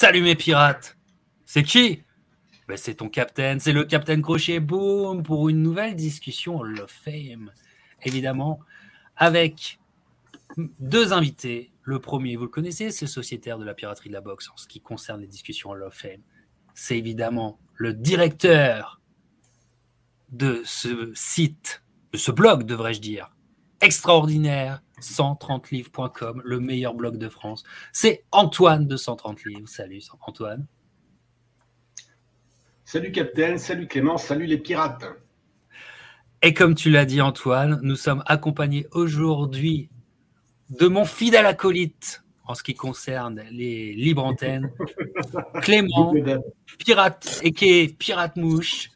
Salut mes pirates C'est qui? Ben, C'est ton capitaine, c'est le capitaine Crochet, boum, pour une nouvelle discussion Hall of Fame. Évidemment, avec deux invités. Le premier, vous le connaissez, c'est le sociétaire de la piraterie de la boxe en ce qui concerne les discussions Hall of Fame. C'est évidemment le directeur de ce site, de ce blog, devrais-je dire, extraordinaire, 130livres.com, le meilleur blog de France. C'est Antoine de 130 livres. Salut Antoine. Salut Capitaine, salut Clément, salut les pirates. Et comme tu l'as dit Antoine, nous sommes accompagnés aujourd'hui de mon fidèle acolyte en ce qui concerne les libres antennes, Clément, pirate et qui est pirate mouche,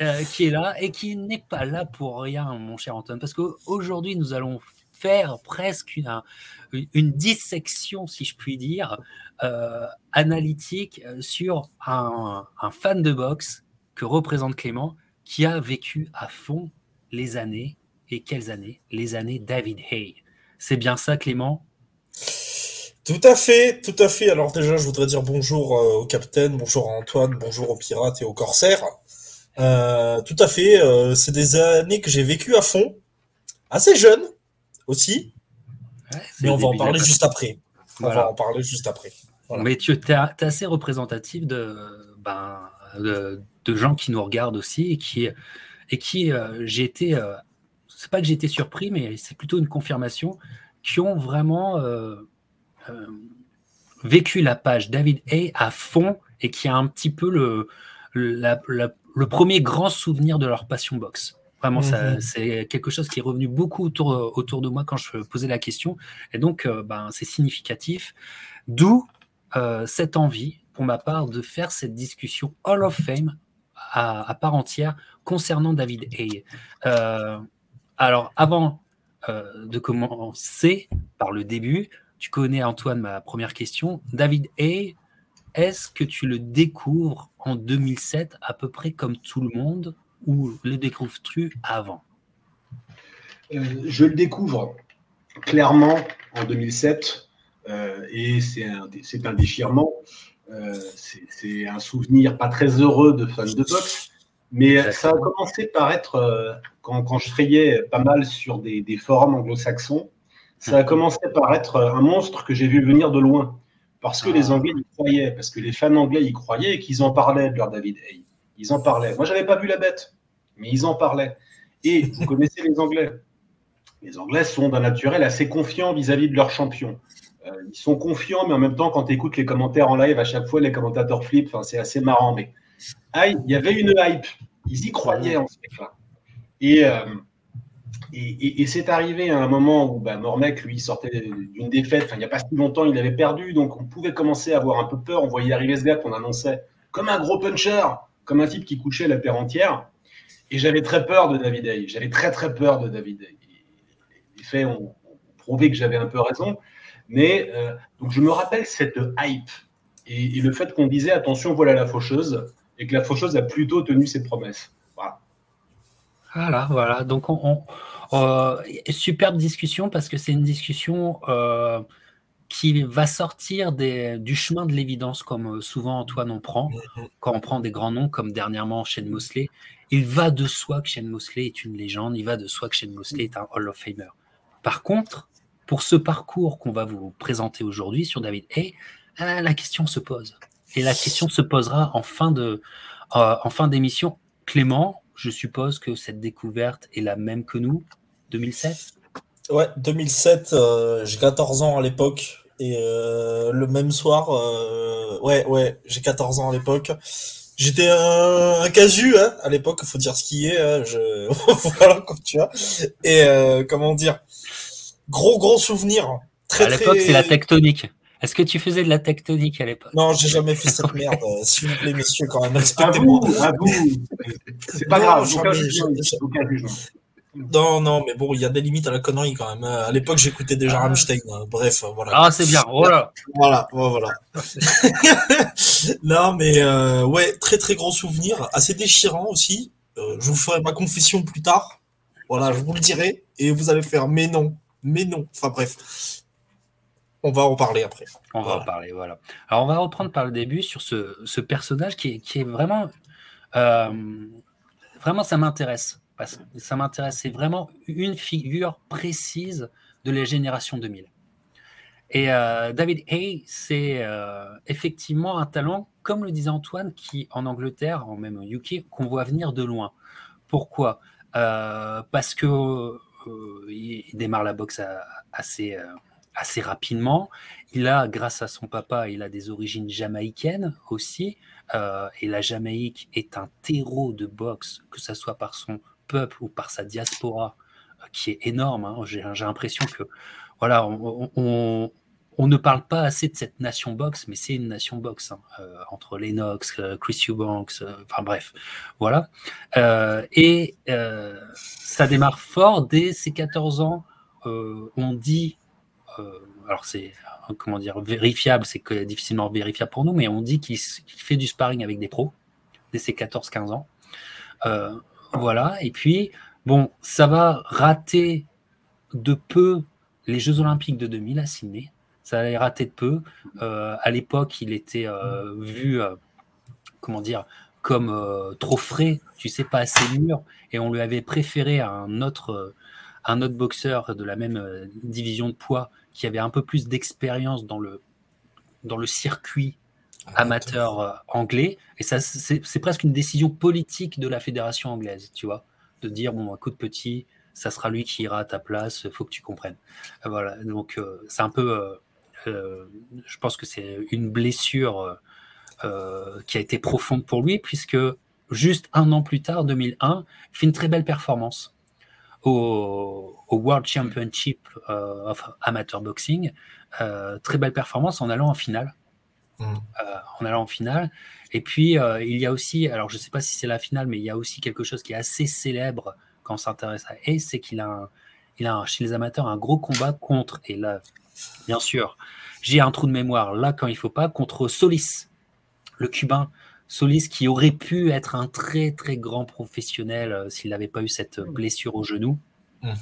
euh, qui est là et qui n'est pas là pour rien, mon cher Antoine, parce qu'aujourd'hui nous allons faire presque une, dissection, si je puis dire, euh, analytique euh, sur un, fan de boxe que représente Clément, qui a vécu à fond les années, et quelles années? Les années David Hay. C'est bien ça, Clément? Tout à fait, tout à fait. Alors déjà, je voudrais dire bonjour euh, au capitaine, bonjour à Antoine, bonjour aux pirates et aux corsaires. tout à fait, c'est des années que j'ai vécues à fond, assez jeune, aussi. mais on va en parler juste après. On va en parler juste après. Mais tu es, assez représentatif de, ben, de, gens qui nous regardent aussi et qui, et qui euh, j'ai été, euh, c'est pas que j'ai été surpris, mais c'est plutôt une confirmation, qui ont vraiment euh, vécu la page David A à fond et qui a un petit peu le, le premier grand souvenir de leur passion boxe. Vraiment, mmh c'est quelque chose qui est revenu beaucoup autour, autour de moi quand je posais la question. Et donc, euh, ben, c'est significatif. D'où euh, cette envie, pour ma part, de faire cette discussion Hall of Fame à, part entière concernant David Hay. Euh, alors, avant de commencer par le début, tu connais, Antoine, ma première question. David Hay, est-ce que tu le découvres en 2007 à peu près comme tout le monde ou le découvres-tu avant? Euh, Je le découvre clairement en 2007 euh, et c'est un, un, déchirement. Euh, c'est un souvenir pas très heureux de fan de boxe, mais ça a commencé par être, quand, quand, je frayais pas mal sur des, des forums anglo-saxons, ça a commencé par être un monstre que j'ai vu venir de loin. Parce que les ah. Anglais y croyaient, parce que les fans anglais y croyaient et qu'ils en parlaient de leur David Hay. Ils en parlaient. Moi, j'avais pas vu la bête, mais ils en parlaient. Et vous connaissez les Anglais. Les Anglais sont d'un naturel assez confiants vis-à-vis de leur champion. Euh, ils sont confiants, mais en même temps, quand tu écoutes les commentaires en live, à chaque fois, les commentateurs flippent. Enfin, c'est assez marrant. Mais il y avait une hype. Ils y croyaient en ce. Euh, et, et, c'est arrivé à un moment où bah, Mormec, lui, sortait d'une défaite. Enfin, il n'y a pas si longtemps, il avait perdu. Donc, on pouvait commencer à avoir un peu peur. On voyait arriver ce gars qu'on annonçait comme un gros puncher comme un type qui couchait la terre entière. Et j'avais très peur de David Hay. J'avais très très peur de David Hay. Les faits ont, prouvé que j'avais un peu raison. Mais euh, donc je me rappelle cette hype et, le fait qu'on disait attention, voilà la faucheuse et que la faucheuse a plutôt tenu ses promesses. Voilà. Voilà, voilà. Donc on, euh, superbe discussion parce que c'est une discussion. Euh, qui va sortir du chemin de l'évidence, comme euh, souvent Antoine en prend, mm-hmm. quand on prend des grands noms, comme dernièrement Shane Mosley. Il va de soi que Shane Mosley est une légende, il va de soi que Shane Mosley est un Hall of Famer. Par contre, pour ce parcours qu'on va vous présenter aujourd'hui sur David Hay, euh, la question se pose. Et la question se posera en fin de, euh, en fin d'émission. Clément, je suppose que cette découverte est la même que nous, 2007 Ouais, 2007, euh, j'ai 14 ans à l'époque. Et euh, le même soir, euh, ouais, ouais, j'ai 14 ans à l'époque. J'étais un, un casu hein, à l'époque, il faut dire ce qui est. Hein, je... voilà, comme tu vois. Et comment dire Gros, gros souvenir. Très, à l'époque, c'est la tectonique. Est-ce que tu faisais de la tectonique à l'époque? Non, j'ai jamais fait cette merde. S'il vous plaît, messieurs, quand même, respectez-moi. À vous, C'est pas grave, aucun non, non, mais bon, il y a des limites à la connerie quand même. À l'époque, j'écoutais déjà ah. Rammstein. Hein. Bref, voilà. Ah, c'est bien. Voilà. Voilà, voilà. non, mais euh, ouais, très très gros souvenir, assez déchirant aussi. Euh, je vous ferai ma confession plus tard. Voilà, je vous le dirai et vous allez faire mais non, mais non. Enfin bref. on va en parler après. On va en parler, voilà. Alors, on va reprendre par le début sur ce, personnage qui est, vraiment. Euh, vraiment, ça m'intéresse. Ça m'intéresse. C'est vraiment une figure précise de la génération 2000. Et euh, David Hay, c'est euh, effectivement un talent, comme le disait Antoine, qui en Angleterre, en même au UK, qu'on voit venir de loin. Pourquoi? Parce que il démarre la boxe assez assez rapidement. Il a, grâce à son papa, il a des origines jamaïcaines aussi. Euh, et la Jamaïque est un terreau de boxe, que ce soit par son peuple ou par sa diaspora, euh, qui est énorme. Hein. J'ai l'impression que voilà, on, ne parle pas assez de cette nation boxe, mais c'est une nation boxe hein. euh, entre Lennox, Chris Eubanks, enfin bref, voilà. et ça démarre fort dès ses 14 ans. on dit euh, alors c'est euh, comment dire vérifiable, c'est difficilement vérifiable pour nous, mais on dit qu'il fait du sparring avec des pros dès ses 14-15 ans. Euh, voilà, et puis bon, ça va rater de peu les Jeux Olympiques de 2000 à Sydney. Ça va rater de peu. à l'époque, il était vu, comment dire, comme trop frais, tu sais, pas assez mûr, et on lui avait préféré un autre, un autre boxeur de la même division de poids qui avait un peu plus d'expérience dans le, dans le circuit amateur euh, anglais. Et ça, c'est presque une décision politique de la fédération anglaise, tu vois, de dire bon, un coup de petit, ça sera lui qui ira à ta place, faut que tu comprennes. Euh, voilà, donc euh, c'est un peu, je pense que c'est une blessure qui a été profonde pour lui, puisque juste un an plus tard, 2001, il fait une très belle performance au, World Championship of Amateur Boxing. Très belle performance en allant en finale. Mm. Euh, en allant en finale. Et puis, il y a aussi, alors je ne sais pas si c'est la finale, mais il y a aussi quelque chose qui est assez célèbre quand on s'intéresse à Ace, c'est qu'il a, un, il a chez les amateurs un gros combat contre, et là, bien sûr, j'ai un trou de mémoire, là, quand il faut pas, contre Solis, le Cubain, Solis qui aurait pu être un très très grand professionnel euh, s'il n'avait pas eu cette blessure au genou. Mhm.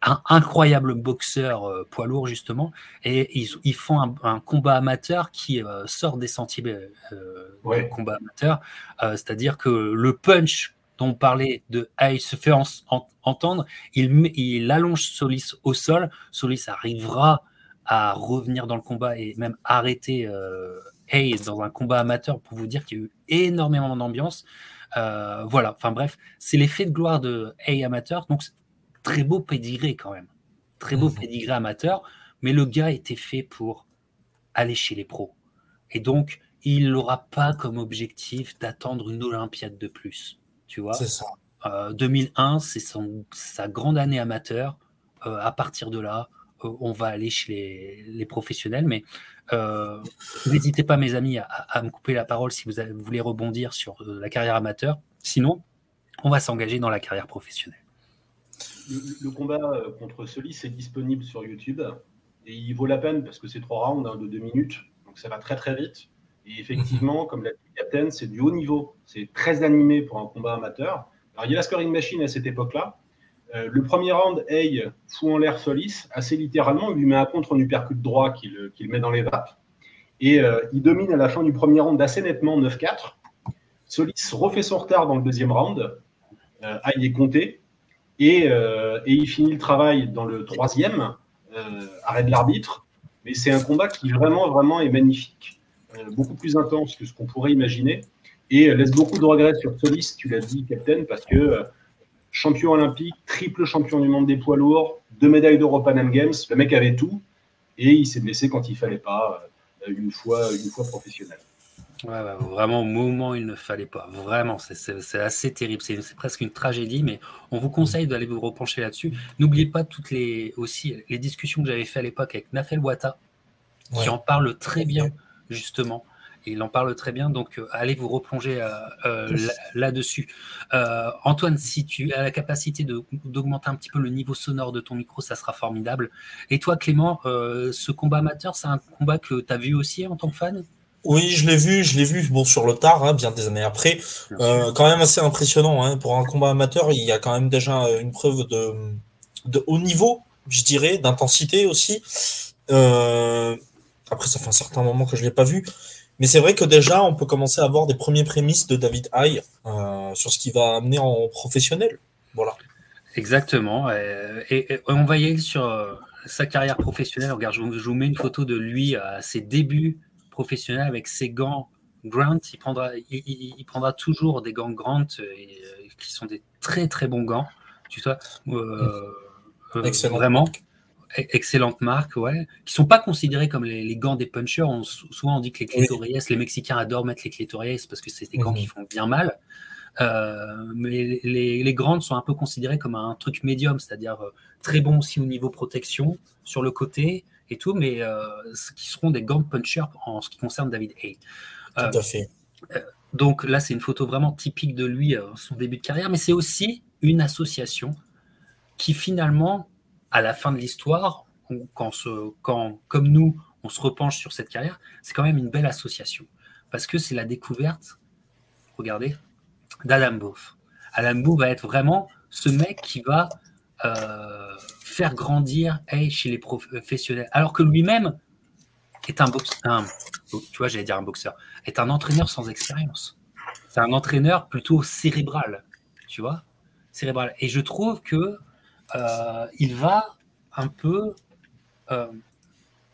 Un incroyable boxeur euh, poids lourd justement, et ils, font un, combat amateur qui euh, sort des sentiers du combat amateur, c'est-à-dire que le punch dont on parlait de il se fait entendre, il, il allonge Solis au sol, Solis arrivera à revenir dans le combat et même arrêter Hey dans un combat amateur pour vous dire qu'il y a eu énormément d'ambiance. Euh, voilà, enfin bref, c'est l'effet de gloire de Hey amateur. Donc, très beau pédigré quand même. Très beau mhm. pédigré amateur. Mais le gars était fait pour aller chez les pros. Et donc, il n'aura pas comme objectif d'attendre une Olympiade de plus. Tu vois C'est ça. 2001, euh, c'est sa grande année amateur. Euh, à partir de là, on va aller chez les, professionnels. Mais euh, n'hésitez pas, mes amis, à, me couper la parole si vous, voulez rebondir sur euh, la carrière amateur. Sinon, on va s'engager dans la carrière professionnelle. Le, combat euh, contre Solis est disponible sur YouTube et il vaut la peine parce que c'est trois rounds hein, de deux minutes, donc ça va très très vite. Et effectivement, comme l'a dit Captain, c'est du haut niveau, c'est très animé pour un combat amateur. Alors il y a la scoring machine à cette époque-là, euh, le premier round, Hay fout en l'air Solis, assez littéralement, il lui met un contre en uppercut droit qu'il met dans les vapes. Et euh, il domine à la fin du premier round assez nettement 9-4. Solis refait son retard dans le deuxième round. Euh, Hay est compté. Et, il finit le travail dans le troisième, arrêt de l'arbitre. Mais c'est un combat qui vraiment, vraiment est magnifique. beaucoup plus intense que ce qu'on pourrait imaginer. Et laisse beaucoup de regrets sur Solis, tu l'as dit, Captain, parce que champion olympique, triple champion du monde des poids lourds, deux médailles d'European Games. Le mec avait tout et il s'est blessé quand il fallait pas, euh, une fois, une fois professionnel. Ouais, vraiment, au moment où il ne fallait pas. Vraiment, c'est assez terrible. C'est presque une tragédie, mais on vous conseille d'aller vous repencher là-dessus. N'oubliez pas toutes les, aussi les discussions que j'avais fait à l'époque avec Nafel Wata, qui en parle très bien, justement il en parle très bien, donc euh, allez vous replonger euh, euh, là-dessus. Antoine, si tu as la capacité d'augmenter un petit peu le niveau sonore de ton micro, ça sera formidable. Et toi, Clément, ce combat amateur, c'est un combat que tu as vu aussi en tant que fan? Oui, je l'ai vu, je l'ai vu bon sur le tard, hein, bien des années après. quand même assez impressionnant hein. pour un combat amateur. Il y a quand même déjà une preuve de, de haut niveau, je dirais, d'intensité aussi. après, ça fait un certain moment que je ne l'ai pas vu. Mais c'est vrai que déjà, on peut commencer à avoir des premiers prémices de David Haye sur ce qu'il va amener en professionnel. Voilà. Exactement. Et, on va y aller sur sa carrière professionnelle. Regarde, je vous, mets une photo de lui à ses débuts professionnels avec ses gants Grant. Il prendra, il, prendra toujours des gants Grant qui sont des très très bons gants. Tu vois, euh, euh, vraiment e-, excellente marque, ouais, qui sont pas considérés comme les, gants des punchers. souvent on dit que les clitoriès, les Mexicains adorent mettre les clitoriès parce que c'est des gants qui mhm. font bien mal. Euh, mais les, les, grandes sont un peu considérées comme un truc médium, c'est-à-dire très bon aussi au niveau protection sur le côté et tout, mais qui seront des gants punchers en ce qui concerne David Hay. Tout à fait. Donc là, c'est une photo vraiment typique de lui, euh, son début de carrière, mais c'est aussi une association qui finalement, à la fin de l'histoire, quand, quand, comme nous, on se repenche sur cette carrière, c'est quand même une belle association. Parce que c'est la découverte, regardez, d'Adam Boff. Adam Boff va être vraiment ce mec qui va euh, faire grandir chez les professionnels. Alors que lui-même est un boxeur, tu vois, j'allais dire un boxeur, est un entraîneur sans expérience. C'est un entraîneur plutôt cérébral, tu vois, cérébral. Et je trouve que euh, il va un peu euh,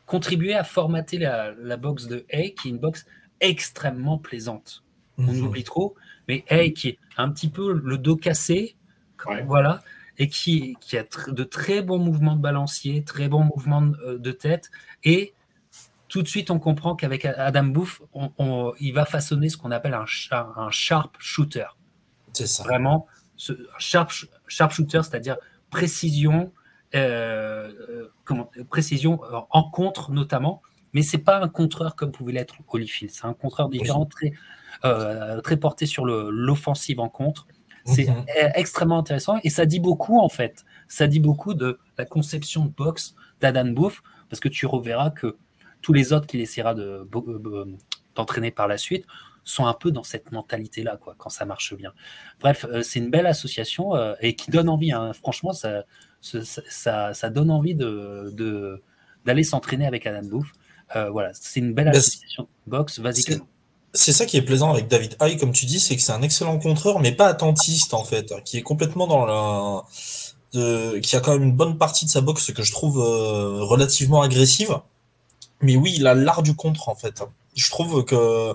contribuer à formater la, boxe de Hay, qui est une boxe extrêmement plaisante. On mhm. oublie trop, mais Hay qui est un petit peu le dos cassé, voilà, et qui, qui a de très bons mouvements de balancier, très bons mouvements de, euh, de tête, et tout de suite, on comprend qu'avec Adam Booth, il va façonner ce qu'on appelle un, un sharp shooter. C'est ça. Vraiment, ce sharp, sharp shooter, c'est-à-dire précision, euh, euh, comment, précision en contre notamment, mais c'est pas un contreur comme pouvait l'être Holyfield. C'est un contreur différent, très, euh, très porté sur l'offensive en contre. C'est mhm. extrêmement intéressant et ça dit beaucoup en fait. Ça dit beaucoup de la conception de boxe d'Adam Booth parce que tu reverras que tous les autres qu'il essaiera euh, d'entraîner par la suite sont un peu dans cette mentalité-là, quoi, quand ça marche bien. Bref, euh, c'est une belle association euh, et qui donne envie. Hein. franchement, ça, ça, donne envie de, d'aller s'entraîner avec Adam Booth. voilà, c'est une belle association boxe. Vas-y. C'est ça qui est plaisant avec David High, comme tu dis, c'est que c'est un excellent contreur, mais pas attentiste en fait, qui est complètement dans la, de, qui a quand même une bonne partie de sa boxe que je trouve relativement agressive. Mais oui, il a l'art du contre, en fait. Je trouve que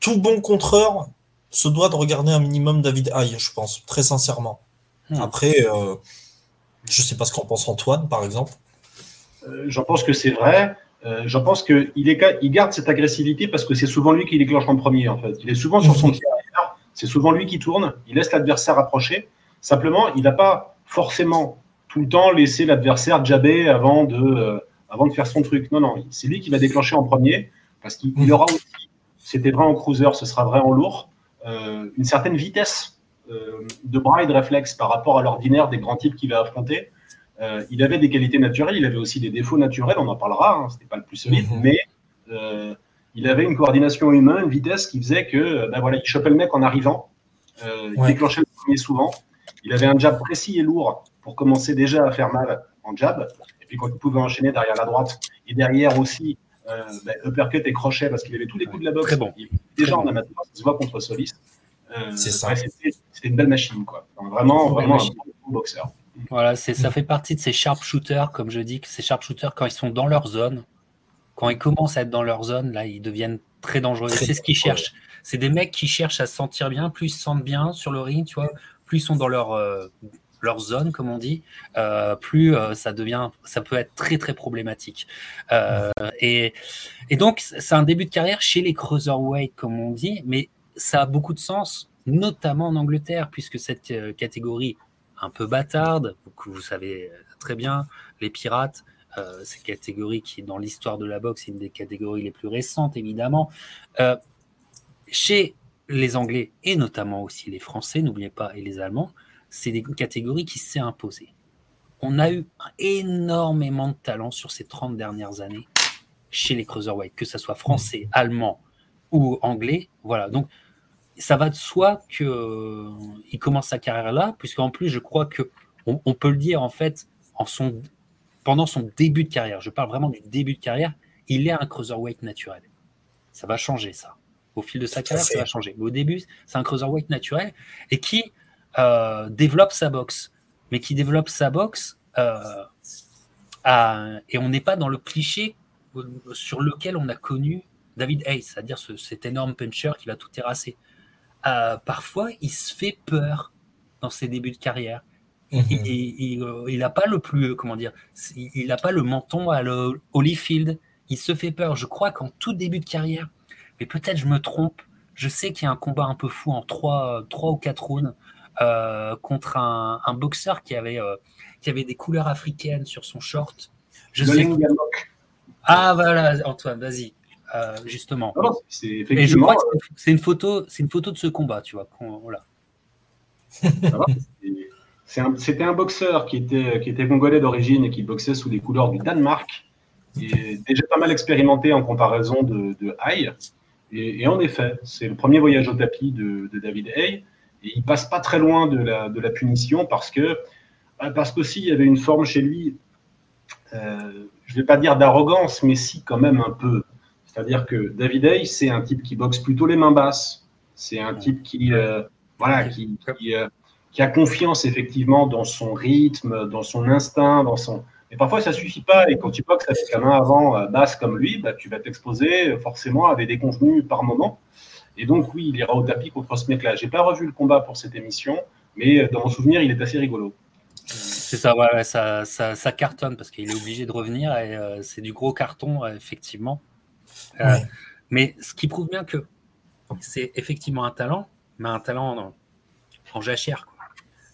tout bon contreur se doit de regarder un minimum David Haye, je pense, très sincèrement. Hmm. Après, euh, je ne sais pas ce qu'en pense Antoine, par exemple. Euh, J'en pense que c'est vrai. Euh, J'en pense qu'il il garde cette agressivité parce que c'est souvent lui qui déclenche en premier, en fait. Il est souvent sur son mhm. pied arrière, c'est souvent lui qui tourne, il laisse l'adversaire approcher. Simplement, il n'a pas forcément tout le temps laissé l'adversaire jabber avant de euh, avant de faire son truc. Non, non, c'est lui qui va déclencher en premier parce qu'il mhm. aura aussi, c'était vrai en cruiser, ce sera vrai en lourd, euh, une certaine vitesse de bras et de réflexe par rapport à l'ordinaire des grands types qu'il va affronter. Euh, il avait des qualités naturelles, il avait aussi des défauts naturels, on en parlera, hein, c'était pas le plus solide, mhm. mais il avait une coordination humaine, une vitesse qui faisait que, ben voilà, il chopait le mec en arrivant, il déclenchait le premier souvent. Il avait un jab précis et lourd pour commencer déjà à faire mal en jab puis quand il pouvait enchaîner derrière la droite et derrière aussi euh, ben, uppercut et crochet parce qu'il avait tous les coups de la boxe. Très bon. déjà en amateur, ça se voit contre Solis. Euh, c'est ça. C'était une belle machine, quoi. vraiment, vraiment un bon boxeur. Voilà, ça fait partie de ces sharp shooters, comme je dis, ces sharp shooters quand ils sont dans leur zone, quand ils commencent à être dans leur zone, là, ils deviennent très dangereux. C'est ce qu'ils cherchent. C'est des mecs qui cherchent à se sentir bien. Plus ils se sentent bien sur le ring, tu vois, plus ils sont dans leur euh, leur zone, comme on dit, euh, plus euh, ça devient, ça peut être très très problématique. Et, et, donc c'est un début de carrière chez les cruiserweight, comme on dit, mais ça a beaucoup de sens, notamment en Angleterre, puisque cette catégorie un peu bâtarde, vous, savez très bien, les pirates, euh, cette catégorie qui, dans l'histoire de la boxe, est une des catégories les plus récentes, évidemment. Euh, chez les Anglais et notamment aussi les Français, n'oubliez pas, et les Allemands, c'est des catégories qui s'est imposée. On a eu énormément de talent sur ces 30 dernières années chez les Cruiserweight, que ce soit français, allemand ou anglais. Voilà, donc ça va de soi qu'il euh, commence sa carrière là, puisqu'en plus, je crois que on, peut le dire en fait, en son pendant son début de carrière, je parle vraiment du début de carrière, il est un cruiserweight naturel. Ça va changer ça. Au fil de sa carrière, ça va changer. Mais au début, c'est un cruiserweight naturel et qui euh, développe sa boxe. Mais qui développe sa boxe euh, et on n'est pas dans le cliché sur lequel on a connu David Hayes, c'est-à-dire cet énorme puncher qui va tout terrasser. Euh, parfois, il se fait peur dans ses débuts de carrière. Mhm. Il n'a pas le plus, comment dire, il n'a pas le menton à Holyfield. Il se fait peur. Je crois qu'en tout début de carrière, mais peut-être je me trompe. Je sais qu'il y a un combat un peu fou en 3, ou 4 rounds euh, contre un, boxeur qui avait, euh, qui avait des couleurs africaines sur son short. Je sais Ah voilà, Antoine, vas-y. Euh, justement. Et je crois que c'est une photo, c'est une photo de ce combat, tu vois. Voilà. C'était un, boxeur qui était, qui était congolais d'origine et qui boxait sous les couleurs du Danemark. Et déjà pas mal expérimenté en comparaison de, de Et, en effet, c'est le premier voyage au tapis de, David Hay. Et il passe pas très loin de la, de la punition parce que bah, parce qu'aussi il y avait une forme chez lui, euh, je vais pas dire d'arrogance, mais si quand même un peu. C'est-à-dire que David Hay, c'est un type qui boxe plutôt les mains basses. C'est un type qui, euh, voilà, qui, euh, qui, a confiance effectivement dans son rythme, dans son instinct, dans son. Mais parfois, ça suffit pas. Et quand tu boxes avec la main avant euh, basse comme lui, bah, tu vas t'exposer forcément à des déconvenus par moment. Et donc, oui, il ira au tapis contre ce mec-là. J'ai pas revu le combat pour cette émission, mais dans mon souvenir, il est assez rigolo. C'est ça, ouais, ça, ça, ça, cartonne parce qu'il est obligé de revenir et c'est du gros carton, effectivement. Euh, mais ce qui prouve bien que c'est effectivement un talent, mais un talent en, jachère.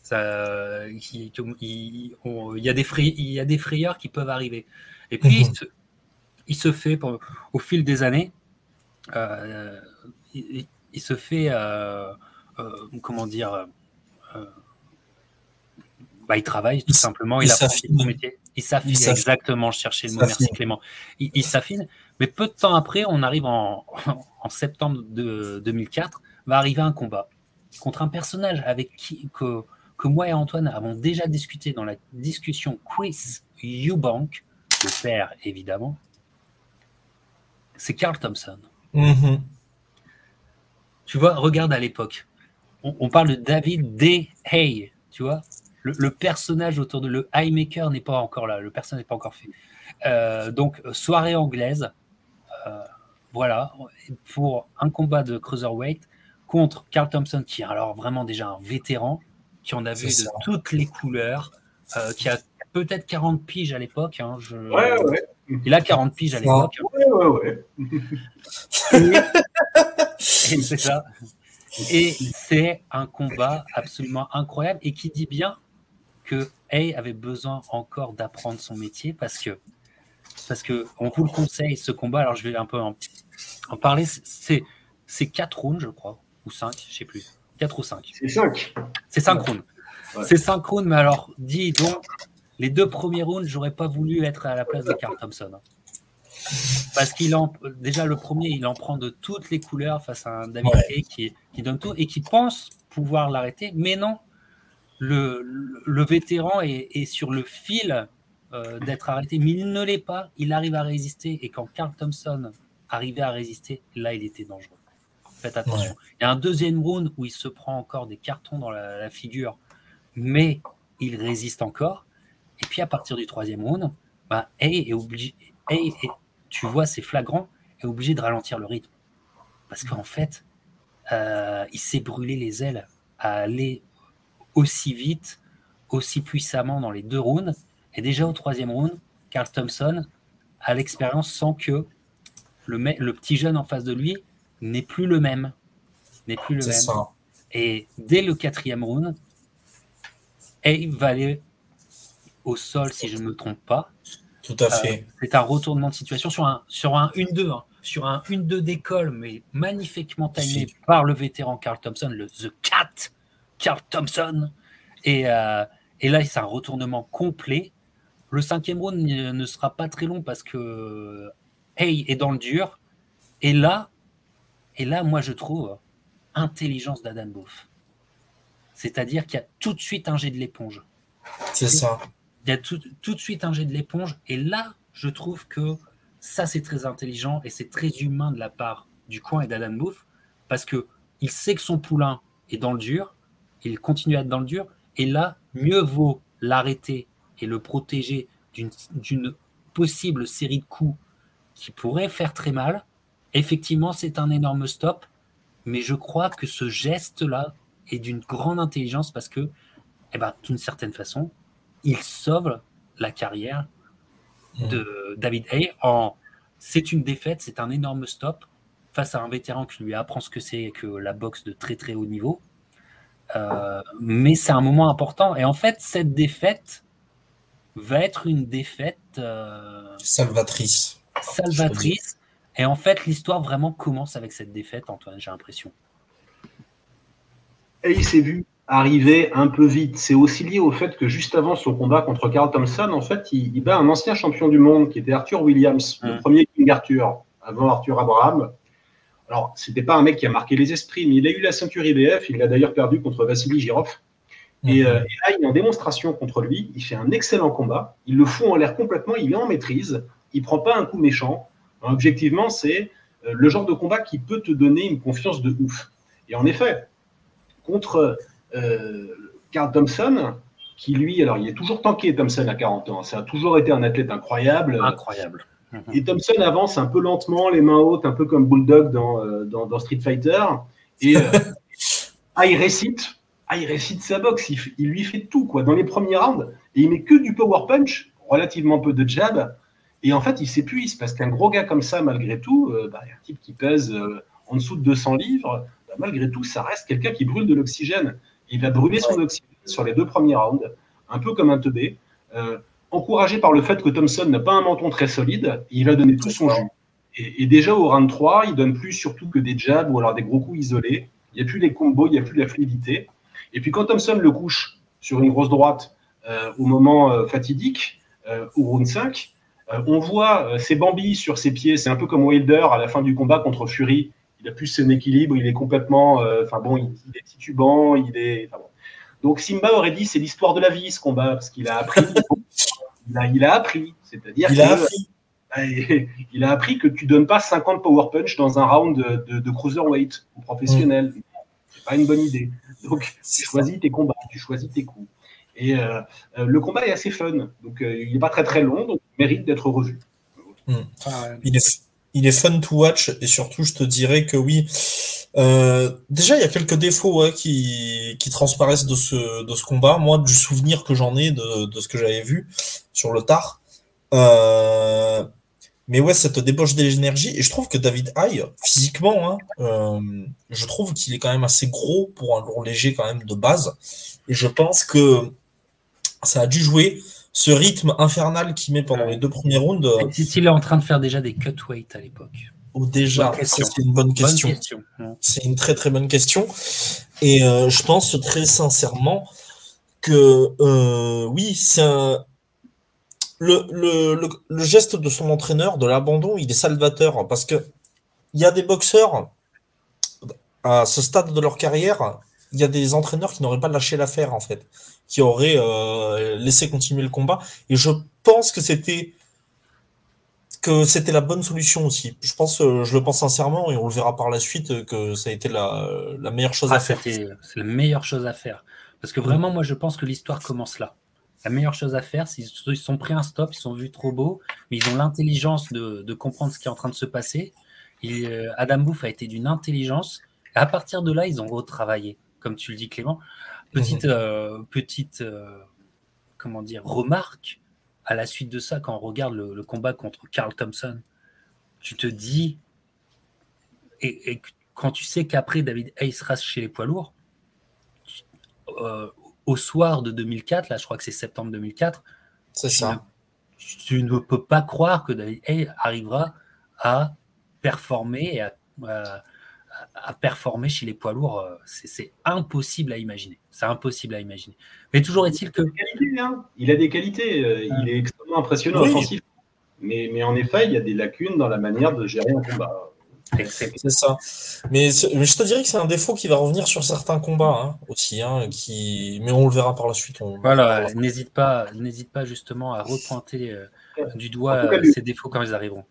Ça, il, y a des il y a des frayeurs qui peuvent arriver. Et puis, mhm. il, se, fait, au fil des années, euh, il, se fait, euh, comment dire, bah, il travaille tout simplement, il, apprend son métier. Il s'affine, exactement, je cherchais le mot, merci Clément. Il, s'affine, mais peu de temps après, on arrive en, septembre de 2004, va arriver un combat contre un personnage avec qui que, que moi et Antoine avons déjà discuté dans la discussion Chris Eubank, le père évidemment. C'est Carl Thompson. Mm-hmm. Tu vois, regarde à l'époque. On, on, parle de David D. Hay, tu vois, le, personnage autour de le high maker n'est pas encore là, le personnage n'est pas encore fait. Euh, donc soirée anglaise, voilà, pour un combat de cruiserweight contre Carl Thompson, qui est alors vraiment déjà un vétéran, qui en a vu de toutes les couleurs, euh, qui a peut-être 40 piges à l'époque. Hein, je... ouais, ouais. Il a 40 piges à l'époque. Ouais, ouais, ouais. c'est ça. Et c'est un combat absolument incroyable et qui dit bien que Hay avait besoin encore d'apprendre son métier parce que, parce que on vous le conseille, ce combat. Alors, je vais un peu en, parler. C'est, c'est 4 rounds, je crois, ou 5, je sais plus. 4 ou 5. C'est 5. C'est 5 rounds. C'est 5 rounds, mais alors, dis donc, les deux premiers rounds, j'aurais pas voulu être à la place de Carl Thompson. Hein. Parce qu'il en, déjà le premier, il en prend de toutes les couleurs face à un David Hay qui, qui donne tout et qui pense pouvoir l'arrêter, mais non, le, vétéran est, sur le fil euh, d'être arrêté, mais il ne l'est pas. Il arrive à résister. Et quand Carl Thompson arrivait à résister, là, il était dangereux. Faites attention. Il y a un deuxième round où il se prend encore des cartons dans la, figure, mais il résiste encore. Et puis à partir du troisième round, bah, est obligé. tu vois, c'est flagrant, est obligé de ralentir le rythme. Parce qu'en fait, euh, il s'est brûlé les ailes à aller aussi vite, aussi puissamment dans les deux rounds. Et déjà au troisième round, Carl Thompson a l'expérience sans que le, le, petit jeune en face de lui n'est plus le même. N'est plus le même. Et dès le quatrième round, il va aller au sol, si je ne me trompe pas. Tout à fait. Euh, c'est un retournement de situation sur un, sur un 1-2, hein. sur un 1-2 d'école, mais magnifiquement timé par le vétéran Carl Thompson, le The Cat, Carl Thompson. Et, euh, et là, c'est un retournement complet. Le cinquième round ne sera pas très long parce que Hey est dans le dur. Et là, et là, moi, je trouve intelligence d'Adam Boff. C'est-à-dire qu'il y a tout de suite un jet de l'éponge. C'est ça. Il y a tout, tout de suite un jet de l'éponge. Et là, je trouve que ça, c'est très intelligent et c'est très humain de la part du coin et d'Adam Bouffe parce que il sait que son poulain est dans le dur, il continue à être dans le dur, et là, mieux vaut l'arrêter et le protéger d'une possible série de coups qui pourraient faire très mal. Effectivement, c'est un énorme stop, mais je crois que ce geste-là est d'une grande intelligence parce que, eh ben, d'une certaine façon, il sauve la carrière de David Hay en c'est une défaite, c'est un énorme stop face à un vétéran qui lui apprend ce que c'est que la boxe de très très haut niveau. Euh, mais c'est un moment important. Et en fait, cette défaite va être une défaite euh, salvatrice. Salvatrice. Et en fait, l'histoire vraiment commence avec cette défaite, Antoine, j'ai l'impression. Et il s'est vu arriver un peu vite. C'est aussi lié au fait que juste avant son combat contre Carl Thompson, en fait, il, bat un ancien champion du monde qui était Arthur Williams, le premier King Arthur, avant Arthur Abraham. Alors, c'était pas un mec qui a marqué les esprits, mais il a eu la ceinture IBF. Il l'a d'ailleurs perdu contre Vassili Girov. Et, euh, et, là, il est en démonstration contre lui. Il fait un excellent combat. Il le fout en l'air complètement. Il est en maîtrise. Il prend pas un coup méchant. objectivement, c'est euh, le genre de combat qui peut te donner une confiance de ouf. Et en effet, contre euh, Carl Thompson, qui lui, alors il est toujours tanké Thompson à 40 ans. Ça a toujours été un athlète incroyable. Incroyable. Mhm. Et Thompson avance un peu lentement, les mains hautes, un peu comme Bulldog dans, euh, dans, Street Fighter. Et euh, ah, il récite, ah, il récite sa boxe, il, lui fait tout quoi. Dans les premiers rounds, et il met que du power punch, relativement peu de jab. Et en fait, il s'épuise parce qu'un gros gars comme ça, malgré tout, euh, bah, un type qui pèse en dessous de 200 livres, bah, malgré tout, ça reste quelqu'un qui brûle de l'oxygène. Il va brûler son oxygène sur les deux premiers rounds, un peu comme un teubé encouragé par le fait que Thompson n'a pas un menton très solide, il va donner tout son jus. Et, déjà au round 3, il donne plus surtout que des jabs ou alors des gros coups isolés. Il n'y a plus les combos, il n'y a plus la fluidité. Et puis quand Thompson le couche sur une grosse droite euh, au moment euh, fatidique, euh, au round 5, on voit ses bambis sur ses pieds. C'est un peu comme Wilder à la fin du combat contre Fury. Il a plus son équilibre, il est complètement. Enfin bon, il, est titubant, il est. Donc Simba aurait dit c'est l'histoire de la vie ce combat, parce qu'il a appris il a, appris. C'est-à-dire il, a appris. il a appris que tu donnes pas 50 power punch dans un round de, de, cruiserweight ou professionnel. Mm. Pas une bonne idée. Donc, tu choisis tes combats, tu choisis tes coups. Et euh, euh, le combat est assez fun. Donc, euh, il n'est pas très très long, donc il mérite d'être revu. Mm. Ah, il, est, il est fun to watch et surtout, je te dirais que oui. déjà, il y a quelques défauts qui, qui, transparaissent de ce, de ce combat. Moi, du souvenir que j'en ai de, de, ce que j'avais vu, sur le tard. Euh, mais ouais, cette débauche d'énergie. Et je trouve que David Haye, physiquement, hein, euh, je trouve qu'il est quand même assez gros pour un lourd léger quand même de base. Et je pense que ça a dû jouer ce rythme infernal qu'il met pendant les deux premiers rounds. Il est en train de faire déjà des cut weight à l'époque Ou déjà, c'est une bonne question. C'est une très très bonne question. Et euh, je pense très sincèrement que oui, c'est un, le, le, geste de son entraîneur, de l'abandon, il est salvateur parce que il y a des boxeurs à ce stade de leur carrière, il y a des entraîneurs qui n'auraient pas lâché l'affaire en fait, qui auraient euh, laissé continuer le combat. Et je pense que c'était que c'était la bonne solution aussi. Je pense, euh, je le pense sincèrement, et on le verra par la suite que ça a été la, la meilleure chose à ah, faire. C'est la meilleure chose à faire. Parce que vraiment, moi, je pense que l'histoire commence là la meilleure chose à faire, c'est qu'ils sont pris un stop, ils sont vus trop beaux, mais ils ont l'intelligence de, comprendre ce qui est en train de se passer. Et, euh, Adam Bouffe a été d'une intelligence. à partir de là, ils ont retravaillé, comme tu le dis, Clément. Petite, mhm. euh, petite euh, comment dire, remarque à la suite de ça, quand on regarde le, combat contre Carl Thompson, tu te dis, et, quand tu sais qu'après David Hayes chez les poids lourds, au soir de 2004, là je crois que c'est septembre 2004, c'est ça. tu ne peux pas croire que David Hay arrivera à performer et à, performer chez les poids lourds. C'est impossible à imaginer. C'est impossible à imaginer. Mais toujours est-il que. Hein. Il a des qualités. Euh, il est extrêmement impressionnant offensif. Mais, mais, en effet, il y a des lacunes dans la manière de gérer un combat. C'est ça. Mais, mais, je te dirais que c'est un défaut qui va revenir sur certains combats hein, aussi, hein, qui... mais on le verra par la suite. Voilà, n'hésite pas, n'hésite pas justement à repointer euh, du doigt ces défauts quand ils arriveront.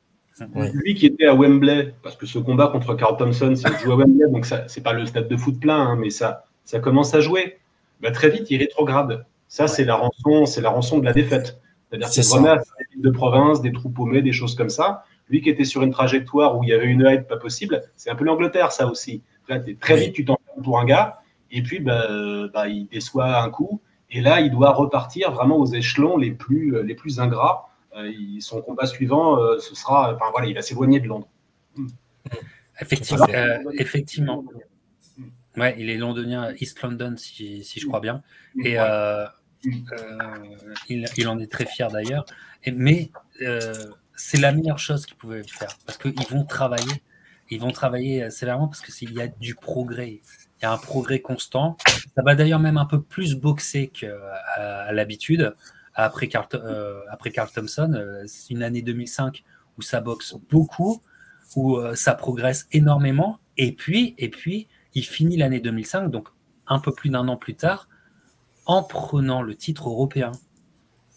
Lui qui était à Wembley, parce que ce combat contre Carl Thompson, c'est joué à Wembley, donc ça, c'est pas le stade de foot plein, hein, mais ça, ça commence à jouer. Bah, très vite, il rétrograde. Ça, c'est la rançon, c'est la rançon de la défaite. C'est-à-dire qu'il remet à des de province, des troupes paumées, des choses comme ça. Lui qui était sur une trajectoire où il y avait une hype pas possible, c'est un peu l'Angleterre, ça aussi. Là, très vite, tu t'en pour un gars, et puis bah, bah, il déçoit un coup, et là, il doit repartir vraiment aux échelons les plus, les plus ingrats. Euh, son combat suivant, euh, ce sera, enfin voilà, il va s'éloigner de Londres. Effectivement. Euh, effectivement. Ouais, il est londonien, East London, si, si je crois bien. Et il, il, en est très fier d'ailleurs. Mais c'est la meilleure chose qu'ils pouvaient faire parce qu'ils vont travailler. Ils vont travailler sévèrement parce qu'il y a du progrès. Il y a un progrès constant. Ça va d'ailleurs même un peu plus boxer qu'à l'habitude. Après Carl, euh, après Carl Thompson, euh, c'est une année 2005 où ça boxe beaucoup, où euh, ça progresse énormément. Et puis, et puis il finit l'année 2005, donc un peu plus d'un an plus tard, en prenant le titre européen.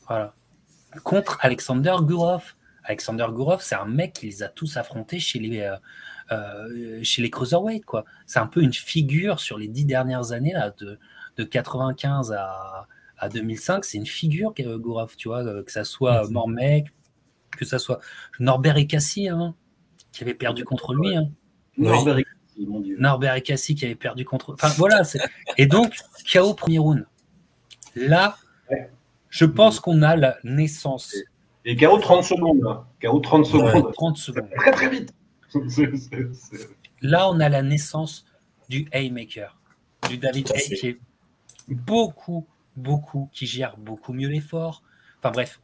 Voilà. Contre Alexander Gurov. Alexander Gourov, c'est un mec qui les a tous affrontés chez les, euh, euh, chez les Cruiserweight. Quoi. C'est un peu une figure sur les dix dernières années, là, de, de 95 à, à 2005. C'est une figure, Gourov, tu vois, euh, que ça soit Mormec, que ça soit Norbert et Cassie, hein, qui avait perdu contre lui. Hein. Norbert et Cassie, mon Dieu. Norbert et Cassie qui avait perdu contre. Enfin, voilà. Et donc, KO premier round. Là, je pense qu'on a la naissance et KO 30 secondes. Là. KO 30 secondes. 30 secondes. Très très vite. Là, on a la naissance du Haymaker, du David Hay qui est beaucoup, beaucoup, qui gère beaucoup mieux l'effort. Enfin bref,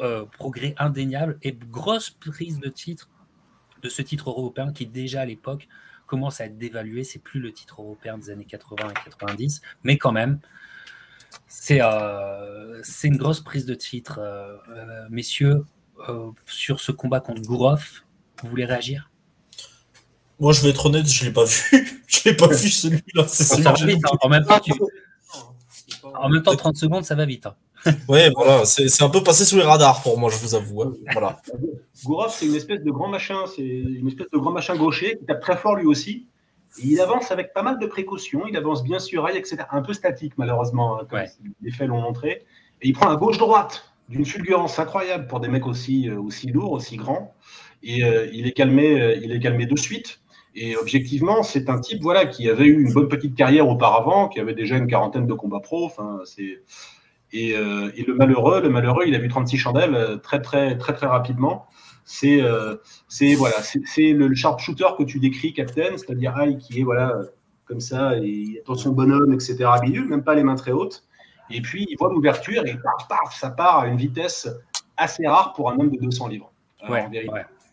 euh, progrès indéniable et grosse prise de titre de ce titre européen qui déjà à l'époque commence à être dévalué. C'est plus le titre européen des années 80 et 90, mais quand même, c'est une grosse prise de titre. Euh, euh, messieurs, sur ce combat contre Gourov, vous voulez réagir? Moi, je vais être honnête, je ne l'ai pas vu. je l'ai pas vu celui-là. Hein. En même temps, en même temps, 30 secondes, ça va vite. Hein. ouais, voilà, c'est un peu passé sous les radars pour moi, je vous avoue. Hein. Voilà. Gourov, c'est une espèce de grand machin, c'est une espèce de grand machin gaucher qui tape très fort lui aussi il avance avec pas mal de précautions, il avance bien sur elle, etc. Un peu statique, malheureusement, hein, comme les faits l'ont montré. Et il prend un gauche-droite d'une fulgurance incroyable pour des mecs aussi, euh, aussi lourds, aussi grands. Et euh, il, est calmé, euh, il est calmé de suite. Et objectivement, c'est un type voilà, qui avait eu une bonne petite carrière auparavant, qui avait déjà une quarantaine de combats pro. c'est... Et, et, le malheureux, le malheureux, il a vu 36 chandelles très, très, très, très rapidement c'est euh, c'est voilà, c'est le sharpshooter que tu décris, Captain, c'est-à-dire Aïe qui est voilà comme ça et dans son bonhomme, etc. même pas les mains très hautes. Et puis il voit l'ouverture et paf, paf, ça part à une vitesse assez rare pour un homme de 200 livres. Ouais,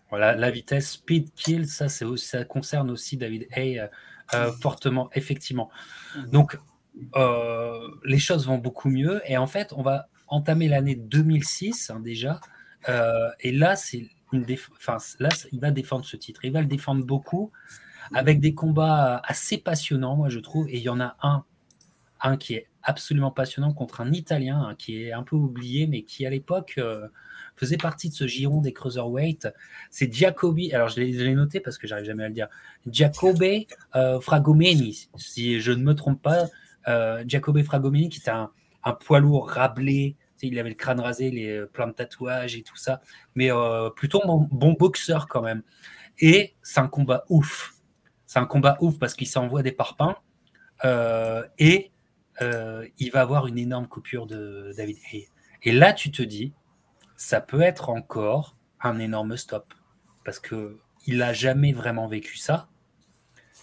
Voilà, la vitesse speed kill, ça, ça concerne aussi David Hay euh, euh, fortement, effectivement. Donc, les choses vont beaucoup mieux. Et en fait, on va entamer l'année 2006 hein, déjà. et là, c'est il va défendre ce titre. Il va le défendre beaucoup, avec des combats assez passionnants, moi, je trouve. Et il y en a un, un qui est absolument passionnant contre un Italien hein, qui est un peu oublié, mais qui, à l'époque, euh, faisait partie de ce giron des cruiserweight. C'est Giacobi, alors je l'ai noté parce que j'arrive jamais à le dire, Giacobbe euh, Fragomeni, si je ne me trompe pas. Euh, Giacobbe Fragomeni, qui est un, un poids lourd rablé, il avait le crâne rasé, les, euh, plein de tatouages et tout ça, mais euh, plutôt bon, bon, boxeur quand même. Et c'est un combat ouf. C'est un combat ouf parce qu'il s'envoie des parpaings euh, et il va avoir une énorme coupure de David Hay. Et là, tu te dis, ça peut être encore un énorme stop parce que il n'a jamais vraiment vécu ça.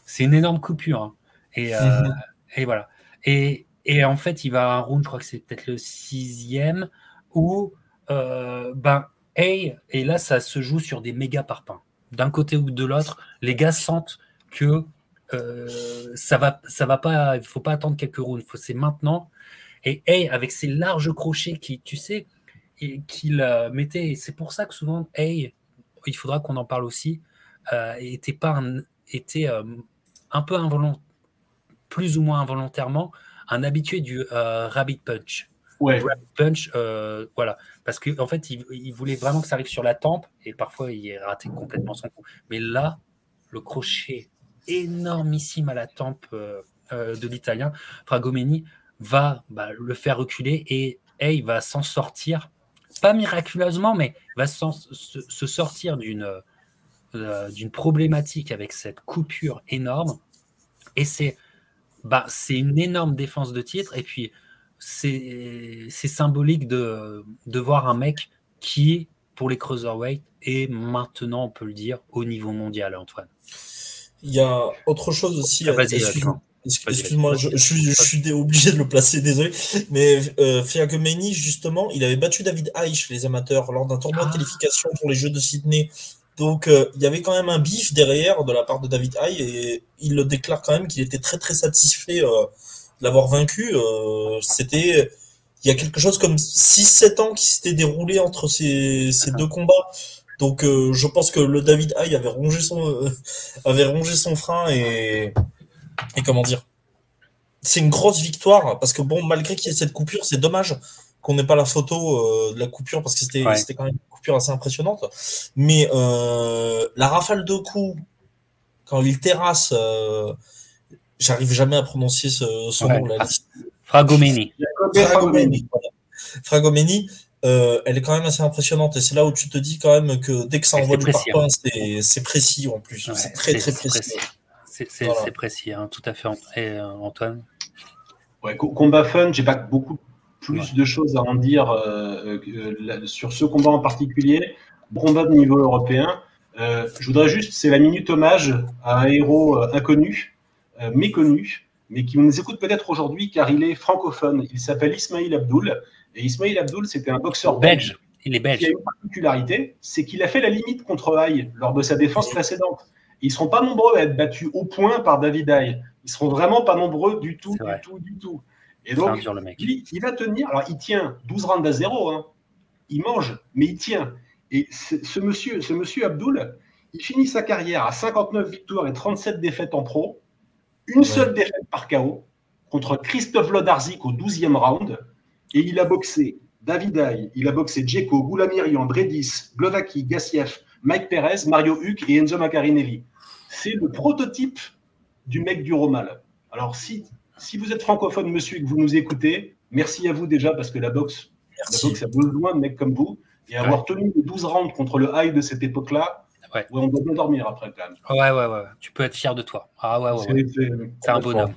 C'est une énorme coupure. Hein. Et, mhm. et, voilà. Et, et en fait, il va à un round, je crois que c'est peut-être le sixième, où, euh, ben, hey, et là, ça se joue sur des méga parpaings. D'un côté ou de l'autre, les gars sentent que euh, ça va, ça va pas, il faut pas attendre quelques rounds, c'est maintenant. Et hey, avec ses larges crochets qui, tu sais, qu'il euh, mettait, c'est pour ça que souvent, hey, il faudra qu'on en parle aussi. était pas un, était un peu involontaire, plus ou moins involontairement, un habitué du rabbit punch. Ouais. Rabbit punch, voilà, parce qu'en en fait, il, voulait vraiment que ça arrive sur la tempe et parfois il est raté complètement son coup. Mais là, le crochet énormissime à la tempe de l'italien, Fragomeni va bah, le faire reculer et Hey va s'en sortir, pas miraculeusement, mais va se, sortir d'une euh, d'une problématique avec cette coupure énorme. Et c'est bah, c'est une énorme défense de titre. Et puis, c'est symbolique de, de voir un mec qui, pour les cruiserweight, est maintenant, on peut le dire, au niveau mondial, Antoine. Il y a autre chose aussi. Ah, Excuse-moi, je, je, suis obligé de le placer, désolé. Mais euh, justement, il avait battu David Aich, les amateurs, lors d'un tournoi de ah. qualification pour les Jeux de Sydney. Donc, euh, il y avait quand même un bif derrière de la part de David Aich et il le déclare quand même qu'il était très très satisfait euh, de l'avoir vaincu. Euh, c'était il y a quelque chose comme 6-7 ans qui s'était déroulé entre ces, ces deux combats. Donc, je pense que le David Aich avait rongé son avait rongé son frein et et comment dire C'est une grosse victoire parce que bon, malgré qu'il y ait cette coupure, c'est dommage qu'on n'ait pas la photo euh, de la coupure parce que c'était quand même coupure assez impressionnante. Mais euh, la rafale de coups, quand il terrasse, euh, j'arrive jamais à prononcer ce, son nom. La liste. Fragomeni. Fragomeni. Fragomeni. elle est quand même assez impressionnante et c'est là où tu te dis quand même que dès que ça envoie du parpaing, hein. c'est précis en plus. c'est très très précis. C'est précis, hein, tout à fait, Et, euh, Antoine. Ouais, combat fun, j'ai pas beaucoup plus de choses à en dire euh, euh, sur ce combat en particulier. Combat de niveau européen. je voudrais juste, c'est la minute hommage à un héros inconnu, méconnu, mais qui nous écoute peut-être aujourd'hui car il est francophone. Il s'appelle Ismail Abdoul. Et Ismail Abdoul, c'était un boxeur belge. Il est belge. Qui a une particularité, c'est qu'il a fait la limite contre Haï lors de sa défense précédente. Ils ne seront pas nombreux à être battus au point par David Haye. Ils seront vraiment pas nombreux du tout, du tout, du tout. Et donc, Il, va tenir. Alors, il tient 12 rounds à 0. Hein. Il mange, mais il tient. Et ce monsieur, ce monsieur Abdul, il finit sa carrière à 59 victoires et 37 défaites en pro. Une seule défaite par KO contre Christophe Lodarzik au 12e round. Et il a boxé David Haye, il a boxé Djeko, Goulamirian, Bredis, Glovaki, Gassiev, Mike Perez, Mario Huck et Enzo Macarinelli. C'est le prototype du mec du Romal. Alors, si, si vous êtes francophone, monsieur, et que vous nous écoutez, merci à vous déjà parce que la boxe, la boxe a besoin de mecs comme vous. Et avoir tenu les 12 rounds contre le high de cette époque-là, on doit bien dormir après quand même. Ouais, ouais, ouais. Tu peux être fier de toi. Ah ouais, ouais. C'est un bonhomme.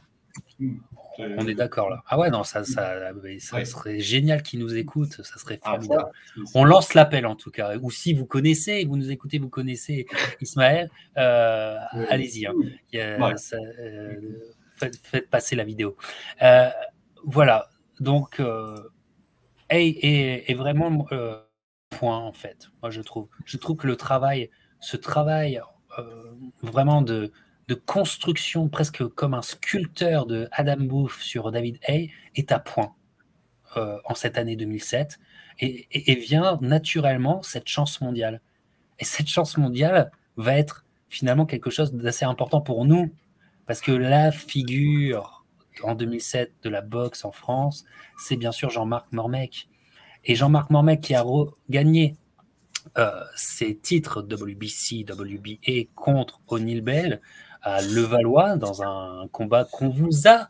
On est d'accord là. Ah ouais, non, ça, ça, ça serait génial qu'ils nous écoutent, ça serait ah, formidable. On lance l'appel en tout cas. Ou si vous connaissez, vous nous écoutez, vous connaissez Ismaël, euh, allez-y. Hein. Euh, faites, passer la vidéo. Euh, voilà, donc, et, et, vraiment point en fait, moi je trouve. Je trouve que le travail, ce travail vraiment de de construction presque comme un sculpteur de Adam Booth sur David Hay est à point euh, en cette année 2007 et, vient naturellement cette chance mondiale. Et cette chance mondiale va être finalement quelque chose d'assez important pour nous parce que la figure en 2007 de la boxe en France, c'est bien sûr Jean-Marc Mormec. Et Jean-Marc Mormec qui a gagné euh, ses titres WBC, WBA contre O'Neill Bell, à Levallois dans un combat qu'on vous a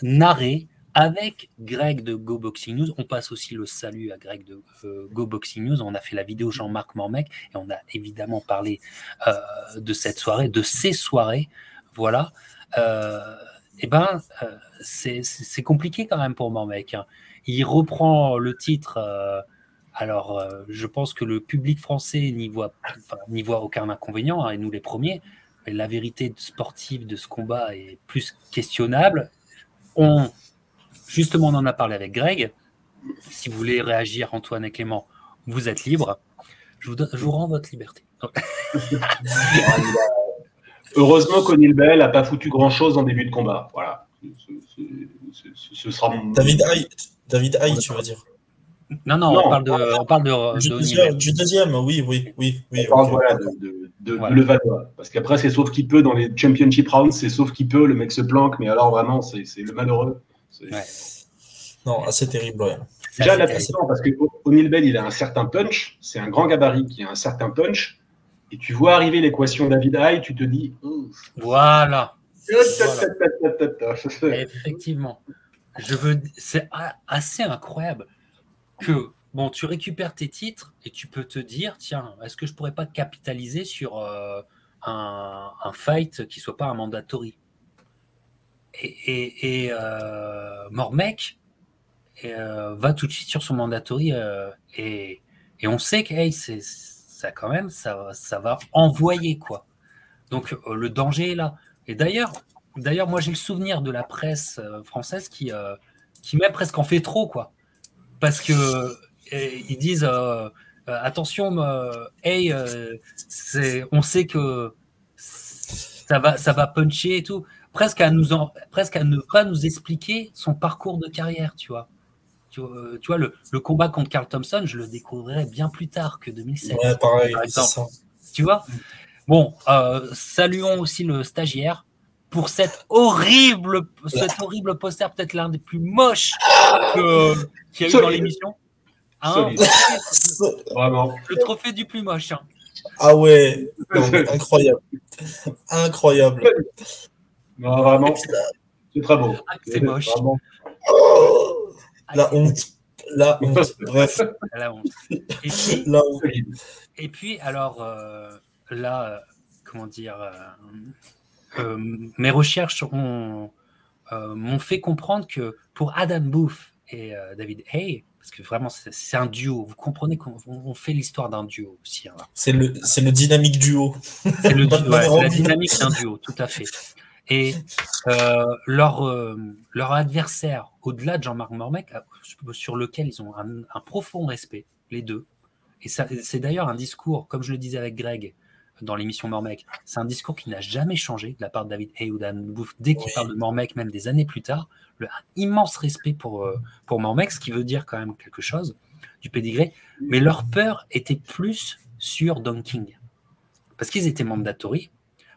narré avec Greg de Go Boxing News. On passe aussi le salut à Greg de euh, Go Boxing News. On a fait la vidéo Jean-Marc Mormec et on a évidemment parlé euh, de cette soirée, de ces soirées. Voilà. Euh, eh ben, c'est compliqué quand même pour Mormec. Hein. Il reprend le titre. alors, je pense que le public français n'y voit, voit aucun inconvénient, hein, et nous les premiers la vérité sportive de ce combat est plus questionnable. On, justement, on en a parlé avec Greg. Si vous voulez réagir, Antoine et Clément, vous êtes libre. Je vous, rends votre liberté. Heureusement qu'O'Neill Bell n'a pas foutu grand-chose en début de combat. Voilà. Ce, sera... David Hay, David tu vas dire? Non, non, on parle de, on parle de, du, deuxième, oui, oui, oui. oui on parle de, de, Levallois. Parce qu'après, c'est sauf qui peut dans les championship rounds, c'est sauf qui peut, le mec se planque, mais alors vraiment, c'est le malheureux. Non, assez terrible. Ouais. Déjà, là, parce que O'Neill Bell, il a un certain punch, c'est un grand gabarit qui a un certain punch, et tu vois arriver l'équation David High, tu te dis. Voilà. Effectivement. Je veux. C'est assez incroyable que bon, tu récupères tes titres et tu peux te dire, tiens, est-ce que je pourrais pas capitaliser sur euh, un, fight qui soit pas un mandatory? Et, et, euh, Mormec euh, va tout de suite sur son mandatory et, on sait que c'est ça quand même, ça, va envoyer quoi. Donc le danger est là. Et d'ailleurs, d'ailleurs, moi j'ai le souvenir de la presse française qui, qui met presque en fait trop quoi parce que ils disent euh, euh, attention, euh, hey, on sait que ça va, ça va puncher et tout, presque à presque à ne pas nous expliquer son parcours de carrière, tu vois. Tu, vois, le, combat contre Carl Thompson, je le découvrirai bien plus tard que 2007. Ouais, pareil, ça. Tu vois? Bon, saluons aussi le stagiaire pour cette horrible, cet horrible poster, peut-être l'un des plus moches qu'il y a eu dans l'émission. Hein? Vraiment. Le trophée du plus moche. Hein. Ah ouais, incroyable. incroyable. Non, vraiment, c'est très beau. Ah, c'est moche. Oh, la honte. La honte. Bref. La honte. Et puis, la honte. Et puis alors, euh, là, euh, comment dire, euh, mes recherches m'ont fait comprendre que pour Adam Booth et David Hay, parce que vraiment, c'est un duo. Vous comprenez qu'on fait l'histoire d'un duo aussi. Hein, c'est le, le, dynamique duo. C'est le la dynamique d'un duo, tout à fait. Et euh, leur, euh, leur adversaire, au-delà de Jean-Marc Mormec, euh, sur lequel ils ont un, profond respect, les deux. Et c'est d'ailleurs un discours, comme je le disais avec Greg dans l'émission Mormec, c'est un discours qui n'a jamais changé de la part de David Booth dès qu'il parle de Mormec, même des années plus tard un immense respect pour, pour Mormex, ce qui veut dire quand même quelque chose du pédigré, mais leur peur était plus sur Don King. Parce qu'ils étaient mandatory,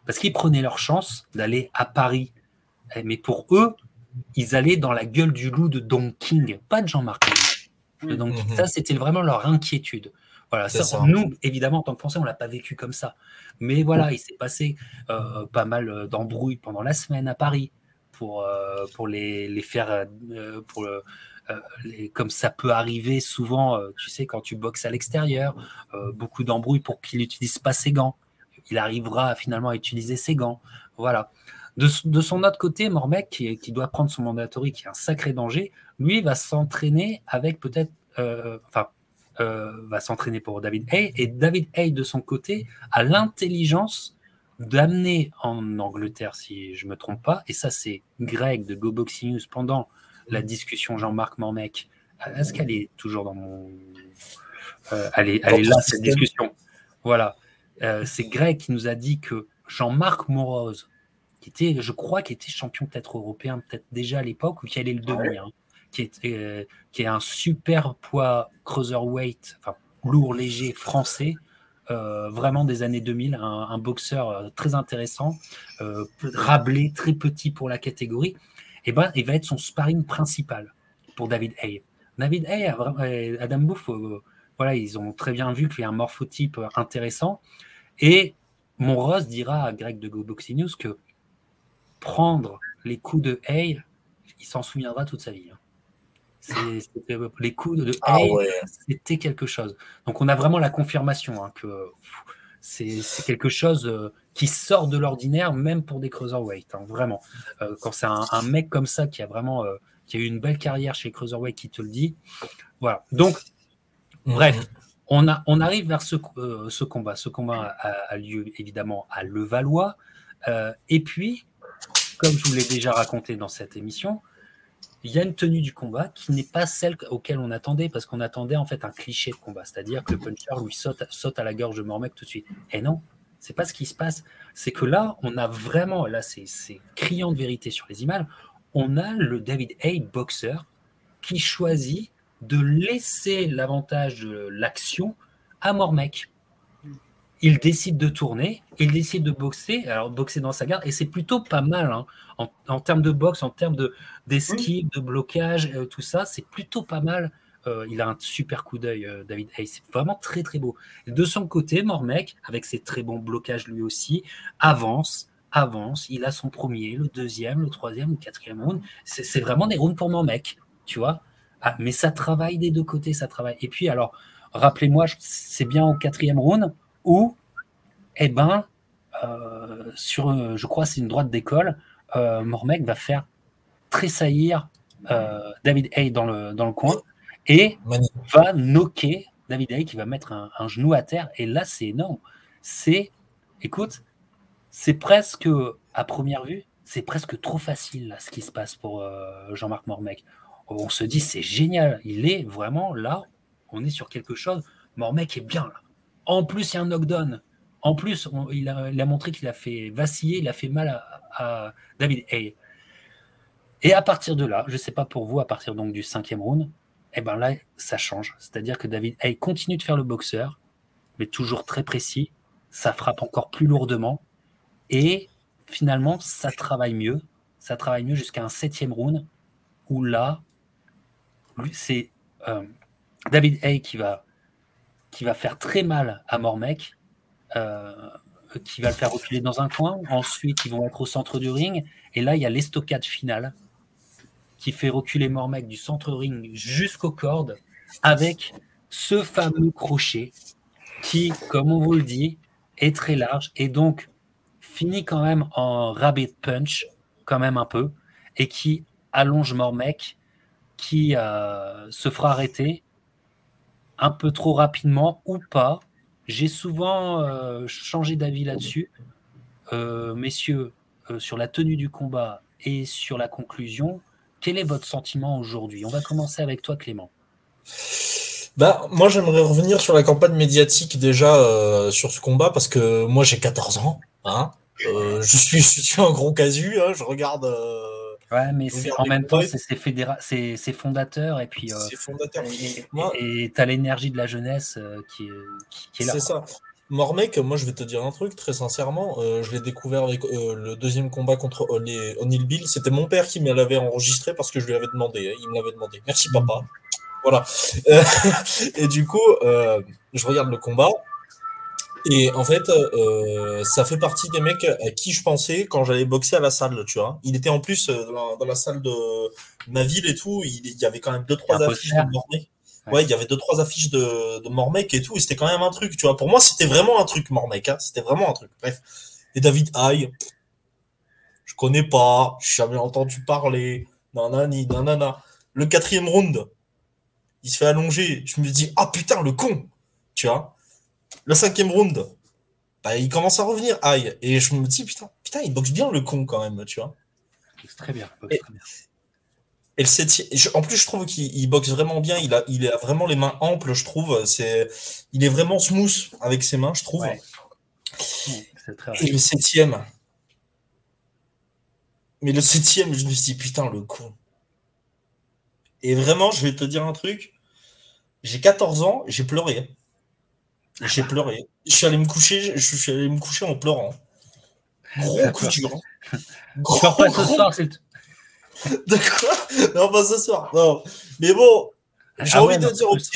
parce qu'ils prenaient leur chance d'aller à Paris. Eh, mais pour eux, ils allaient dans la gueule du loup de Don King, pas de Jean-Marc. Donc mhm. ça, c'était vraiment leur inquiétude. Voilà, ça, nous, évidemment, en tant que Français, on l'a pas vécu comme ça. Mais voilà, il s'est passé euh, pas mal d'embrouilles pendant la semaine à Paris pour, euh, pour les, les faire, euh, pour euh, les, comme ça peut arriver souvent, tu sais, quand tu boxes à l'extérieur, beaucoup d'embrouilles pour qu'il n'utilise pas ses gants. Il arrivera finalement à utiliser ses gants. Voilà. De, de son autre côté, Mormec, qui, qui, doit prendre son mandatory, qui est un sacré danger, lui va s'entraîner avec peut-être, enfin, va s'entraîner pour David Hay, et David Hay de son côté a l'intelligence d'amener en Angleterre, si je me trompe pas, et ça c'est Greg de Go Boxing News pendant la discussion Jean-Marc Mormec. Est-ce qu'elle est toujours dans mon... Euh, elle est, là, cette discussion? Voilà. Euh, c'est Greg qui nous a dit que Jean-Marc Morose, qui était, je crois, qui était champion peut-être européen, peut-être déjà à l'époque, ou qui allait le devenir, hein, qui, est, euh, qui est un super poids cruiserweight, enfin lourd, léger, français, euh, vraiment des années 2000, un, boxeur très intéressant, rablé, très petit pour la catégorie, et eh ben, il va être son sparring principal pour David Hay. David Hay, Adam Booth, voilà, ils ont très bien vu qu'il y a un morphotype intéressant. Et Monrose dira à Greg de Go Boxing News que prendre les coups de Hay, il s'en souviendra toute sa vie. Hein les coups de ah c'était quelque chose. Donc on a vraiment la confirmation hein, que c'est quelque chose euh, qui sort de l'ordinaire, même pour des cruiserweight, hein, vraiment. Euh, quand c'est un, mec comme ça qui a vraiment euh, qui a eu une belle carrière chez cruiserweight qui te le dit, voilà. Donc. Bref, on, arrive vers ce, ce combat. Ce combat a, lieu évidemment à Levallois, et puis comme je vous l'ai déjà raconté dans cette émission, il y a une tenue du combat qui n'est pas celle auquel on attendait, parce qu'on attendait en fait un cliché de combat, c'est-à-dire que le puncher lui saute, à la gorge de Mormec tout de suite. Et non, c'est pas ce qui se passe. C'est que là, on a vraiment, là c'est criant de vérité sur les images, on a le David Hay boxeur qui choisit de laisser l'avantage de l'action à Mormec. il décide de tourner, il décide de boxer, alors boxer dans sa garde, et c'est plutôt pas mal hein. en, termes de boxe, en termes d'esquive, de, de blocage, euh, tout ça, c'est plutôt pas mal. Euh, il a un super coup d'œil, euh, David Hayes. C'est vraiment très très beau. De son côté, Mormec, avec ses très bons blocages lui aussi, avance, avance. Il a son premier, le deuxième, le troisième, le quatrième round. C'est vraiment des rounds pour Mormec, tu vois. Ah, mais ça travaille des deux côtés, ça travaille. Et puis alors, rappelez-moi, c'est bien au quatrième round où, eh ben, euh, sur, euh, je crois, c'est une droite d'école, euh, Mormec va faire tressaillir David Hay dans le, dans le coin et va knocker David Hay qui va mettre un, genou à terre. Et là, c'est énorme. C'est, écoute, c'est presque, à première vue, c'est presque trop facile là, ce qui se passe pour Jean-Marc Mormec. On se dit, c'est génial. Il est vraiment là. On est sur quelque chose. Mormec est bien là. En plus, il y a un knockdown. En plus, il, a, montré qu'il a fait vaciller, il a fait mal à, David Hay. Et à partir de là, je ne sais pas pour vous, à partir donc du cinquième round, eh ben là, ça change. C'est-à-dire que David Hay continue de faire le boxeur, mais toujours très précis. Ça frappe encore plus lourdement. Et finalement, ça travaille mieux. Ça travaille mieux jusqu'à un septième round, où là, c'est euh, David Hay qui va faire très mal à Mormec, euh, qui va le faire reculer dans un coin. Ensuite, ils vont être au centre du ring. Et là, il y a l'estocade finale qui fait reculer Mormec du centre ring jusqu'aux cordes avec ce fameux crochet qui, comme on vous le dit, est très large et donc finit quand même en rabbit punch, quand même un peu, et qui allonge Mormec, qui euh, se fera arrêter un peu trop rapidement ou pas. J'ai souvent euh, changé d'avis là-dessus. Euh, messieurs, sur la tenue du combat et sur la conclusion, quel est votre sentiment aujourd'hui? On va commencer avec toi, Clément. Bah, moi, j'aimerais revenir sur la campagne médiatique déjà sur ce combat parce que moi, j'ai 14 ans. Hein je, suis, je suis un gros casu. Hein, je regarde Ouais, mais en même temps, c'est ses, fondateurs et puis. Euh, fondateurs. Et tu as l'énergie de la jeunesse euh, qui, qui, est là. C'est ça. Mormec, moi je vais te dire un truc, très sincèrement, euh, je l'ai découvert avec le deuxième combat contre O'Neill Bill. C'était mon père qui me l'avait enregistré parce que je lui avais demandé. Hein, il me l'avait demandé. Merci papa. Voilà. et du coup, je regarde le combat. Et en fait, euh, ça fait partie des mecs à qui je pensais quand j'allais boxer à la salle, tu vois. Il était en plus euh, dans la, salle de ma ville et tout. Il, y avait quand même deux trois affiches de Mormec. Ouais. il y avait deux trois affiches de, de Mormec et tout. Et c'était quand même un truc, tu vois. Pour moi, c'était vraiment un truc Mormec. Hein. C'était vraiment un truc. Bref. Et David Haye, je connais pas, j'ai jamais entendu parler. Nanani, nanana. Le quatrième round, il se fait allonger. Je me dis, ah putain, le con, tu vois. Le cinquième round, bah, il commence à revenir, aïe. Et je me dis, putain, putain, il boxe bien le con quand même, tu vois. Très bien. Et, le septième, en plus, je trouve qu'il boxe vraiment bien. Il a, il a vraiment les mains amples, je trouve. C'est, il est vraiment smooth avec ses mains, je trouve. Et le septième. Mais le septième, je me suis dit, putain, le con. Et vraiment, je vais te dire un truc. J'ai 14 ans, j'ai pleuré. J'ai pleuré. Je suis allé me coucher, je suis allé me coucher en pleurant. Gros coup dur. Gros, pas ce soir, c'est D'accord Non, pas ce soir. Non. Mais bon, j'ai ah envie de dire au petit...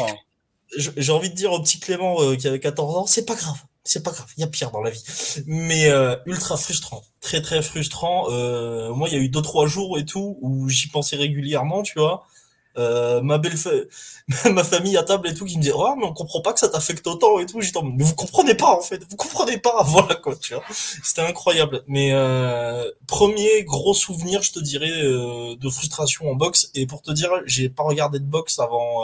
J'ai envie de dire au petit Clément euh, qui avait 14 ans, c'est pas grave. C'est pas grave, il y a pire dans la vie. Mais euh, ultra frustrant, très très frustrant. Euh, moi, il y a eu deux trois jours et tout où j'y pensais régulièrement, tu vois. Euh, ma belle ma famille à table et tout qui me dit oh mais on comprend pas que ça t'affecte autant et tout. J'ai mais vous comprenez pas en fait. Vous comprenez pas voilà quoi tu vois. C'était incroyable. Mais euh, premier gros souvenir je te dirais euh, de frustration en boxe. Et pour te dire j'ai pas regardé de boxe avant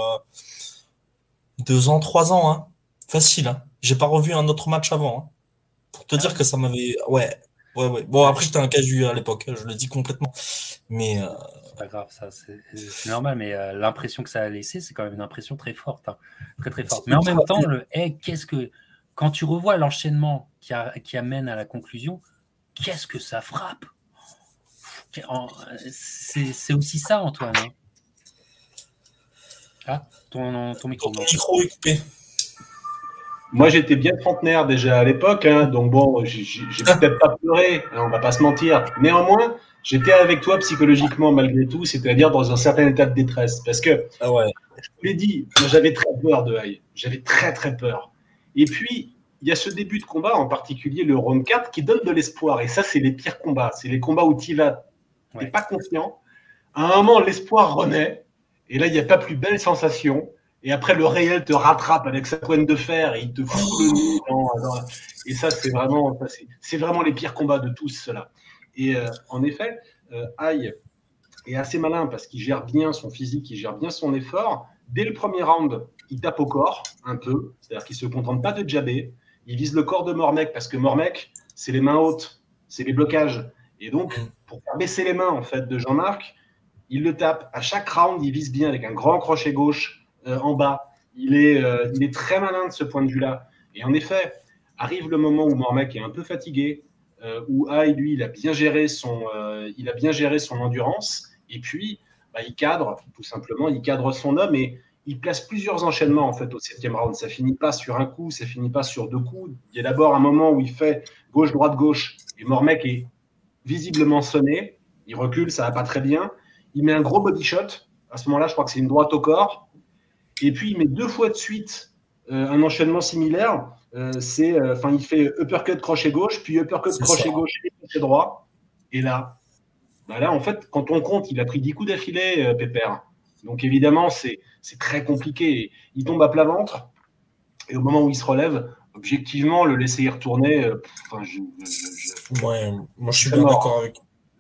deux ans trois ans hein. Facile hein. J'ai pas revu un autre match avant hein. pour te dire que ça m'avait ouais ouais ouais. Bon après j'étais un casu à l'époque je le dis complètement. Mais pas grave, ça c'est normal, mais euh, l'impression que ça a laissé, c'est quand même une impression très forte, hein. très très forte. Mais en même temps, le qu'est-ce que quand tu revois l'enchaînement qui, qui, amène à la conclusion, qu'est-ce que ça frappe? C'est aussi ça, Antoine. Hein. ah, ton, ton micro. Ton micro est coupé. Moi, j'étais bien trentenaire déjà à l'époque, hein, donc bon, j'ai peut-être pas pleuré, hein, on va pas se mentir. Néanmoins, j'étais avec toi psychologiquement malgré tout, c'est-à-dire dans un certain état de détresse. Parce que, ah ouais. je vous l'ai dit, j'avais très peur de Haï. J'avais très très peur. Et puis, il y a ce début de combat, en particulier le round 4, qui donne de l'espoir. Et ça, c'est les pires combats. C'est les combats où tu vas, tu pas confiant. À un moment, l'espoir renaît. Et là, il n'y a pas plus belle sensation et après, le réel te rattrape avec sa pointe de fer et il te fout le nez. Et ça, c'est vraiment, c'est vraiment les pires combats de tous cela. Et euh, en effet, euh, Aïe est assez malin parce qu'il gère bien son physique, il gère bien son effort. Dès le premier round, il tape au corps un peu, c'est-à-dire qu'il se contente pas de jabber. Il vise le corps de Mormec parce que Mormec, c'est les mains hautes, c'est les blocages. Et donc, pour faire baisser les mains en fait de Jean-Marc, il le tape. À chaque round, il vise bien avec un grand crochet gauche euh, en bas. Il est, euh, il est très malin de ce point de vue-là. Et en effet, arrive le moment où Mormec est un peu fatigué, où Aïe, lui, il a bien géré son, il a bien géré son endurance. Et puis, bah, il cadre, tout simplement, il cadre son homme et il place plusieurs enchaînements en fait au septième round. Ça finit pas sur un coup, ça finit pas sur deux coups. Il y a d'abord un moment où il fait gauche, droite, gauche, et Mormec est visiblement sonné. Il recule, ça va pas très bien. Il met un gros body shot. À ce moment-là, je crois que c'est une droite au corps. Et puis, il met deux fois de suite euh, un enchaînement similaire. Euh, c'est, euh, enfin, il fait uppercut crochet gauche, puis uppercut crochet gauche et crochet droit. Et là, bah là, en fait, quand on compte, il a pris 10 coups d'affilée, Pépère. Donc évidemment, c'est, c'est très compliqué. Il tombe à plat ventre. Et au moment où il se relève, objectivement, le laisser y retourner. je, ouais, moi, je suis bien d'accord avec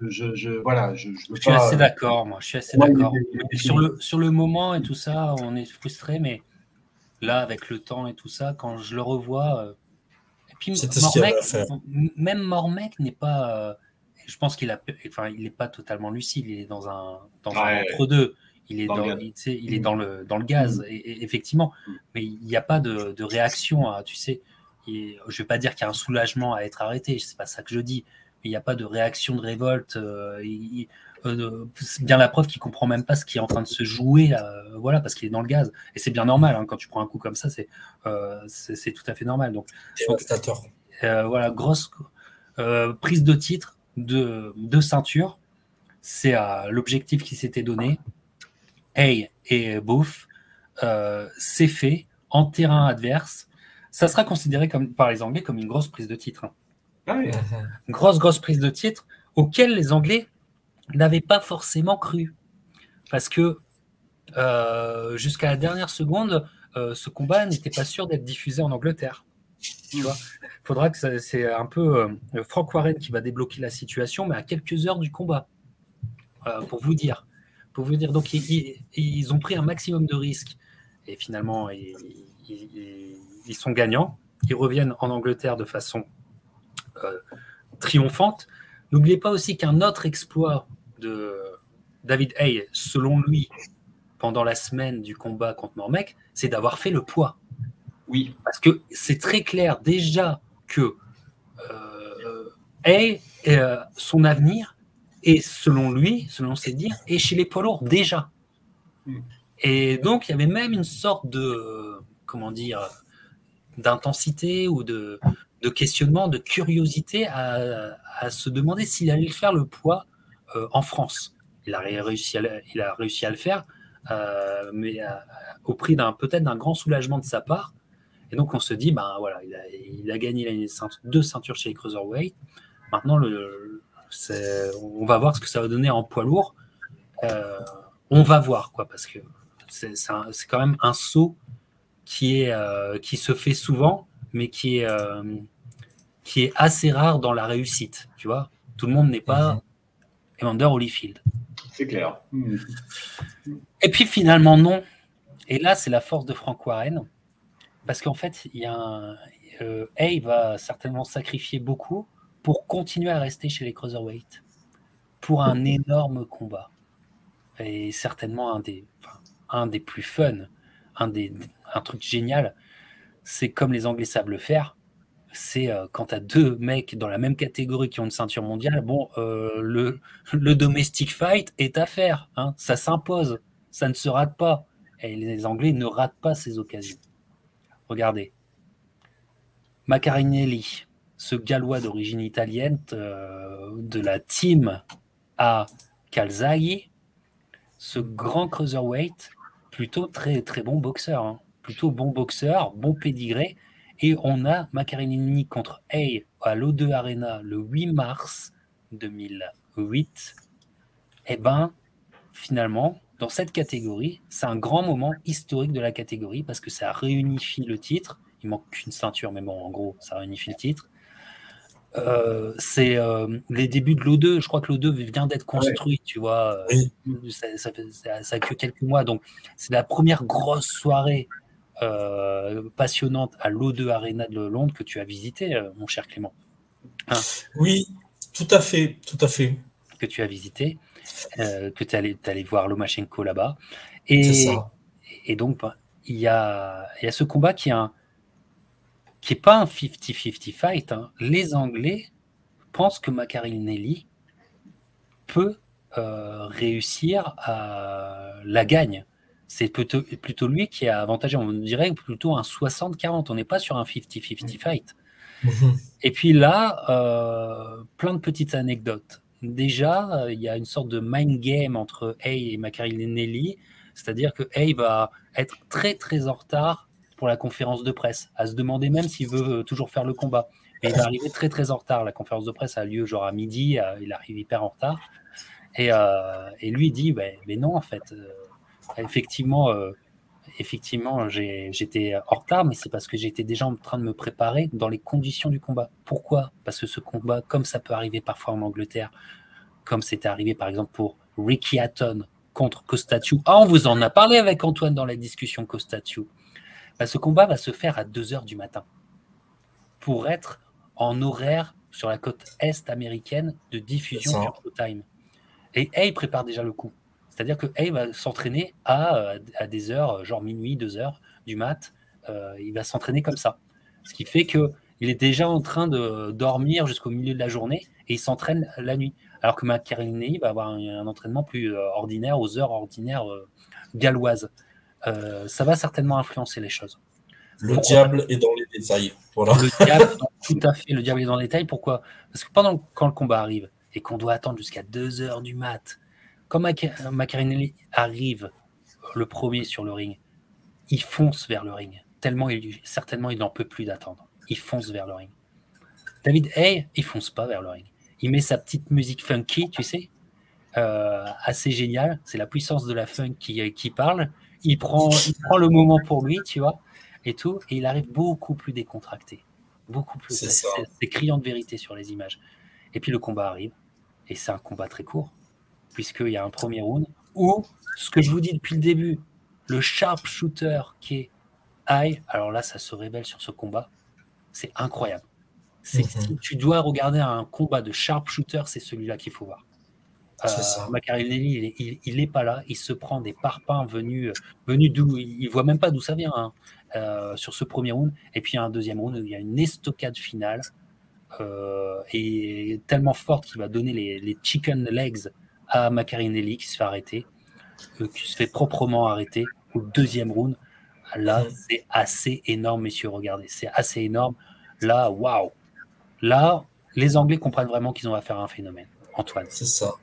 je, voilà, je, suis assez d'accord, moi, je suis assez d'accord. Sur le, sur le moment et tout ça, on est frustré, mais là, avec le temps et tout ça, quand je le revois, euh, et puis Mormec, même Mormec n'est pas, euh, je pense qu'il a, enfin, il n'est pas totalement lucide, il est dans un, dans un entre deux. Il est, dans, il, il, est dans le, dans le gaz, mm. et, effectivement, mm. mais il n'y a pas de, de réaction à, tu sais, je ne vais pas dire qu'il y a un soulagement à être arrêté, c'est pas ça que je dis, il n'y a pas de réaction de révolte. Euh, euh, c'est bien la preuve qu'il comprend même pas ce qui est en train de se jouer, euh, voilà, parce qu'il est dans le gaz. Et c'est bien normal, hein, quand tu prends un coup comme ça, c'est c'est tout à fait normal. Donc, voilà, grosse prise de titre de, de ceinture, c'est l'objectif qui s'était donné. Hey et Bouffe, c'est fait en terrain adverse. Ça sera considéré comme, par les Anglais comme une grosse prise de titre. Hein. Ah. Grosse, grosse prise de titre auquel les Anglais n'avaient pas forcément cru. Parce que euh, jusqu'à la dernière seconde, euh, ce combat n'était pas sûr d'être diffusé en Angleterre. Tu vois faudra que c'est un peu euh, Frank Warren qui va débloquer la situation, mais à quelques heures du combat, pour vous dire. Pour vous dire, donc ils, ont pris un maximum de risques et finalement ils, sont gagnants. Ils reviennent en Angleterre de façon euh, triomphante. N'oubliez pas aussi qu'un autre exploit de David Hay, selon lui, pendant la semaine du combat contre Mormec, c'est d'avoir fait le poids. Oui. Parce que c'est très clair déjà que euh, Hay, euh, son avenir, et selon lui, selon ses dires, est chez les poids lourds déjà. Hmm. Et donc, il y avait même une sorte de, comment dire, d'intensité ou de, de questionnement, de curiosité à, se demander s'il allait faire le poids en France. Il a réussi à, le faire, euh, mais euh, au prix d'un peut-être d'un grand soulagement de sa part. Et donc on se dit, ben voilà, il a, gagné deux ceintures chez les cruiserweight. Maintenant, on va voir ce que ça va donner en poids lourd. on va voir quoi, parce que c'est quand même un saut qui se fait souvent, mais qui est qui est assez rare dans la réussite. Tu vois, tout le monde n'est pas mhm. Evander Holyfield. C'est clair. Et puis finalement, non. Et là, c'est la force de Frank Warren. Parce qu'en fait, il y a un, euh, Hay va certainement sacrifier beaucoup pour continuer à rester chez les Cruiserweight. Pour un énorme combat. Et certainement un des, un des plus fun. Un, des, un truc génial. C'est comme les Anglais savent le faire c'est euh, quand tu deux mecs dans la même catégorie qui ont une ceinture mondiale, bon, euh, le, le domestic fight est à faire. Hein, ça s'impose, ça ne se rate pas. Et les Anglais ne ratent pas ces occasions. Regardez. Macarinelli, ce gallois d'origine italienne euh, de la team à Calzaghi, ce grand cruiserweight, plutôt très très bon boxeur, hein. plutôt bon boxeur, bon pédigré. Et on a Macarinelli contre Hay à l'O2 Arena le 8 mars 2008. Et eh ben, finalement, dans cette catégorie, c'est un grand moment historique de la catégorie parce que ça réunifie le titre. Il manque qu'une ceinture, mais bon, en gros, ça réunifie le titre. Euh, c'est euh, les débuts de l'O2. Je crois que l'O2 vient d'être construit, tu vois. Euh, ça, ça, que quelques mois. Donc, c'est la première grosse soirée passionnante à l'O2 Arena de Londres que tu as visité, mon cher Clément. Hein oui, tout à fait, tout à fait. Que tu as visité, que tu es allé, allé, voir Lomachenko là-bas. Et, et donc, bah, il y, a, y a ce combat qui est un qui n'est pas un 50-50 fight. Hein. Les Anglais pensent que Macarinelli peut euh, réussir à la gagne. C'est plutôt, plutôt, lui qui a avantagé. On dirait plutôt un 60-40. On n'est pas sur un 50-50 fight. Mhm. Et puis là, euh, plein de petites anecdotes. Déjà, il y a une sorte de mind game entre Hay et Macarinelli. C'est-à-dire que Hay va être très très en retard pour la conférence de presse, à se demander même s'il veut euh, toujours faire le combat. Mais il va arriver très très en retard. La conférence de presse a lieu genre à midi, euh, il arrive hyper en retard. Et, euh, et lui dit, bah, mais non en fait, effectivement, effectivement j'étais en retard, mais c'est parce que j'étais déjà en train de me préparer dans les conditions du combat. Pourquoi? Parce que ce combat, comme ça peut arriver parfois en Angleterre, comme c'était arrivé par exemple pour Ricky Hatton contre Costatu. Ah, on vous en a parlé avec Antoine dans la discussion Costatu. Bah, ce combat va se faire à 2 heures du matin pour être en horaire sur la côte est américaine de diffusion sur Showtime. Et Hay prépare déjà le coup. C'est-à-dire que Hay va s'entraîner à, à, des heures, genre minuit, 2 heures du mat. Euh, il va s'entraîner comme ça. Ce qui fait que il est déjà en train de dormir jusqu'au milieu de la journée et il s'entraîne la nuit. Alors que McCartney va avoir un, entraînement plus euh, ordinaire, aux heures ordinaires euh, galloises. Euh, ça va certainement influencer les choses. Le diable est dans les détails. Voilà. Le diable, tout à fait, le diable est dans les détails. Pourquoi? Parce que pendant quand le combat arrive et qu'on doit attendre jusqu'à 2 heures du mat, quand Macarinelli arrive le premier sur le ring, il fonce vers le ring. Tellement il, certainement il n'en peut plus d'attendre. Il fonce vers le ring. David Hay, il fonce pas vers le ring. Il met sa petite musique funky, tu sais, euh, assez géniale. C'est la puissance de la funk qui, qui parle il prend, il prend le moment pour lui, tu vois, et tout, et il arrive beaucoup plus décontracté, beaucoup plus. C'est criant de vérité sur les images. Et puis le combat arrive, et c'est un combat très court, puisqu'il y a un premier round où, ce que je vous dis depuis le début, le sharpshooter qui est high, alors là, ça se révèle sur ce combat, c'est incroyable. C'est mhm. tu dois regarder un combat de sharpshooter, c'est celui-là qu'il faut voir. Euh, Macarinelli, il, n'est pas là. Il se prend des parpaings venus, venus d'où Il voit même pas d'où ça vient hein, euh, sur ce premier round. Et puis un deuxième round où il y a une estocade finale euh, et tellement forte qu'il va donner les, chicken legs à Macarinelli qui se fait arrêter, qui se fait proprement arrêter au deuxième round. Là, c'est assez énorme, messieurs. Regardez, c'est assez énorme. Là, waouh. Là, les Anglais comprennent vraiment qu'ils ont affaire à un phénomène. Antoine. C'est ça.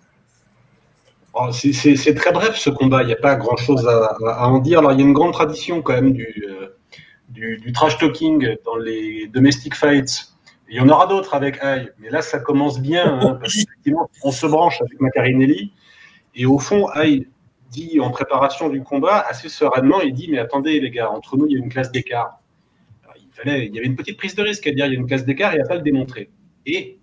Oh, c'est très bref ce combat, il n'y a pas grand chose à, en dire. Alors il y a une grande tradition quand même du, euh, du, trash talking dans les domestic fights. Il y en aura d'autres avec Aïe, mais là ça commence bien, hein, parce on se branche avec Macarinelli. Et au fond, Aïe dit en préparation du combat, assez sereinement, il dit Mais attendez les gars, entre nous il y a une classe d'écart. Il, fallait, il y avait une petite prise de risque à dire il y a une classe d'écart et à pas le démontrer. Et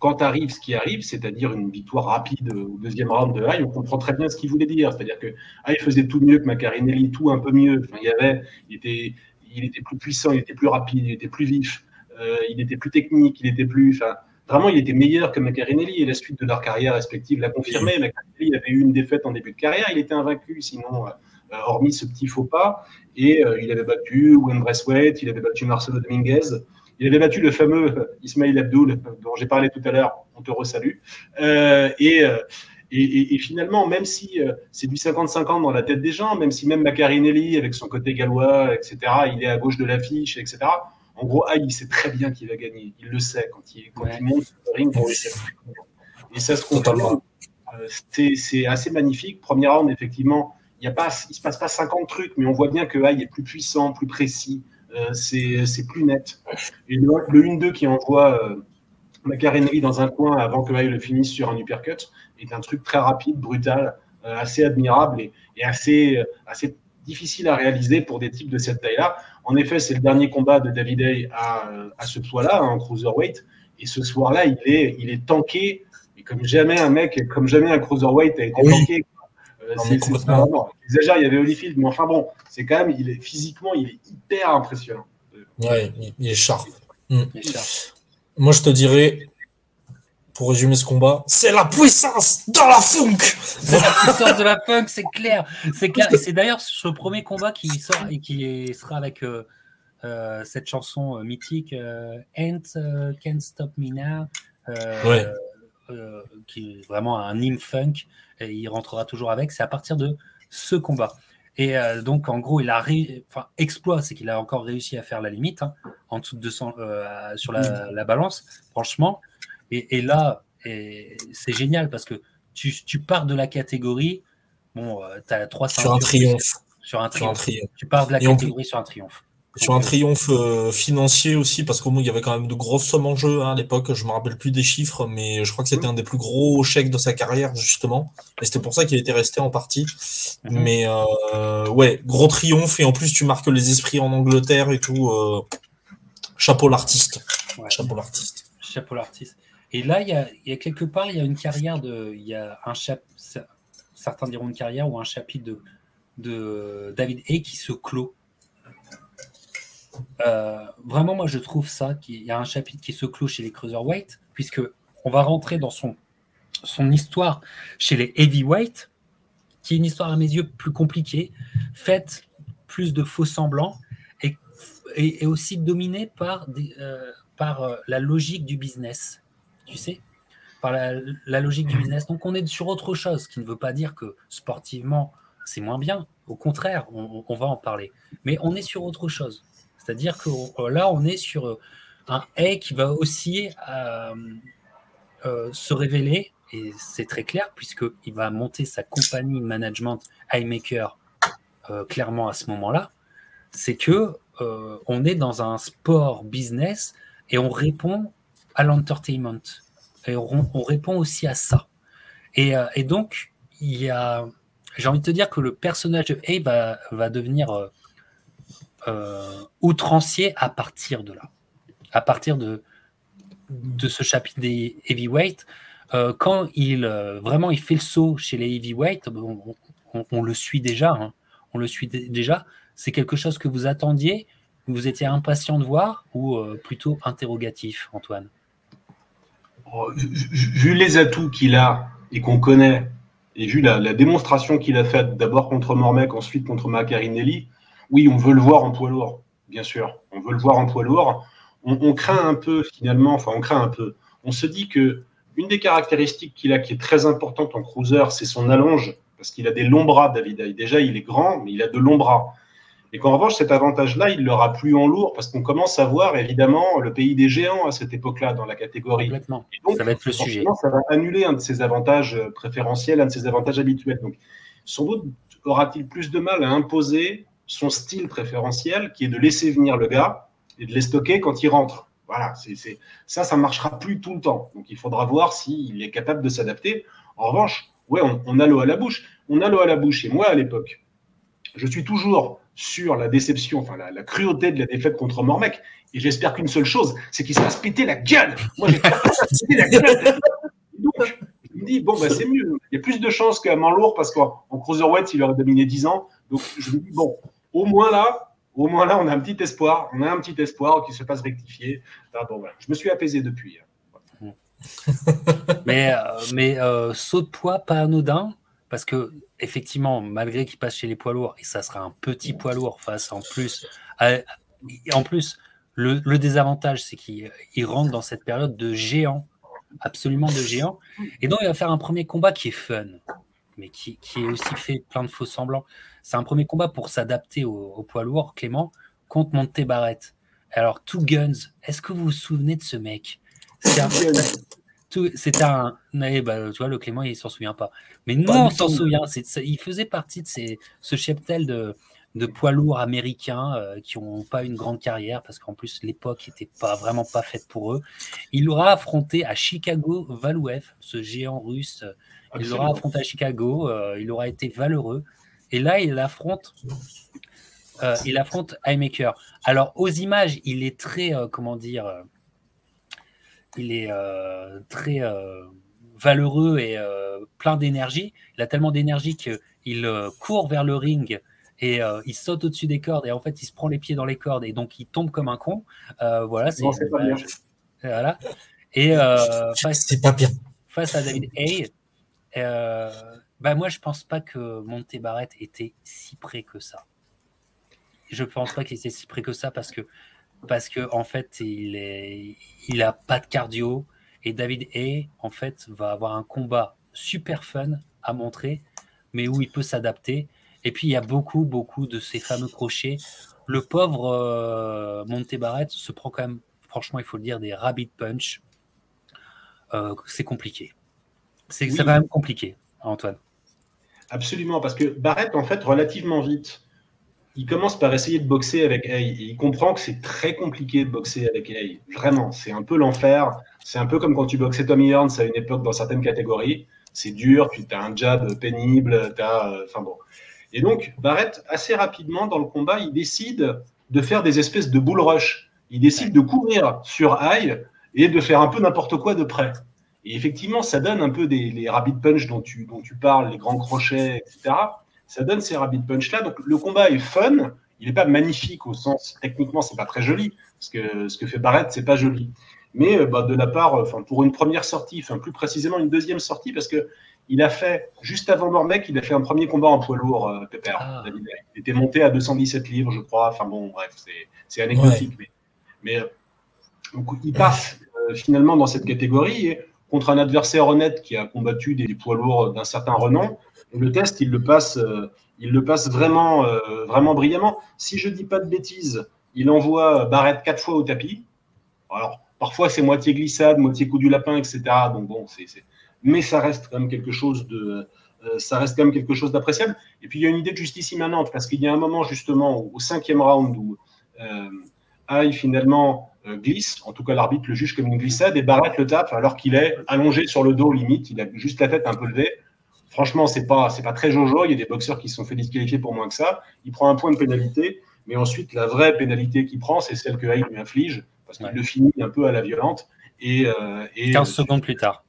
quand arrive ce qui arrive, c'est-à-dire une victoire rapide au deuxième round de Haï, on comprend très bien ce qu'il voulait dire. C'est-à-dire que Haï faisait tout mieux que Macarinelli, tout un peu mieux. il, y avait, il, était, il était plus puissant, il était plus rapide, il était plus vif, il était plus technique, il était plus. Vraiment, il était meilleur que Macarinelli et la suite de leur carrière respective l'a confirmé. Macarinelli avait eu une défaite en début de carrière, il était invaincu, sinon, euh, hormis ce petit faux pas. Et euh, il avait battu Wayne Bressweight, il avait battu Marcelo Dominguez. Il avait battu le fameux Ismail Abdoul, dont j'ai parlé tout à l'heure, on te resalue. Euh, euh, et, et, finalement, même si euh, c'est du 50-50 dans la tête des gens, même si même Macarinelli, avec son côté gallois, etc., il est à gauche de l'affiche, etc., En gros, Aïe, il sait très bien qu'il va gagner. Il le sait quand il, quand il monte sur le ring. Et ça se confirme. Euh, c'est assez magnifique. Premier round, effectivement, il ne se passe pas 50 trucs, mais on voit bien que Aïe est plus puissant, plus précis. Euh, c'est plus net. Et le, 1-2 qui envoie euh, Macarenelli dans un coin avant que Aïe le finisse sur un uppercut est un truc très rapide, brutal, euh, assez admirable et, assez, assez difficile à réaliser pour des types de cette taille-là. En effet, c'est le dernier combat de David Hay à, à ce poids-là, en cruiserweight. Et ce soir-là, il est, il est tanké. Et comme jamais un mec, comme jamais un cruiserweight a été tanké. Euh, c'est, il y avait Holyfield, mais enfin bon, c'est quand même, il est, physiquement, il est hyper impressionnant. Ouais, il est sharp. Moi, je te dirais, pour résumer ce combat, c'est la puissance de la funk. la puissance de la funk, c'est clair. C'est clair. c'est d'ailleurs le premier combat qui sort et qui sera avec euh, euh, cette chanson euh, mythique Ain't Can't Stop Me Now, qui est vraiment un hymne funk. Et il rentrera toujours avec. C'est à partir de ce combat. Et donc, en gros, il a enfin, exploit, c'est qu'il a encore réussi à faire la limite hein, en dessous de 200 sur la, la balance. Franchement, et, là, c'est génial parce que tu, pars de la catégorie, bon, tu as 300 sur un triomphe. Sur un triomphe. Tu pars de la catégorie sur un triomphe. Sur un euh, triomphe euh, financier aussi, parce qu'au moins il y avait quand même de grosses sommes en jeu hein, à l'époque. Je me rappelle plus des chiffres, mais je crois que c'était un des plus gros chèques de sa carrière justement. Et c'était pour ça qu'il était resté en partie. Mhm. Mais euh, ouais, gros triomphe et en plus tu marques les esprits en Angleterre et tout. chapeau l'artiste. Chapeau l'artiste. Chapeau l'artiste. Et là, il y, a, quelque part, il y a une carrière de. Certains diront une carrière ou un chapitre de, David Hay qui se clôt. Euh, vraiment, moi, je trouve ça qu'il y a un chapitre qui se clôt chez les Cruiserweight, puisque on va rentrer dans son, histoire chez les Heavyweight, qui est une histoire à mes yeux plus compliquée, faite plus de faux semblants et, aussi dominée par, euh, euh, la logique du business tu sais, par la, logique du business. Donc on est sur autre chose, qui ne veut pas dire que sportivement c'est moins bien. Au contraire, on, va en parler. Mais on est sur autre chose. C'est-à-dire que euh, là, on est sur euh, un A qui va aussi euh, se révéler, et c'est très clair, puisqu'il va monter sa compagnie management iMaker clairement à ce moment-là. C'est que on est dans un sport business et on répond à l'entertainment. On, répond aussi à ça. Et, euh, et, donc, il y a, j'ai envie de te dire que le personnage de Abe va, devenir euh, euh, outrancier à partir de là. À partir de, ce chapitre des heavyweight, quand il vraiment il fait le saut chez les heavyweight, on, on, le suit déjà. Hein. on le suit déjà. C'est quelque chose que vous attendiez, vous étiez impatient de voir ou plutôt interrogatif, Antoine? Vu les atouts qu'il a et qu'on connaît, et vu la, démonstration qu'il a faite d'abord contre Mormec, ensuite contre Macarinelli, oui, on veut le voir en poids lourd, bien sûr. On veut le voir en poids lourd. On, craint un peu, finalement, enfin, on craint un peu. On se dit que une des caractéristiques qu'il a qui est très importante en cruiser, c'est son allonge, parce qu'il a des longs bras, David. Déjà, il est grand, mais il a de longs bras. Et qu'en revanche, cet avantage-là, il l'aura plus en lourd parce qu'on commence à voir évidemment le pays des géants à cette époque-là dans la catégorie. Complètement. donc, ça va être le sujet. Ça va annuler un de ses avantages préférentiels, un de ses avantages habituels. Donc, sans doute aura-t-il plus de mal à imposer son style préférentiel qui est de laisser venir le gars et de les stocker quand il rentre. Voilà, c'est, ça, ça marchera plus tout le temps. Donc, il faudra voir s'il est capable de s'adapter. En revanche, ouais, on, on a l'eau à la bouche. On a l'eau à la bouche. Et moi, à l'époque, je suis toujours sur la déception, enfin la, cruauté de la défaite contre Mormec. Et j'espère qu'une seule chose, c'est qu'il se fasse péter la gueule. Moi, j'espère la gueule. Donc, je me dis, bon, bah, c'est mieux. Il y a plus de chances qu'à Manlour parce qu'en Cruiserweight, il aurait dominé 10 ans. Donc, je me dis, bon, au moins là, au moins là, on a un petit espoir. On a un petit espoir qu'il se fasse rectifier. bon, voilà. Je me suis apaisé depuis. Hein. mais saut de poids pas anodin parce que effectivement, malgré qu'il passe chez les poids lourds, et ça sera un petit poids lourd face en plus. en plus, le, désavantage, c'est qu'il rentre dans cette période de géant, absolument de géant. Et donc, il va faire un premier combat qui est fun, mais qui, est aussi fait plein de faux semblants. C'est un premier combat pour s'adapter au, poids lourd, Clément, contre Monte Barrett. Alors, Two Guns, est-ce que vous vous souvenez de ce mec? C'était un. Bah, tu vois, le Clément, il s'en souvient pas. Mais nous, on s'en souvient. Il faisait partie de ces, ce cheptel de, de poids lourds américains euh, qui n'ont pas une grande carrière parce qu'en plus l'époque n'était pas vraiment pas faite pour eux. Il aura affronté à Chicago Valouev, ce géant russe. Il l'aura affronté à Chicago. Euh, il aura été valeureux. Et là, il affronte. Euh, il affronte Highmaker. Alors, aux images, il est très, comment dire, il est très valeureux et plein d'énergie. Il a tellement d'énergie qu'il court vers le ring et euh, il saute au-dessus des cordes et en fait il se prend les pieds dans les cordes et donc il tombe comme un con. Euh, voilà, c'est pas bien. Voilà. Et euh, c'est pas bien. Face à David Hay, bah moi je pense pas que Monte Barrett était si près que ça. Je pense pas qu'il était si près que ça parce que parce que en fait il est il a pas de cardio et David Hay en fait va avoir un combat super fun à montrer mais où il peut s'adapter et puis il y a beaucoup, beaucoup de ces fameux crochets. Le pauvre euh, Monte Barrett se prend quand même, franchement, il faut le dire, des rabbit punch. Euh, c'est compliqué. C'est quand même compliqué, Antoine. Absolument, parce que Barrett, en fait, relativement vite, il commence par essayer de boxer avec Hay. il comprend que c'est très compliqué de boxer avec Hay. Vraiment, c'est un peu l'enfer. C'est un peu comme quand tu boxais Tommy Hearns à une époque dans certaines catégories. C'est dur, tu as un jab pénible, as. Euh, enfin bon. Et donc, Barrett, assez rapidement dans le combat, il décide de faire des espèces de bull rush. Il décide de courir sur High et de faire un peu n'importe quoi de près. Et effectivement, ça donne un peu des, les rabbit punch dont tu, dont tu parles, les grands crochets, etc. Ça donne ces rabbit punch là. Donc le combat est fun. Il n'est pas magnifique au sens techniquement, c'est pas très joli. Parce que ce que fait Barrett, c'est pas joli. Mais euh, bah, de la part, enfin pour une première sortie, enfin plus précisément une deuxième sortie, parce que il a fait, juste avant Mormec, il a fait un premier combat en poids lourd, euh, Pépère. Ah. Il était monté à 217 livres, je crois. Enfin bon, bref, c'est anecdotique. Mais, euh, il passe euh, finalement dans cette catégorie contre un adversaire honnête qui a combattu des, poids lourds d'un certain renom. Le test, il le passe, il le passe vraiment, vraiment brillamment. Si je dis pas de bêtises, il envoie Barrett quatre fois au tapis. Alors, parfois, c'est moitié glissade, moitié coup du lapin, etc. Donc bon, c'est mais ça reste quand même quelque chose de, euh, ça reste quand même quelque chose d'appréciable. Et puis il y a une idée de justice immanente parce qu'il y a un moment justement au cinquième round où euh, finalement euh, glisse, en tout cas l'arbitre le juge comme une glissade et Barrett le tape alors qu'il est allongé sur le dos limite, il a juste la tête un peu levée. Franchement, c'est pas c'est pas très jojo. Il y a des boxeurs qui se sont fait disqualifier pour moins que ça. Il prend un point de pénalité, mais ensuite la vraie pénalité qu'il prend, c'est celle que Hay lui inflige parce qu'il le finit un peu à la violente. Et, et 15 secondes plus tard.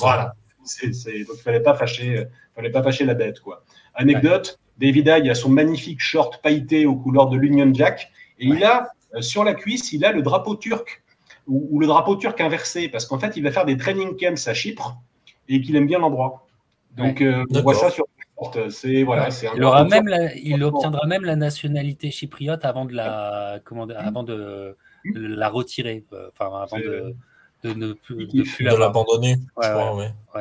Voilà. donc il fallait pas fâcher, fallait pas fâcher la bête quoi. Anecdote, David Hay a son magnifique short pailleté aux couleurs de l'Union Jack et il a euh, sur la cuisse, il a le drapeau turc ou, le drapeau turc inversé parce qu'en fait, il va faire des training camps à Chypre et qu'il aime bien l'endroit. Donc euh, on voit ça sur c'est voilà, c'est il aura même il obtiendra même la nationalité chypriote avant de la comment, avant de, la retirer, euh, enfin avant de de ne plus, de l'abandonner.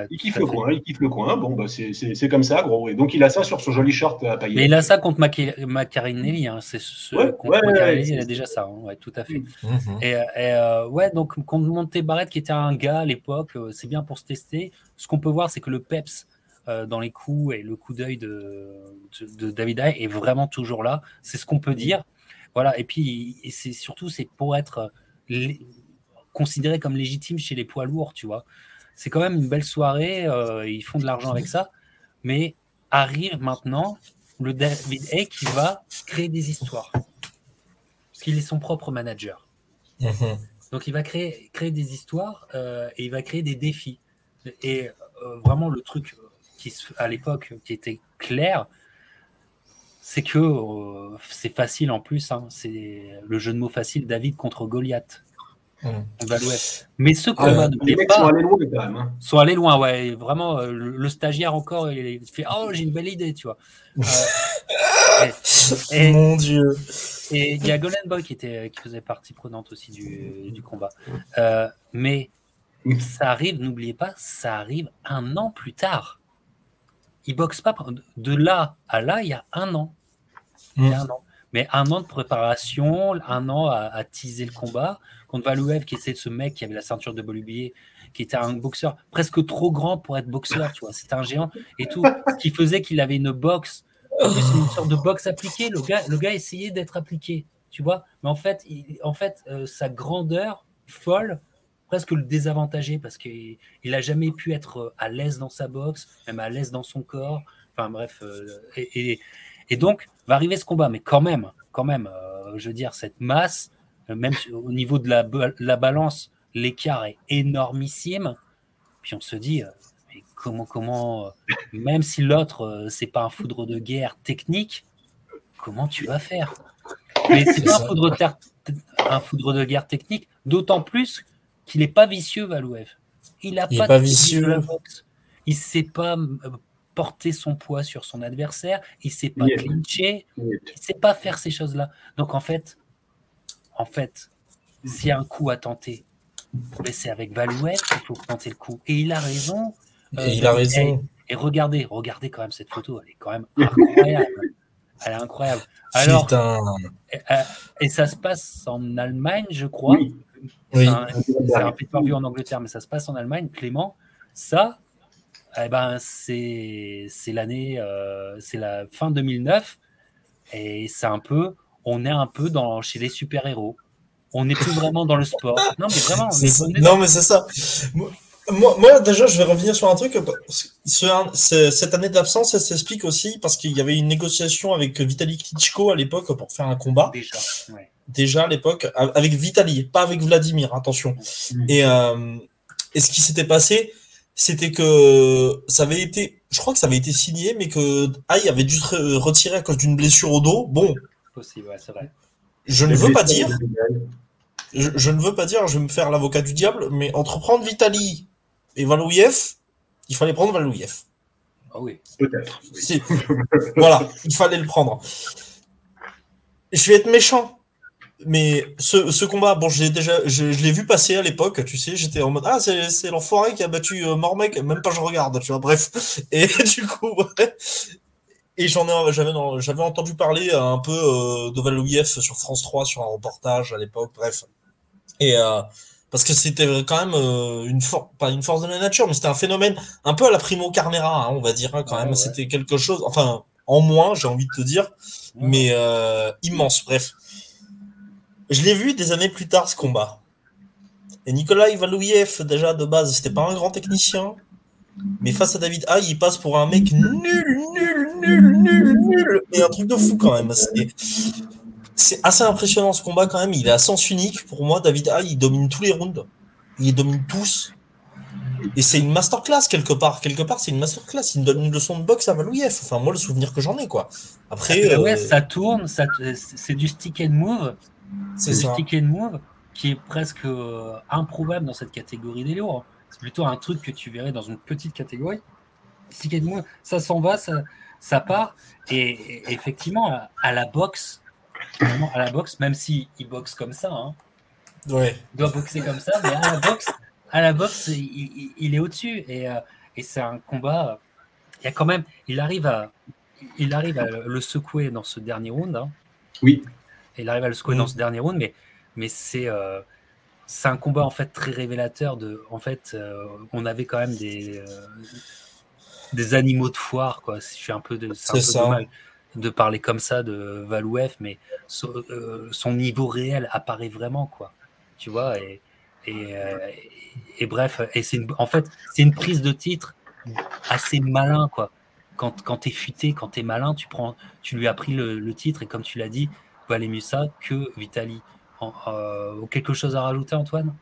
il kiffe le coin, il kiffe le coin. Bon, bah, c'est comme ça, gros. Et donc, il a ça sur son joli short à paillettes. Mais il a ça contre Macarinelli. Hein. C'est ce, contre Macarinelli, il a déjà ça. Hein. tout à fait. Mm-hmm. Et, euh, ouais, donc contre Monte Barrett, qui était un gars à l'époque, euh, c'est bien pour se tester. Ce qu'on peut voir, c'est que le peps euh, dans les coups et le coup d'œil de, de, David Hay est vraiment toujours là. C'est ce qu'on peut dire. Voilà. Et puis, c'est surtout, c'est pour être considéré comme légitime chez les poids lourds, tu vois. C'est quand même une belle soirée, euh, ils font de l'argent avec ça, mais arrive maintenant le David Hay qui va créer des histoires. Parce qu'il est son propre manager. Donc il va créer, créer des histoires euh, et il va créer des défis. Et euh, vraiment le truc qui à l'époque qui était clair, c'est que c'est facile en plus. Hein. c'est le jeu de mots facile David contre Goliath. Mmh. Mais ce combat ah, les mecs sont allés loin quand même. Hein. Sont allés loin, ouais. Vraiment, euh, le, stagiaire encore, il fait Oh, j'ai une belle idée, tu vois. Euh, et, Mon Dieu. Et il y a Golden Boy qui, était, qui faisait partie prenante aussi du, du combat. Euh, mais ça arrive, n'oubliez pas, ça arrive un an plus tard. Il boxe pas de là à là, il y a un an. Il y a un an. Mais un an de préparation, un an à, teaser le combat contre Valouev, qui était ce mec qui avait la ceinture de Bolubier, qui était un boxeur presque trop grand pour être boxeur, tu vois. C'était un géant et tout. Ce qui faisait qu'il avait une boxe, une sorte de boxe appliquée. Le gars, le gars essayait d'être appliqué, tu vois. Mais en fait, en fait euh, sa grandeur folle presque le désavantager parce qu'il n'a jamais pu être euh, à l'aise dans sa boxe, même à l'aise dans son corps. Enfin bref, euh, et, et, donc va arriver ce combat, mais quand même, quand même, euh, je veux dire, cette masse, même au niveau de la, la balance, l'écart est énormissime. Puis on se dit, mais comment, comment, même si l'autre, c'est pas un foudre de guerre technique, comment tu vas faire? Mais c'est pas un foudre, un foudre de guerre technique, d'autant plus qu'il n'est pas vicieux, Valouev. Il n'a pas, pas vicieux. Il ne sait pas euh, porter son poids sur son adversaire. Il ne sait pas clincher. Il ne sait pas faire ces choses-là. Donc en fait, en fait, s'il y a un coup à tenter, c'est avec Valouev qu'il faut tenter le coup. Et il a raison. et il a raison. Et, regardez, regardez quand même cette photo. Elle est quand même incroyable. Elle est incroyable. Alors, et, euh, et, ça se passe en Allemagne, je crois. Oui. C'est un, un vu en Angleterre, mais ça se passe en Allemagne. Clément, ça, eh ben, c'est l'année, euh, c'est la fin 2009, et c'est un peu, on est un peu dans, chez les super-héros. On n'est plus vraiment dans le sport. Non, mais vraiment. non, mais c'est ça. Moi, moi, déjà, je vais revenir sur un truc. cette année d'absence, elle s'explique aussi parce qu'il y avait une négociation avec Vitaly Klitschko à l'époque pour faire un combat. Déjà, ouais déjà à l'époque, avec Vitali, pas avec Vladimir, attention. Mm. Et, euh, et ce qui s'était passé, c'était que ça avait été, je crois que ça avait été signé, mais que Aïe avait dû se retirer à cause d'une blessure au dos. Bon. Possible, ouais, c'est vrai. Je ne veux pas dire. Je, ne veux pas dire, je vais me faire l'avocat du diable, mais entre prendre Vitali et Valouiev, il fallait prendre Valouiev. Ah oui. Peut-être. voilà, il fallait le prendre. Je vais être méchant mais ce, ce, combat, bon, je l'ai déjà, je, l'ai vu passer à l'époque, tu sais, j'étais en mode, ah, c'est, c'est l'enfoiré qui a battu euh, Mormec, même pas je regarde, tu vois, bref. Et du coup, ouais. Et j'en ai, j'avais, j'avais entendu parler un peu euh, de sur France 3, sur un reportage à l'époque, bref. Et, euh, parce que c'était quand même euh, une force, pas une force de la nature, mais c'était un phénomène un peu à la Primo Carnera, hein, on va dire, hein, quand même. C'était quelque chose, enfin, en moins, j'ai envie de te dire, mais euh, immense, bref. Je l'ai vu des années plus tard, ce combat. Et Nicolas Ivalouiev, déjà de base, c'était pas un grand technicien. Mais face à David Haye, il passe pour un mec nul, nul, nul, nul, nul. Et un truc de fou quand même. C'est assez impressionnant ce combat quand même. Il est à sens unique. Pour moi, David Haye, il domine tous les rounds. Il les domine tous. Et c'est une masterclass quelque part. Quelque part, c'est une masterclass. Il me donne une leçon de boxe à Valouiev. Enfin, moi, le souvenir que j'en ai, quoi. Après. Ouais, euh, ça tourne, ça, c'est du stick and move. C'est le stick and move qui est presque euh, improbable dans cette catégorie des lourds. C'est plutôt un truc que tu verrais dans une petite catégorie. Stick and move, ça s'en va, ça, ça part. Et, effectivement, à, la boxe, à la boxe, même s'il il boxe comme ça, hein, ouais. il doit boxer comme ça, mais à la boxe, à la boxe il, est au-dessus. Et, euh, et c'est un combat. Il y a quand même, il arrive à, il arrive à le secouer dans ce dernier round. Hein. Oui il arrive à le secouer dans mm. ce dernier round, mais, mais c'est euh, un combat en fait très révélateur de. En fait, euh, on avait quand même des, euh, des animaux de foire, quoi. Je suis un peu de, un de parler comme ça de Valouef, mais son, niveau réel apparaît vraiment, quoi. Tu vois, et, et, et bref, et c'est en fait, c'est une prise de titre assez malin, quoi. Quand, quand tu es futé, quand tu es malin, tu, prends, tu lui as pris le, le titre, et comme tu l'as dit, ça que Vitali. Euh, quelque chose à rajouter, Antoine?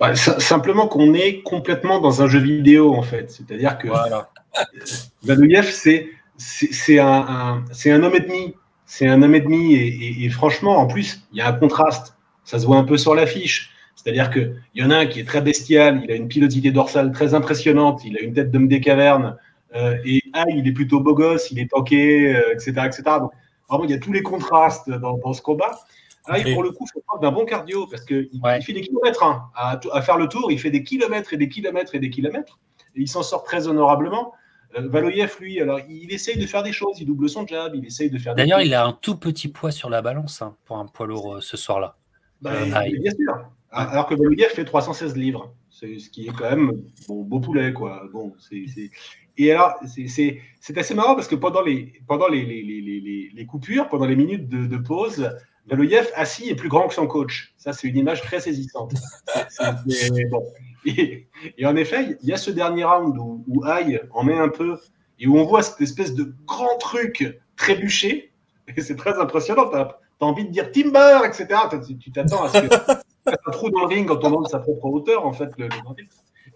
Bah, Simplement qu'on est complètement dans un jeu vidéo, en fait. C'est-à-dire que voilà. c'est c'est un, un, homme et demi. C'est un homme et demi. Et, franchement, en plus, il y a un contraste. Ça se voit un peu sur l'affiche. C'est-à-dire qu'il y en a un qui est très bestial, il a une pilotité dorsale très impressionnante, il a une tête d'homme des cavernes, euh, et ah, il est plutôt beau gosse, il est tanké, etc., euh, etc. Donc, Vraiment, il y a tous les contrastes dans, ce combat. Là, pour le coup, il faut d'un bon cardio parce qu'il il fait des kilomètres hein, à, faire le tour. Il fait des kilomètres et des kilomètres et des kilomètres. Et il s'en sort très honorablement. Valoyev, lui, alors il essaye de faire des choses, il double son jab, il essaye de faire. D'ailleurs, il a un tout petit poids sur la balance hein, pour un poids lourd ce soir-là. Bah, bien sûr. Alors que Valoyev fait 316 livres, ce qui est quand même bon, beau poulet, quoi. Bon, c'est et alors, c'est assez marrant parce que pendant les, pendant coupures, pendant les minutes de, pause, Valoyev assis est plus grand que son coach. Ça, c'est une image très saisissante. bon. et, en effet, il y a ce dernier round où, où Aïe en met un peu et où on voit cette espèce de grand truc trébuché. Et c'est très impressionnant. Tu as, envie de dire Timber, etc. Tu t'attends à ce que un trou dans le ring en tombant de sa propre hauteur, en fait, le, le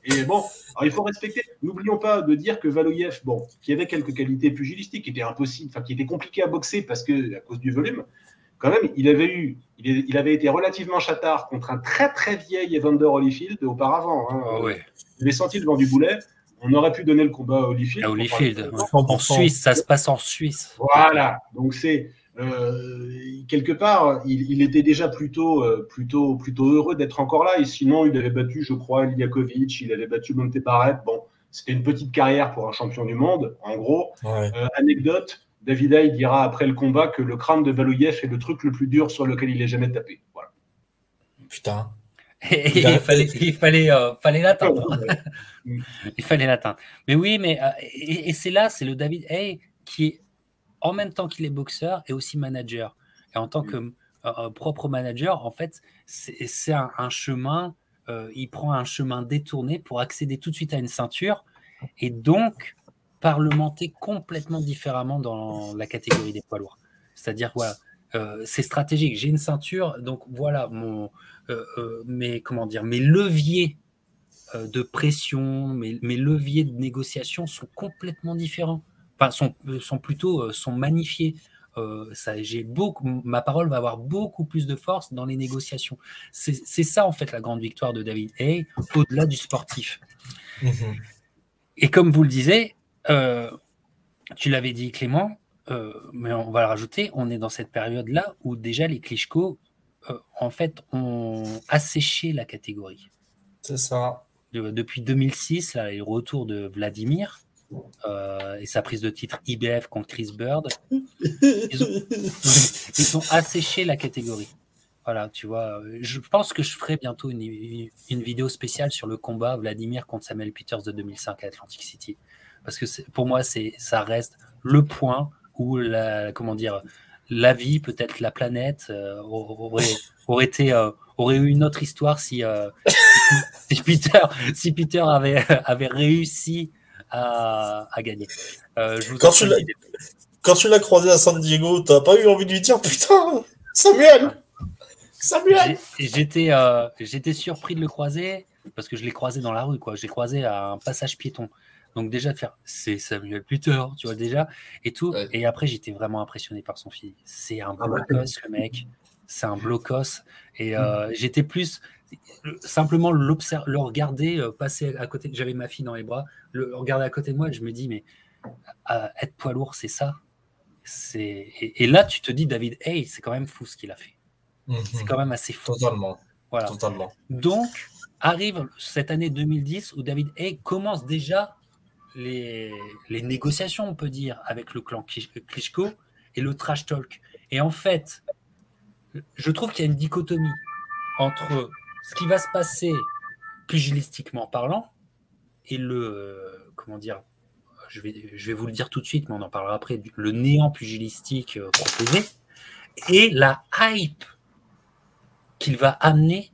et bon, alors il faut respecter. N'oublions pas de dire que Valoyev, bon, qui avait quelques qualités pugilistiques, qui étaient impossibles, enfin qui étaient compliquées à boxer parce que à cause du volume, quand même, il avait eu, il, avait été relativement chatard contre un très très vieil Evander Holyfield auparavant. Hein. Oh, ouais. Il avait senti le vent du boulet. On aurait pu donner le combat à Holyfield. À Holyfield, en Suisse, ça se passe en Suisse. Voilà, donc c'est euh, quelque part, il, était déjà plutôt, euh, plutôt, plutôt heureux d'être encore là. Et sinon, il avait battu, je crois, Ilyakovic, il avait battu Monte Bon, c'était une petite carrière pour un champion du monde, en gros. Euh, anecdote, David Hay dira après le combat que le crâne de Valouyev est le truc le plus dur sur lequel il ait jamais tapé. Voilà. Putain. il, fallait, il fallait, fallait l'atteindre. il fallait l'atteindre. Mais oui, mais et, c'est là, c'est le David Hay qui est en même temps qu'il est boxeur et aussi manager. Et en tant que euh, propre manager, en fait, c'est un, chemin, euh, il prend un chemin détourné pour accéder tout de suite à une ceinture et donc parlementer complètement différemment dans la catégorie des poids lourds. C'est-à-dire, voilà, euh, c'est stratégique. J'ai une ceinture, donc voilà, mon, mes, comment dire, mes leviers de pression, mes, mes leviers de négociation sont complètement différents sont, euh, sont plutôt euh, sont magnifiés. Euh, ça, j'ai beaucoup, ma parole va avoir beaucoup plus de force dans les négociations. C'est, ça en fait la grande victoire de David Hay, au-delà du sportif. Mhm. Et comme vous le disiez, tu l'avais dit Clément, mais on va le rajouter, on est dans cette période-là où déjà les Klitschko, en fait, ont asséché la catégorie. C'est ça. depuis 2006, là, le retour de Vladimir, euh, et sa prise de titre IBF contre Chris Bird, ils ont, asséché la catégorie. Voilà, tu vois, je pense que je ferai bientôt une, une, vidéo spéciale sur le combat Vladimir contre Samuel Peters de 2005 à Atlantic City. Parce que pour moi, ça reste le point où la, comment dire, la vie, peut-être la planète, euh, aurait, aurait, été, euh, aurait eu une autre histoire si, si, Peter, si Peter avait, avait réussi à, gagner. Euh, quand, tu l'as, croisé à San Diego, t'as pas eu envie de lui dire putain, Samuel Samuel J'étais, euh, j'étais surpris de le croiser parce que je l'ai croisé dans la rue, quoi. Je l'ai croisé à un passage piéton. Donc déjà de faire c'est Samuel Peter, tu vois déjà et tout. Et après j'étais vraiment impressionné par son fils. C'est un ah blocos le mec. C'est un blocos. Et euh, mm. j'étais plus simplement le regarder euh, passer à côté. J'avais ma fille dans les bras, le regarder à côté de moi, je me dis, mais euh, être poids lourd, c'est ça? Et, et, là, tu te dis, David, hey, c'est quand même fou ce qu'il a fait. Mhm. C'est quand même assez fou. Totalement. Voilà. Totalement. Donc, arrive cette année 2010 où David Hay commence déjà les, les, négociations, on peut dire, avec le clan Klitschko et le trash talk. Et en fait, je trouve qu'il y a une dichotomie entre ce qui va se passer pugilistiquement parlant et le euh, comment dire je vais, vous le dire tout de suite mais on en parlera après le néant pugilistique euh, proposé et la hype qu'il va amener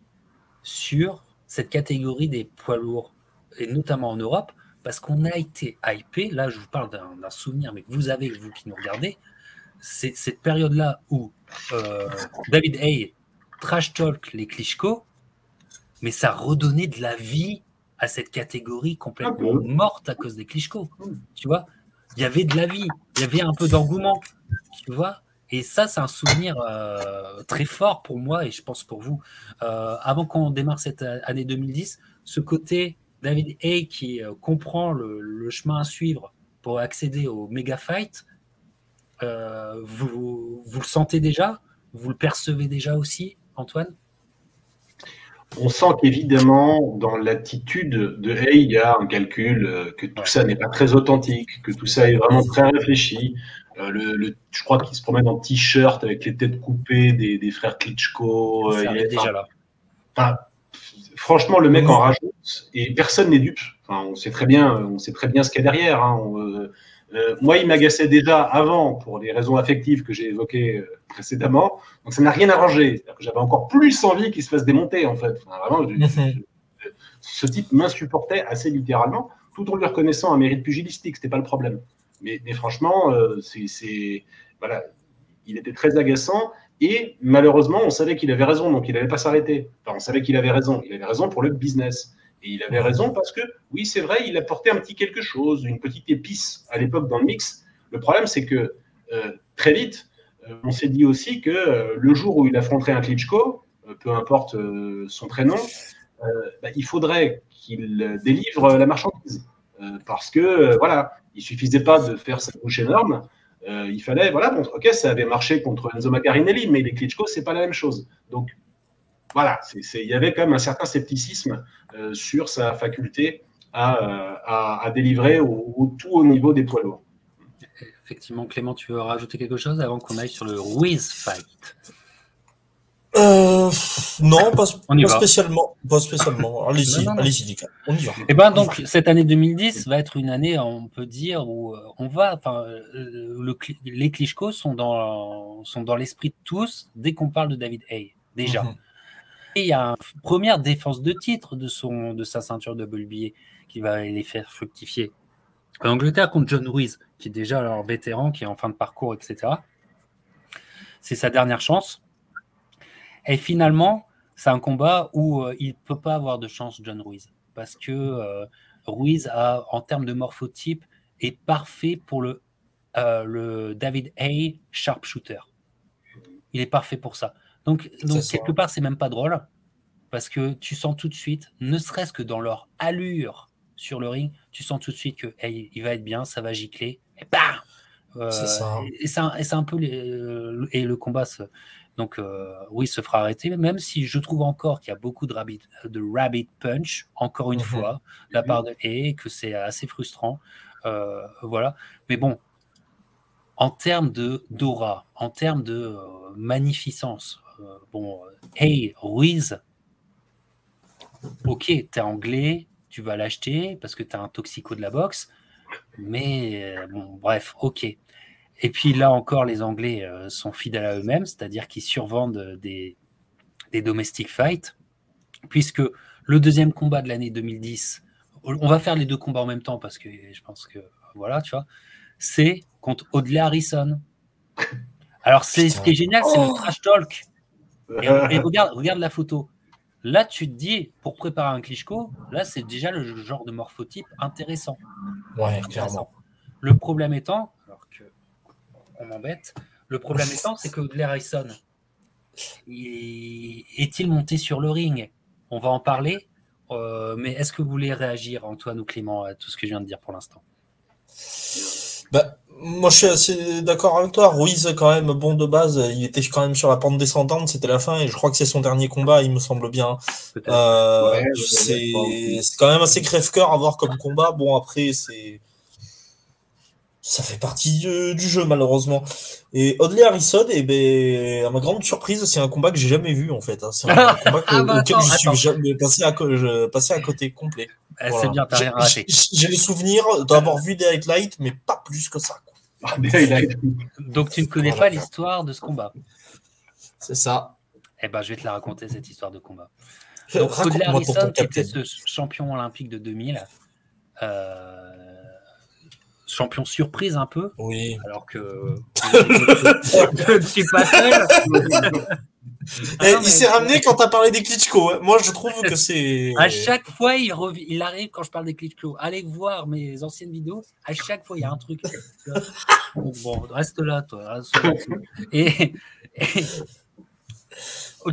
sur cette catégorie des poids lourds et notamment en Europe parce qu'on a été hypé. Là je vous parle d'un souvenir mais vous avez vous qui nous regardez c'est cette période là où euh, David Hay trash talk les Klitschko mais ça redonnait de la vie à cette catégorie complètement ah morte à cause des Klitschko. Tu vois, il y avait de la vie, il y avait un peu d'engouement. Tu vois, et ça, c'est un souvenir euh, très fort pour moi et je pense pour vous. Euh, avant qu'on démarre cette année 2010, ce côté David Hay qui euh, comprend le, chemin à suivre pour accéder au méga fight, vous, vous le sentez déjà? Vous le percevez déjà aussi, Antoine? On sent qu'évidemment, dans l'attitude de Hey, il y a un calcul, euh, que tout ça n'est pas très authentique, que tout ça est vraiment très réfléchi. Euh, le, je crois qu'il se promène en t-shirt avec les têtes coupées des, frères Klitschko. Euh, il est déjà là. franchement, le mec en rajoute et personne n'est dupe. on sait très bien, on sait très bien ce qu'il y a derrière. Hein. Euh, moi, il m'agaçait déjà avant pour les raisons affectives que j'ai évoquées euh, précédemment. Donc, ça n'a rien arrangé. J'avais encore plus envie qu'il se fasse démonter, en fait. vraiment, mhm. ce type m'insupportait assez littéralement, tout en lui reconnaissant un mérite pugilistique. C'était pas le problème. Mais, franchement, euh, c'est voilà, il était très agaçant. Et malheureusement, on savait qu'il avait raison, donc il n'allait pas s'arrêter. Enfin, on savait qu'il avait raison. Il avait raison pour le business. Et il avait raison parce que, oui, c'est vrai, il apportait un petit quelque chose, une petite épice à l'époque dans le mix. Le problème, c'est que euh, très vite, euh, on s'est dit aussi que euh, le jour où il affronterait un Klitschko, peu importe son prénom, bah, il faudrait qu'il délivre la marchandise. parce que, voilà, il suffisait pas de faire sa bouche énorme. il fallait, voilà, bon, ok, ça avait marché contre Enzo Macarinelli, mais les Klitschko, c'est pas la même chose. Donc, voilà, il y avait quand même un certain scepticisme euh, sur sa faculté à, euh, délivrer au, tout au niveau des poids lourds. Effectivement, Clément, tu veux rajouter quelque chose avant qu'on aille sur le Ruiz fight? Euh, non, pas, spécialement. Pas spécialement. Allez-y, allez-y, on y va. Et eh ben donc cette année 2010 va être une année, on peut dire, où on va. Enfin, le, les Klitschko sont dans sont dans l'esprit de tous dès qu'on parle de David Hay. Déjà. Mhm il y a une première défense de titre de, son, de sa ceinture de WBA qui va les faire fructifier. En Angleterre contre John Ruiz, qui est déjà leur vétéran, qui est en fin de parcours, etc. C'est sa dernière chance. Et finalement, c'est un combat où euh, il ne peut pas avoir de chance, John Ruiz, parce que euh, Ruiz, a, en termes de morphotype, est parfait pour le, euh, le David Hay sharpshooter. Il est parfait pour ça. Donc, donc quelque part, c'est même pas drôle parce que tu sens tout de suite, ne serait-ce que dans leur allure sur le ring, tu sens tout de suite que il va être bien, ça va gicler, et bam euh, Et c'est un, peu euh, et le combat donc euh, oui se fera arrêter, même si je trouve encore qu'il y a beaucoup de rabbit, de rabbit punch, encore une mhm. fois, de la part de et que c'est assez frustrant, voilà. Mais bon, en termes de d'aura, en termes de magnificence, euh, bon, euh, hey, Ruiz, ok, t'es anglais, tu vas l'acheter parce que t'as un toxico de la boxe, mais euh, bon, bref, ok. Et puis là encore, les Anglais sont fidèles à eux-mêmes, c'est-à-dire qu'ils survendent des, des domestic fights, puisque le deuxième combat de l'année 2010, on va faire les deux combats en même temps parce que je pense que voilà, tu vois, c'est contre Audley Harrison. Alors, c'est ce qui est génial, c'est le oh trash talk. Et, regarde, regarde la photo. Là, tu te dis, pour préparer un Klitschko, là, c'est déjà le genre de morphotype intéressant. Ouais, clairement. Le problème étant, alors que on m'embête, le problème étant, c'est que Blair Harrison est-il monté sur le ring? On va en parler. Euh, mais est-ce que vous voulez réagir, Antoine ou Clément, à tout ce que je viens de dire pour l'instant? Bah, moi, je suis assez d'accord avec toi. Ruiz, quand même, bon de base, il était quand même sur la pente descendante, c'était la fin, et je crois que c'est son dernier combat, il me semble bien. Euh, c'est quand même assez crève-cœur à voir comme combat. Bon, après, c'est. Ça fait partie du, jeu, malheureusement. Et Audley Harrison, et eh ben, à ma grande surprise, c'est un combat que j'ai jamais vu, en fait. Hein. C'est un combat que, ah bah auquel je suis jamais passé à, passé à côté complet. Eh, c'est bien, t'as rien raté. J'ai le souvenir d'avoir vu des highlights, mais pas plus que ça. Ah, Donc tu ne connais pas l'histoire de ce combat. C'est ça. Eh ben, je vais te la raconter cette histoire de combat. Donc Audley Harrison, qui était ce champion olympique de 2000, euh, champion surprise un peu. Oui. Alors que je ne suis pas seul. Eh, il s'est ramené quand tu as parlé des Klitschko. Hein. Moi, je trouve que c'est. À chaque fois, il, il arrive quand je parle des Klitschko. Allez voir mes anciennes vidéos. À chaque fois, il y a un truc. bon, reste là, toi. Et, et...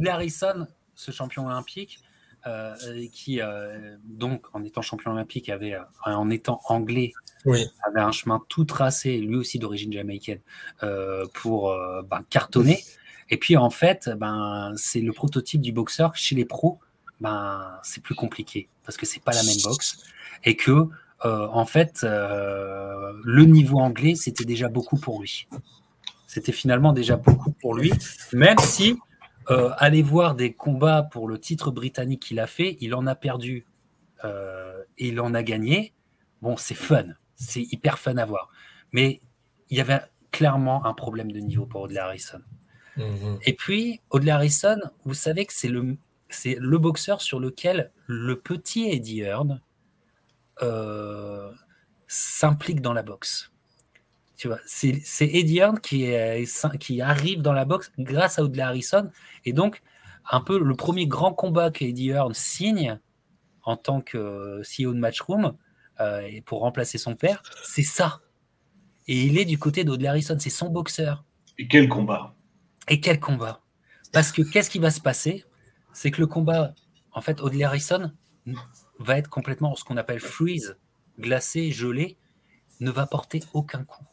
Harrison, ce champion olympique, euh, qui, euh, donc, en étant champion olympique, avait, euh, en étant anglais, avait un chemin tout tracé, lui aussi d'origine jamaïcaine, pour ben, cartonner. Et puis en fait, ben, c'est le prototype du boxeur chez les pros. ben, c'est plus compliqué parce que c'est pas la même boxe et que euh, en fait, euh, le niveau anglais, c'était déjà beaucoup pour lui. C'était finalement déjà beaucoup pour lui, même si euh, aller voir des combats pour le titre britannique qu'il a fait, il en a perdu et il en a gagné. Bon, c'est fun, c'est hyper fun à voir. Mais il y avait clairement un problème de niveau pour Audley Harrison. Mhm. Et puis, Audley Harrison, vous savez que c'est le, c'est le boxeur sur lequel le petit Eddie Hearn euh, s'implique dans la boxe. Tu vois, c'est, Eddie Hearn qui, qui arrive dans la boxe grâce à Audley Harrison. Et donc, un peu le premier grand combat que Eddie Hearn signe en tant que CEO de Matchroom euh, pour remplacer son père, c'est ça. Et il est du côté d'Audley Harrison, c'est son boxeur. Et quel combat? Et quel combat Parce que qu'est-ce qui va se passer? C'est que le combat, en fait, Audley Harrison va être complètement ce qu'on appelle freeze, glacé, gelé, ne va porter aucun coup.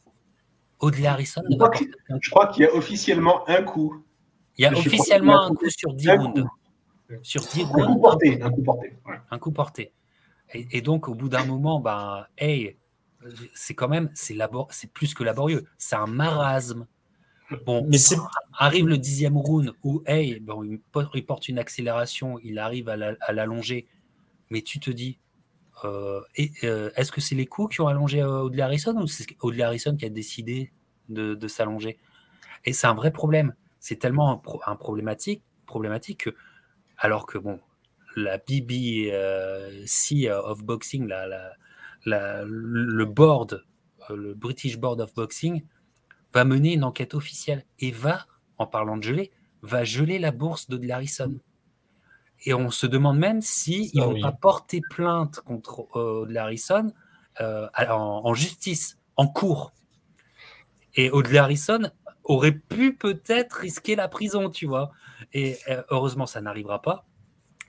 Audley Harrison ne va porter aucun coup. Je crois qu'il y a officiellement un coup. Il y a officiellement un coup sur 10 rounds. Sur 10 rounds. Un coup porté. Un coup porté. Un coup porté. Et, donc, au bout d'un moment, ben, hey, c'est quand même, c'est c'est plus que laborieux. C'est un marasme. Bon, mais arrive le dixième round où, hey, bon, il porte une accélération, il arrive à l'allonger mais tu te dis, euh, euh, est-ce que c'est les coups qui ont allongé euh, Audley Harrison ou c'est Audley Harrison qui a décidé de, s'allonger? Et c'est un vrai problème. C'est tellement un, problématique, problématique que, alors que bon, la BBC of Boxing, le board, le British Board of Boxing, va mener une enquête officielle et va, en parlant de geler, va geler la bourse d'Audley Harrison. Et on se demande même s'ils si ne vont pas porter plainte contre euh, Harrison euh, en, justice, en cours. Et Audley Harrison aurait pu peut-être risquer la prison, tu vois. Et euh, heureusement, ça n'arrivera pas.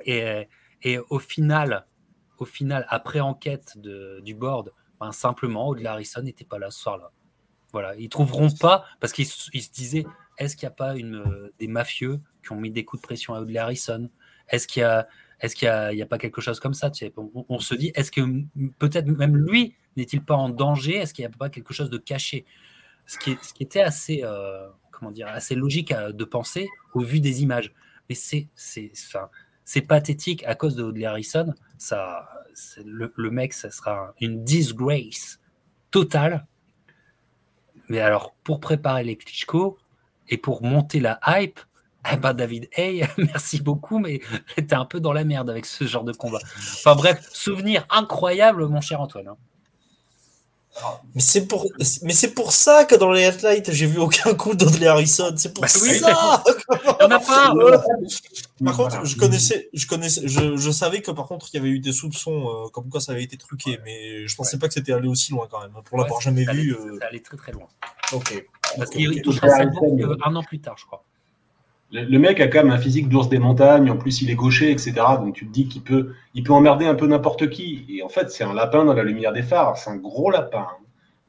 Et, et, au final, au final, après enquête de, du board, ben, simplement, Audley Harrison n'était pas là ce soir-là. Voilà, ils trouveront pas parce qu'ils se disaient est-ce qu'il n'y a pas une, des mafieux qui ont mis des coups de pression à Audley Harrison? Est-ce qu'il y a, est-ce qu'il y a, pas quelque chose comme ça? On, se dit, est-ce que peut-être même lui n'est-il pas en danger? Est-ce qu'il n'y a pas quelque chose de caché? Ce qui, ce qui était assez, euh, comment dire, assez logique de penser au vu des images. Mais c'est, c'est, c'est pathétique à cause de Audley Harrison. Ça, le, le, mec, ça sera une disgrace totale. Mais alors, pour préparer les Klitschko et pour monter la hype, eh ben David, hey, merci beaucoup, mais t'es un peu dans la merde avec ce genre de combat. Enfin bref, souvenir incroyable, mon cher Antoine. Mais c'est pour, mais c'est pour ça que dans les Headlights, j'ai vu aucun coup d'Audley Harrison. C'est pour bah ça. Il n'y en a pas. par contre, je connaissais, je connaissais, je, savais que par contre, il y avait eu des soupçons euh, comme quoi ça avait été truqué, mais je pensais pas que c'était allé aussi loin quand même. Pour l'avoir jamais vu. Euh... Ça allait très très loin. Ok. Parce qu'il touchera sa un an plus tard, je crois le, mec a quand même un physique d'ours des montagnes, en plus il est gaucher, etc. Donc tu te dis qu'il peut, il peut emmerder un peu n'importe qui. Et en fait, c'est un lapin dans la lumière des phares, c'est un gros lapin.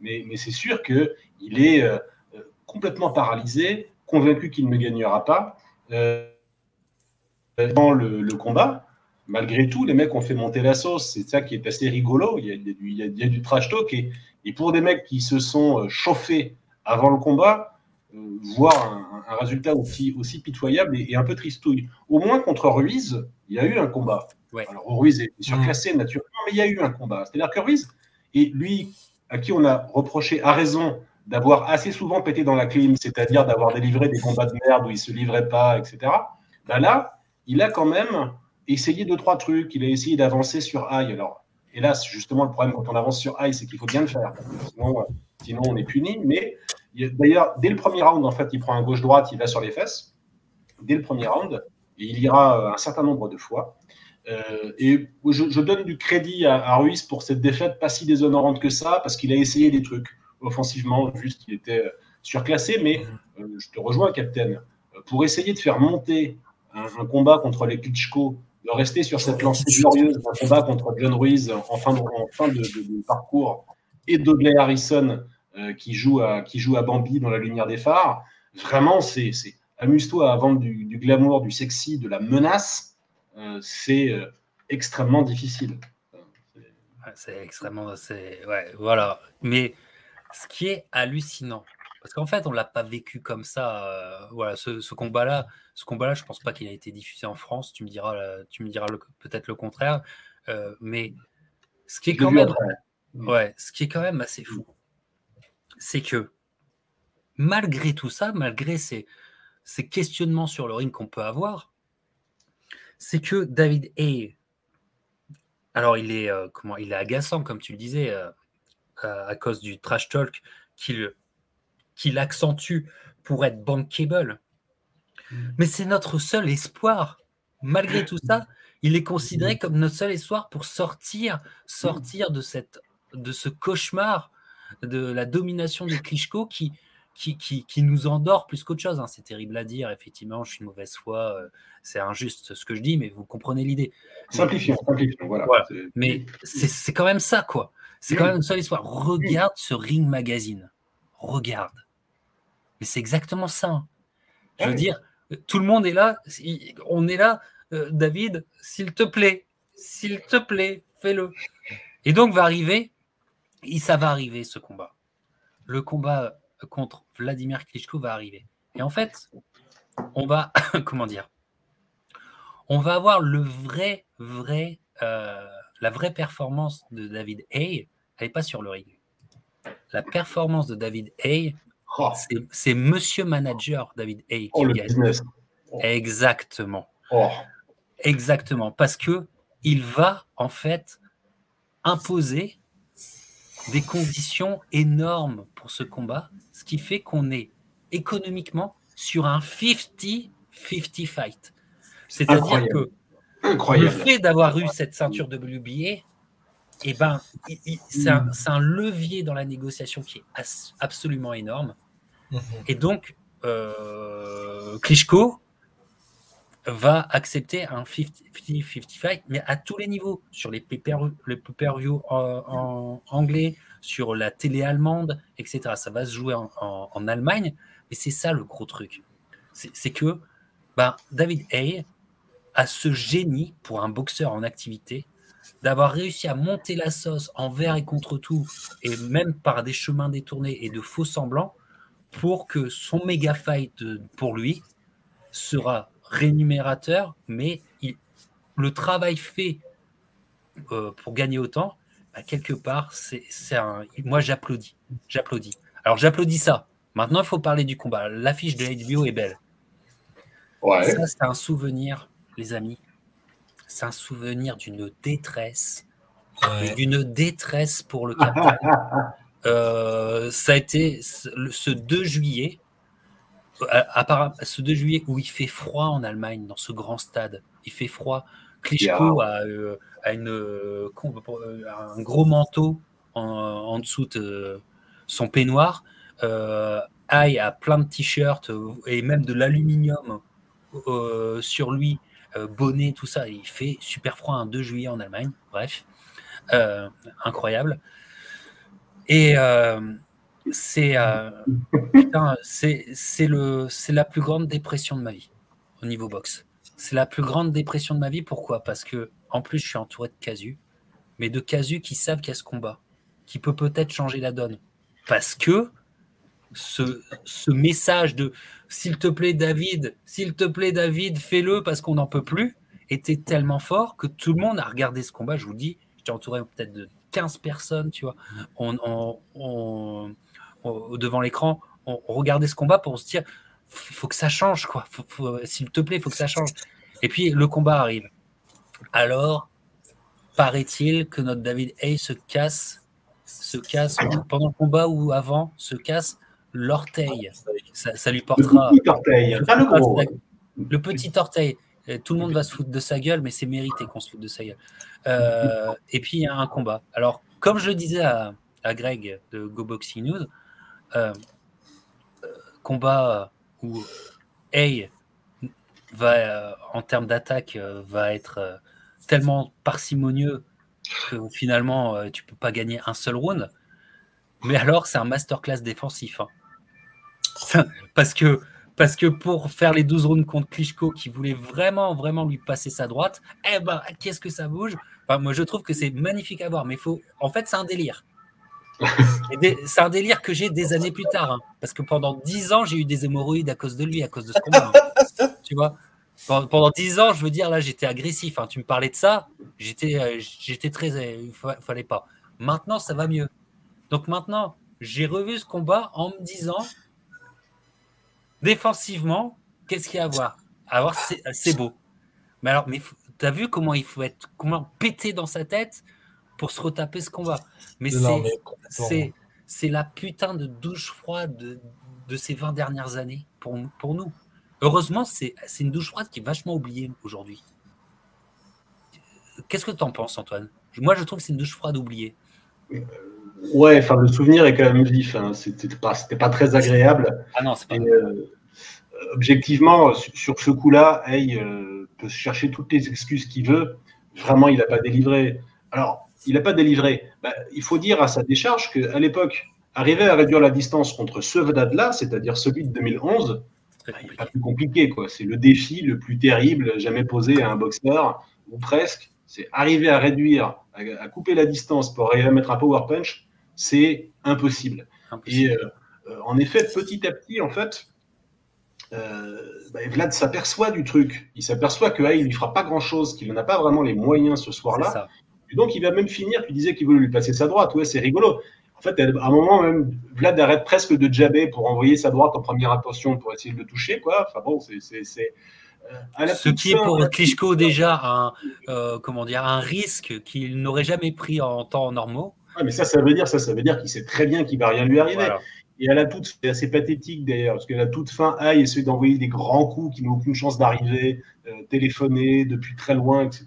Mais, mais c'est sûr qu'il est euh, complètement paralysé, convaincu qu'il ne gagnera pas euh, dans le, combat. Malgré tout, les mecs ont fait monter la sauce. C'est ça qui est assez rigolo. Il y a, du trash talk. Et, et pour des mecs qui se sont euh, chauffés avant le combat, voir un, résultat aussi, aussi pitoyable et, un peu tristouille. Au moins contre Ruiz, il y a eu un combat. Alors Ruiz est surclassé mmh. naturellement, mais il y a eu un combat. C'est-à-dire que Ruiz, et lui, à qui on a reproché à raison d'avoir assez souvent pété dans la clim, c'est-à-dire d'avoir délivré des combats de merde où il se livrait pas, etc. Ben là, il a quand même essayé deux trois trucs. Il a essayé d'avancer sur High. Alors, hélas, justement, le problème quand on avance sur High, c'est qu'il faut bien le faire. Sinon, euh, sinon on est puni. Mais D'ailleurs, dès le premier round, en fait, il prend un gauche-droite, il va sur les fesses. Dès le premier round, et il ira euh, un certain nombre de fois. Euh, et je, donne du crédit à, Ruiz pour cette défaite pas si déshonorante que ça, parce qu'il a essayé des trucs offensivement, juste qu'il était euh, surclassé. Mais je te rejoins, Captain. Pour essayer de faire monter un, combat contre les Klitschko, de rester sur cette lancée glorieuse d'un combat contre John Ruiz en fin de, parcours et Dudley Harrison qui, joue à, qui joue à Bambi dans la lumière des phares. Vraiment, c'est amuse-toi à vendre du, glamour, du sexy, de la menace. c'est extrêmement difficile. c'est extrêmement. Ouais, voilà. Mais ce qui est hallucinant, parce qu'en fait, on l'a pas vécu comme ça. Euh, voilà, ce, combat-là, ce combat-là, je pense pas qu'il a été diffusé en France. Tu me diras, tu me diras peut-être le contraire. Euh, mais ce qui est quand même, ouais, ce qui est quand même assez fou, c'est que malgré tout ça, malgré ces, ces questionnements sur le ring qu'on peut avoir, c'est que David Hay, alors il est euh, comment, il est agaçant comme tu le disais à cause du trash talk qu'il qui l'accentue pour être bankable. Mm. Mais c'est notre seul espoir. Malgré tout ça, il est considéré mm. comme notre seul espoir pour sortir, sortir de, cette, de ce cauchemar de la domination de Klitschko qui, qui, qui, nous endort plus qu'autre chose. Hein. C'est terrible à dire, effectivement, je suis une mauvaise foi, euh, c'est injuste ce que je dis, mais vous comprenez l'idée. Simplifions, simplifions, voilà. Mais c'est quand même ça, quoi. C'est quand même seul espoir. Regarde ce Ring Magazine. Regarde. Mais c'est exactement ça. Hein. Je veux dire, tout le monde est là. On est là, euh, David, s'il te plaît, s'il te plaît, fais-le. Et donc va arriver, et ça va arriver ce combat. Le combat contre Vladimir Klitschko va arriver. Et en fait, on va, comment dire, on va avoir le vrai, vrai, euh, la vraie performance de David Hay. Elle n'est pas sur le ring. La performance de David Hay, Oh. C'est Monsieur Manager, David Hay. Oh, le business. Oh. Exactement. Exactement. Parce que il va, en fait, imposer des conditions énormes pour ce combat, ce qui fait qu'on est économiquement sur un 50-50 fight. C'est-à-dire que le fait d'avoir eu cette ceinture WBA, eh ben, c'est un, un, levier dans la négociation qui est absolument énorme. Mhm. Et donc, euh, Klitschko va accepter un 50-50 fight, mais à tous les niveaux, sur les pay-per-view en, anglais, sur la télé allemande, etc. Ça va se jouer en, Allemagne, mais c'est ça le gros truc. C'est que bah, David Hay a ce génie pour un boxeur en activité d'avoir réussi à monter la sauce envers et contre tout, et même par des chemins détournés et de faux semblants, pour que son méga fight pour lui sera rémunérateur, mais le travail fait euh, pour gagner autant, bah, quelque part, c'est un. Moi, j'applaudis. J'applaudis. Alors, j'applaudis ça. Maintenant, il faut parler du combat. L'affiche de HBO est belle. Ça, c'est un souvenir, les amis. C'est un souvenir d'une détresse. D'une détresse pour le capitaine. Euh, ça a été ce 2 juillet, à, ce 2 juillet où il fait froid en Allemagne, dans ce grand stade. Il fait froid. Klitschko a, euh, une, euh, un gros manteau en, dessous de son peignoir. Euh, a plein de t-shirts et même de l'aluminium sur lui, bonnet, tout ça. Il fait super froid un 2 juillet en Allemagne. Bref, incroyable. Et euh, euh, c'est le c'est la plus grande dépression de ma vie au niveau boxe. C'est la plus grande dépression de ma vie. Pourquoi? Parce que en plus, je suis entouré de casus, mais de casus qui savent qu'il y a ce combat, qui peut peut-être changer la donne. Parce que ce, ce message de s'il te plaît, David, s'il te plaît, David, fais-le parce qu'on n'en peut plus, était tellement fort que tout le monde a regardé ce combat. Je vous dis, j'étais entouré peut-être de 15 personnes, tu vois, on, devant l'écran, on, regardait ce combat pour se dire, il faut que ça change, quoi. S'il te plaît, il faut que ça change. Et puis le combat arrive. Alors, paraît-il que notre David Hay se casse, se casse pendant le combat ou avant, se casse l'orteil. Ça, lui portera. Le petit orteil, le, petit orteil. Tout le monde va se foutre de sa gueule, mais c'est mérité qu'on se foute de sa gueule. Euh, et puis il y a un combat. Alors, comme je le disais à, Greg de Go Boxing News, euh, combat où A va, en termes d'attaque, va être tellement parcimonieux que finalement tu peux pas gagner un seul round. Mais alors, c'est un masterclass défensif. Hein. Parce que Parce que pour faire les 12 rounds contre Klitschko, qui voulait vraiment, vraiment lui passer sa droite, eh ben, qu'est-ce que ça bouge? Moi, je trouve que c'est magnifique à voir, mais faut... en fait, c'est un délire. C'est un délire que j'ai des années plus tard. Hein. parce que pendant 10 ans, j'ai eu des hémorroïdes à cause de lui, à cause de ce combat. tu vois? Pendant 10 ans, je veux dire, là, j'étais agressif. Hein. Tu me parlais de ça, j'étais, euh, très. Il fallait pas. Maintenant, ça va mieux. Donc maintenant, j'ai revu ce combat en me disant défensivement, qu'est-ce qu'il y a à voir? À voir, c'est beau. Mais alors, mais t'as vu comment il faut être comment péter dans sa tête pour se retaper ce combat Mais c'est c'est la putain de douche froide de, de, ces 20 dernières années pour, pour nous. Heureusement, c'est une douche froide qui est vachement oubliée aujourd'hui. Qu'est-ce que tu en penses, Antoine? Moi, je trouve que c'est une douche froide oubliée. Ouais, enfin, le souvenir est quand même vif. Hein. C'était pas, pas très agréable. Ah non, c'est pas. Euh, objectivement, sur ce coup-là, Hey euh, peut chercher toutes les excuses qu'il veut. Vraiment, il n'a pas délivré. Alors, il n'a pas délivré. Bah, il faut dire à sa décharge qu'à l'époque, arriver à réduire la distance contre ce Vedad-là, c'est-à-dire celui de 2011, bah, il pas plus compliqué. C'est le défi le plus terrible jamais posé à un boxeur, ou presque. C'est arriver à réduire, à, couper la distance pour arriver à mettre un power punch, c'est impossible. Et euh, euh, en effet, petit à petit, en fait, euh, bah, Vlad s'aperçoit du truc. Il s'aperçoit que il lui fera pas grand chose, qu'il n'a pas vraiment les moyens ce soir-là. Et donc, il va même finir. Tu disais qu'il voulait lui passer sa droite. Ouais, c'est rigolo. En fait, à un moment même, Vlad arrête presque de jabber pour envoyer sa droite en première intention pour essayer de le toucher, quoi. Enfin bon, c'est euh, Ce qui est pour Klitschko déjà un, euh, comment dire, un risque qu'il n'aurait jamais pris en temps normaux. mais ça, ça veut dire, ça, ça veut dire qu'il sait très bien qu'il va rien lui arriver. Et à la toute, c'est assez pathétique d'ailleurs, parce qu'à la toute fin, Aïe essaie d'envoyer des grands coups qui n'ont aucune chance d'arriver, euh, téléphoner depuis très loin, etc.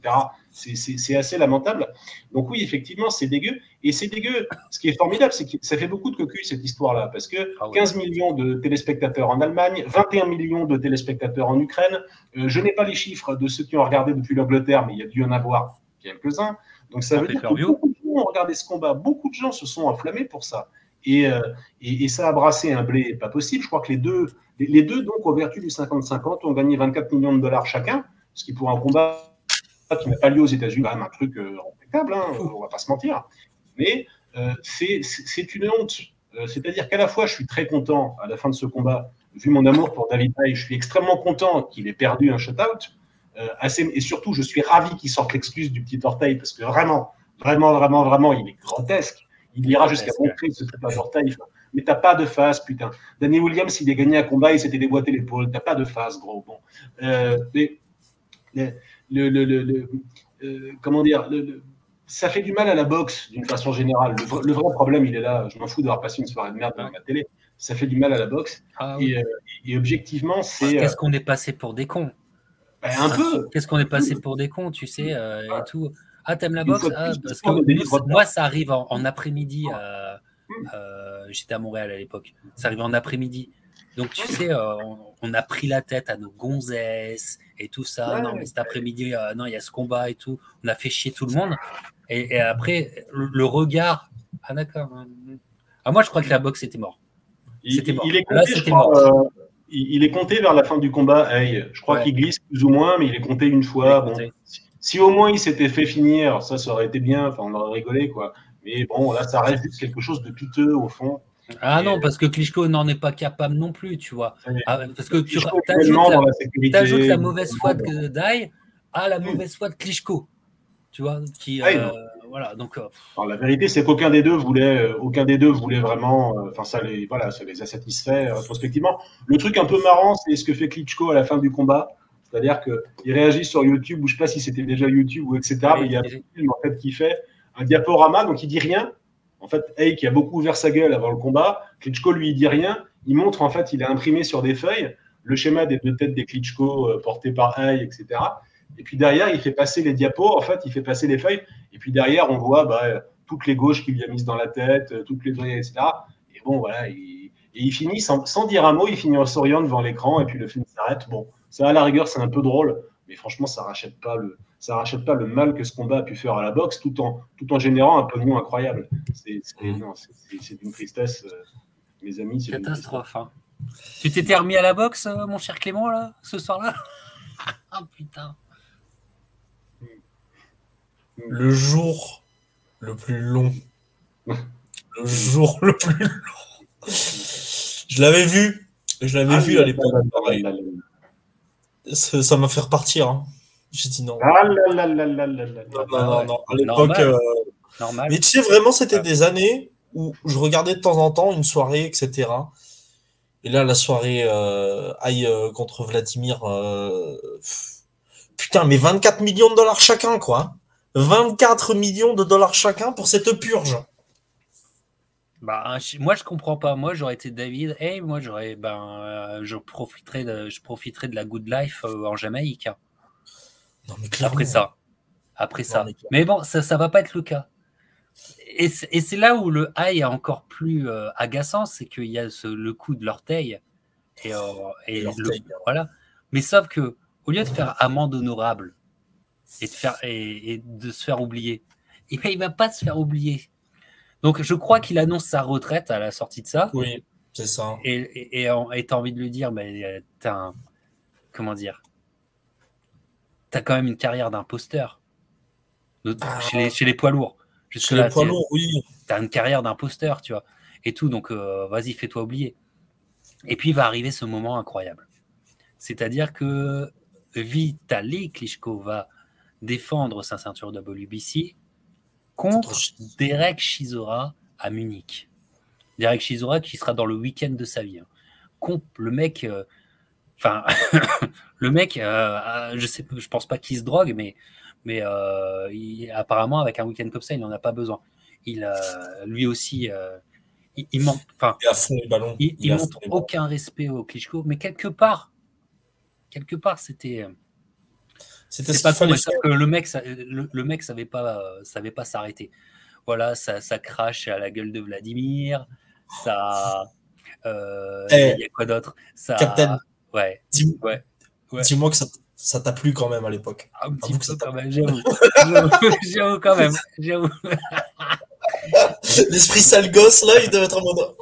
C'est assez lamentable. Donc oui, effectivement, c'est dégueu. Et c'est dégueu. Ce qui est formidable, c'est que ça fait beaucoup de cocu cette histoire-là, parce que 15 ah millions de téléspectateurs en Allemagne, 21 millions de téléspectateurs en Ukraine. Euh, je n'ai pas les chiffres de ceux qui ont regardé depuis l'Angleterre, mais il y a dû en avoir quelques-uns. Donc ça veut dire que beaucoup de gens ont regardé ce combat, beaucoup de gens se sont enflammés pour ça. Euh, et, et, ça a brassé un blé pas possible. Je crois que les deux, les, deux donc, en vertu du 50-50, ont gagné 24 millions de dollars chacun, ce qui pour un combat qui n'a pas lieu aux États-Unis, quand même un truc euh, impeccable, hein, on va pas se mentir. Mais euh, c'est une honte. C'est-à-dire qu'à la fois, je suis très content à la fin de ce combat, vu mon amour pour David Haye, je suis extrêmement content qu'il ait perdu un shutout. assez, et surtout, je suis ravi qu'il sorte l'excuse du petit orteil, parce que vraiment, vraiment, vraiment, vraiment, il est grotesque. Il ira jusqu'à montrer ce serait pas portail. Mais t'as pas de face, putain. Danny Williams, il a gagné un combat, il s'était déboîté l'épaule. T'as pas de face, gros. Bon. Euh, le, le, le, euh, comment dire ça fait du mal à la boxe d'une façon générale. Le, vrai problème, il est là. Je m'en fous d'avoir passé une soirée de merde dans la télé. Ça fait du mal à la boxe. Ah euh, et, objectivement, c'est. Qu'est-ce qu'on est passé pour des cons? Ben, Un peu. Qu'est-ce qu'on est passé pour des cons, tu sais, et tout. Ah, t'aimes la boxe ah, Parce que moi, ça arrive en, après-midi. Euh, euh, j'étais à Montréal à l'époque. Ça arrive en après-midi. Donc, tu sais, euh, on, a pris la tête à nos gonzesses et tout ça. non, mais cet après-midi, non, il y a ce combat et tout. On a fait chier tout le monde. Et, après, le, regard. Ah, d'accord. Ah, moi, je crois que la boxe était mort. C'était mort. Il est compté, Là, mort. il, est compté vers la fin du combat. je crois qu'il glisse plus ou moins, mais il est compté une fois. Bon, si au moins il s'était fait finir, ça, ça aurait été bien. Enfin, on aurait rigolé, quoi. Mais bon, là, ça reste quelque chose de piteux, au fond. Ah non, parce que Klitschko n'en est pas capable non plus, tu vois. Ah, parce que tu ajoutes la, la, mauvaise foi de Dai à la mauvaise foi de Klitschko. Tu vois, qui. Euh, voilà, donc. Euh, la vérité, c'est qu'aucun des deux voulait, euh, aucun des deux voulait vraiment. Enfin, ça les, voilà, ça les a satisfaits rétrospectivement. Le truc un peu marrant, c'est ce que fait Klitschko à la fin du combat. C'est-à-dire qu'il réagit sur YouTube, ou je ne sais pas si c'était déjà YouTube ou etc. mais il y a un film en fait qui fait un diaporama, donc il dit rien. En fait, Hey qui a beaucoup ouvert sa gueule avant le combat, Klitschko lui il dit rien. Il montre en fait, il a imprimé sur des feuilles le schéma des deux têtes des Klitschko euh, portés par Hey, etc. Et puis derrière, il fait passer les diapos, en fait, il fait passer les feuilles. Et puis derrière, on voit bah, toutes les gauches qu'il lui a mises dans la tête, euh, toutes les etc. Et bon, voilà, il, et il finit sans, sans, dire un mot, il finit en souriant devant l'écran, et puis le film s'arrête. Bon, ça, à la rigueur, c'est un peu drôle, mais franchement, ça rachète pas le, ça rachète pas le mal que ce combat a pu faire à la boxe, tout en, tout en générant un peu incroyable. C'est, c'est, c'est, d'une tristesse, euh, mes amis. Catastrophe. Hein. Tu t'étais remis à la boxe, euh, mon cher Clément, là, ce soir-là Ah putain. Le jour le plus long. Le jour le plus long. Je l'avais vu. Je l'avais Ah, vu à l'époque. là, là, pareil. là, là, là. Ça ça m'a fait repartir. hein. J'ai dit non. Ah là là là là là là Non, là. non, non, ouais. non. À l'époque. Normal. euh, Normal. Mais tu sais, vraiment, c'était des années où je regardais de temps en temps une soirée, etc. Et là, la soirée euh, aïe euh, contre Vladimir. euh, Putain, mais 24 millions de dollars chacun, quoi. 24 millions de dollars chacun pour cette purge. Bah, je- moi, je comprends pas. Moi, j'aurais été David. Hey, moi, j'aurais. Ben, euh, je profiterais de, je profiterais de la good life euh, en Jamaïque. hein, Non, mais clairement. après ça. Après Non, ça. mais bon, ça, ça va pas être le cas. Et c'est là où le high est encore plus euh, agaçant, c'est qu'il y a ce- le coup de l'orteil. Et, et Et le- l'orteil. voilà. Mais sauf que, au lieu de faire amende honorable et de, faire, et, et de se faire oublier, eh ben, il va pas se faire oublier. Donc, je crois qu'il annonce sa retraite à la sortie de ça. Oui, c'est ça. Et t'as envie de lui dire, mais euh, t'as un. Comment dire? T'as quand même une carrière d'imposteur. De- Ah. Chez, les, chez les poids lourds. Chez les poids lourds, oui. t'as une carrière d'imposteur, tu vois. Et tout, donc euh, vas-y, fais-toi oublier. Et puis va arriver ce moment incroyable. C'est-à-dire que Vitaly Klitschko va défendre sa ceinture WBC contre Derek Chisora à Munich. Derek Chisora qui sera dans le week-end de sa vie. hein. Le mec, euh, enfin, le mec, euh, euh, je sais, je pense pas qu'il se drogue, mais, mais euh, il- apparemment avec un week-end comme ça, il n'en a pas besoin. Il, lui aussi, il, il manque, enfin, Il il, montre aucun respect au Klitschko, mais quelque part, quelque part, c'était. Euh, C'était pas faire. que le mec, ça- le, le mec savait pas, euh, savait pas s'arrêter. Voilà, ça, ça crache à la gueule de Vladimir. Ça, euh, il Eh, y a quoi d'autre? Ça, Captain, ouais, dis- ouais, ouais. dis-moi que ça ça t'a plu quand même à l'époque. même. J'avoue, J'avoue, quand même. J'avoue. L'esprit sale gosse, là, il devait être en mode.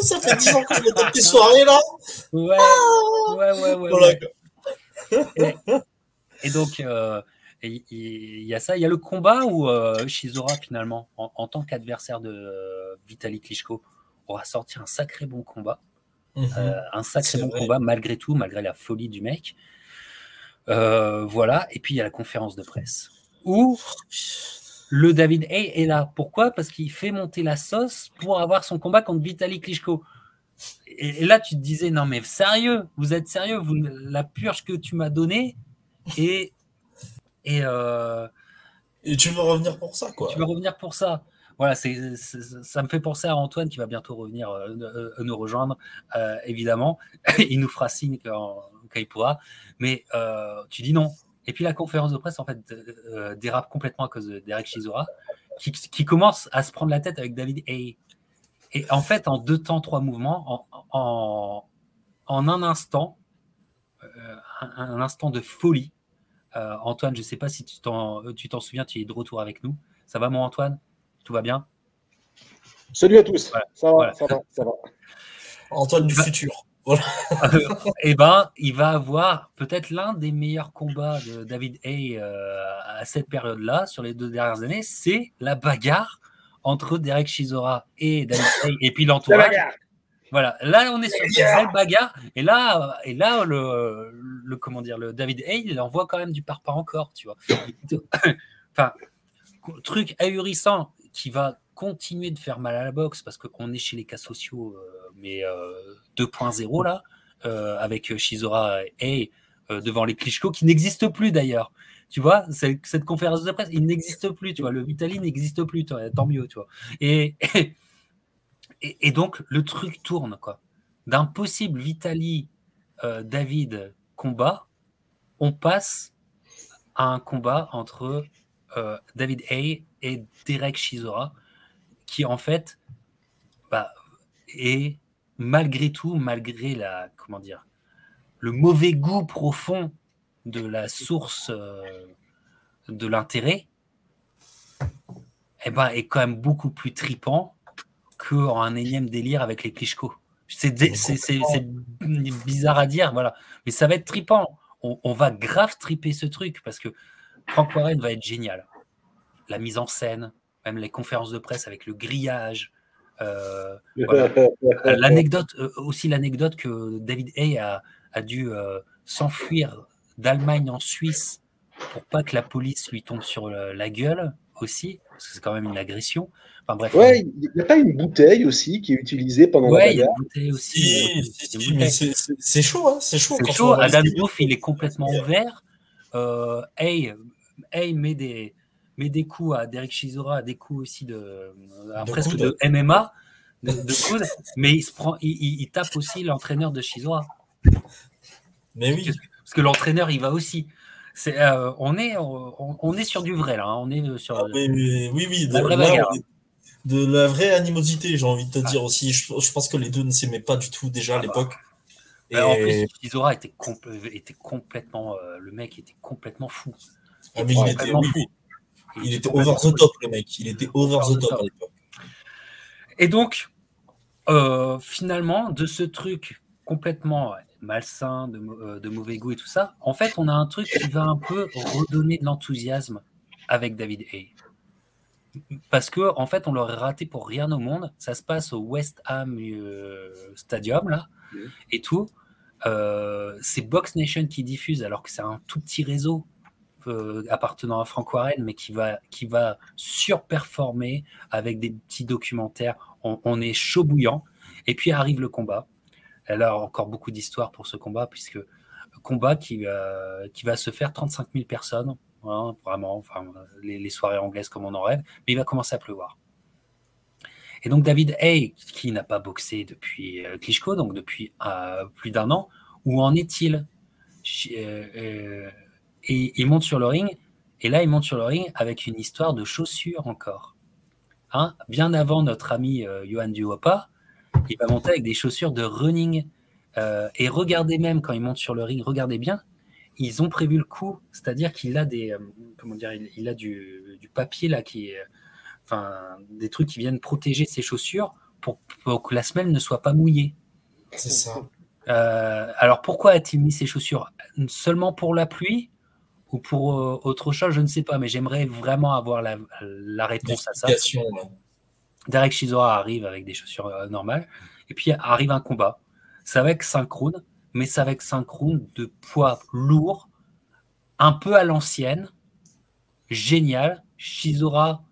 Ça fait 10 ans que je mets des petites soirées, là. Ouais, ouais, ouais, ouais. Voilà, ouais. Et donc, euh, il y a ça. Il y a le combat où euh, Shizora, finalement, en, en tant qu'adversaire de euh, Vitaly Klitschko, aura sorti un sacré bon combat. Mhm. Un sacré bon vrai. combat, malgré tout, malgré la folie du mec. Voilà. Et puis, il y a la conférence de presse où le David Hay est là. Pourquoi? Parce qu'il fait monter la sauce pour avoir son combat contre Vitaly Klitschko. Et, et là, tu te disais, non mais sérieux, vous êtes sérieux, vous, la purge que tu m'as donnée, et, et euh, Et tu veux revenir pour ça, quoi. tu vas revenir pour ça. Voilà, c'est, ça me fait penser à Antoine qui va bientôt revenir euh, euh, nous rejoindre, euh, évidemment. Il nous fera signe quand, quand il pourra. Mais tu dis non. Et puis la conférence de presse, en fait, dérape complètement à cause de Derek Chisora, qui, qui commence à se prendre la tête avec David Hay. Et en fait, en deux temps, trois mouvements, en, en, en un instant, un, un instant de folie, euh, Antoine, je ne sais pas si tu t'en, tu t'en souviens, tu es de retour avec nous. Ça va, mon Antoine? Tout va bien? Salut à tous. Voilà. Ça va, Voilà. ça va, ça va. Antoine du Bah- futur. Eh ben, il va avoir peut-être l'un des meilleurs combats de David Hay euh, à cette période-là, sur les deux dernières années, c'est la bagarre entre Derek Chisora et David Hay, et puis La l'entourage. Voilà, là on est sur une vraie bagarre, et là, et là le, le comment dire, le David Hay, il envoie quand même du parpaing encore, tu vois. enfin, truc ahurissant qui va continuer de faire mal à la boxe parce qu'on est chez les cas sociaux, euh, mais euh, 2.0 là, euh, avec Shizora euh, devant les Klitschko qui n'existent plus d'ailleurs. Tu vois, cette conférence de presse, il n'existe plus, tu vois, le Vitali n'existe plus, tant mieux, tu vois. Et, et, et donc, le truc tourne, quoi. D'un possible Vitali euh, David combat, on passe à un combat entre euh, David Hay et Derek Chisora, qui en fait bah, est malgré tout, malgré la comment dire, le mauvais goût profond de la source euh, de l'intérêt, eh ben, est quand même beaucoup plus tripant qu'en un énième délire avec les Klitschko. C'est bizarre à dire, voilà. Mais ça va être tripant. On, va grave triper ce truc parce que Frank Warren va être génial. La mise en scène, même les conférences de presse avec le grillage. Euh, l'anecdote, euh, aussi l'anecdote que David Hay a, dû euh, s'enfuir d'Allemagne en Suisse pour pas que la police lui tombe sur la gueule aussi, parce que c'est quand même une agression. Enfin, bref, ouais, il n'y a pas une bouteille aussi qui est utilisée pendant ouais, la il y a une bouteille aussi. c'est chaud, hein, c'est chaud. C'est chaud. Adam Doof, il est complètement ouvert. Euh, hey, hey met des met des coups à Derek Chisora, des coups aussi de, presque de MMA, de, de mais il se prend, il, tape aussi l'entraîneur de Chisora. Mais oui. Parce que l'entraîneur, il va aussi. C'est, euh, on, est, on, est sur du vrai là, hein. on est sur. Ah, oui, oui, oui, de, la vraie de la vraie animosité, j'ai envie de te ah. dire aussi. Je, pense que les deux ne s'aimaient pas du tout déjà à ah, bah. l'époque. Et... En plus, Chisora était, était complètement, euh, le mec était complètement fou. Ah, mais il était, oui, il, était over the top, le mec. Il était over the top à l'époque. Et donc, euh, finalement, de ce truc complètement malsain, euh, de, mauvais goût et tout ça, en fait, on a un truc qui va un peu redonner de l'enthousiasme avec David Hay. Parce que en fait, on l'aurait raté pour rien au monde. Ça se passe au West Ham euh, Stadium là et tout. c'est Box Nation qui diffuse alors que c'est un tout petit réseau euh, appartenant à Frank Warren, mais qui va, qui va surperformer avec des petits documentaires. On, est chaud bouillant. Et puis arrive le combat. Elle a encore beaucoup d'histoire pour ce combat, puisque combat qui, qui va se faire 35 000 personnes, hein, vraiment, enfin, les, soirées anglaises comme on en rêve, mais il va commencer à pleuvoir. Et donc David Hay, qui n'a pas boxé depuis euh, Klitschko, donc depuis euh, plus d'un an, où en est-il? Et il monte sur le ring. Et là, il monte sur le ring avec une histoire de chaussures encore. Hein Bien avant notre ami euh, Johan Duopa, il va monter avec des chaussures de running. Euh, et regardez même quand il monte sur le ring, regardez bien, ils ont prévu le coup, c'est-à-dire qu'il a des, euh, comment dire, il, a du, papier là qui est, enfin, des trucs qui viennent protéger ses chaussures pour, pour que la semelle ne soit pas mouillée. C'est ça. alors pourquoi a-t-il mis ses chaussures? Seulement pour la pluie ou pour euh, autre chose, je ne sais pas, mais j'aimerais vraiment avoir la, réponse à ça. Derek Chisora arrive avec des chaussures euh, normales, et puis arrive un combat. C'est avec synchrone, mais c'est avec synchrone de poids lourd, un peu à l'ancienne, génial. Chisora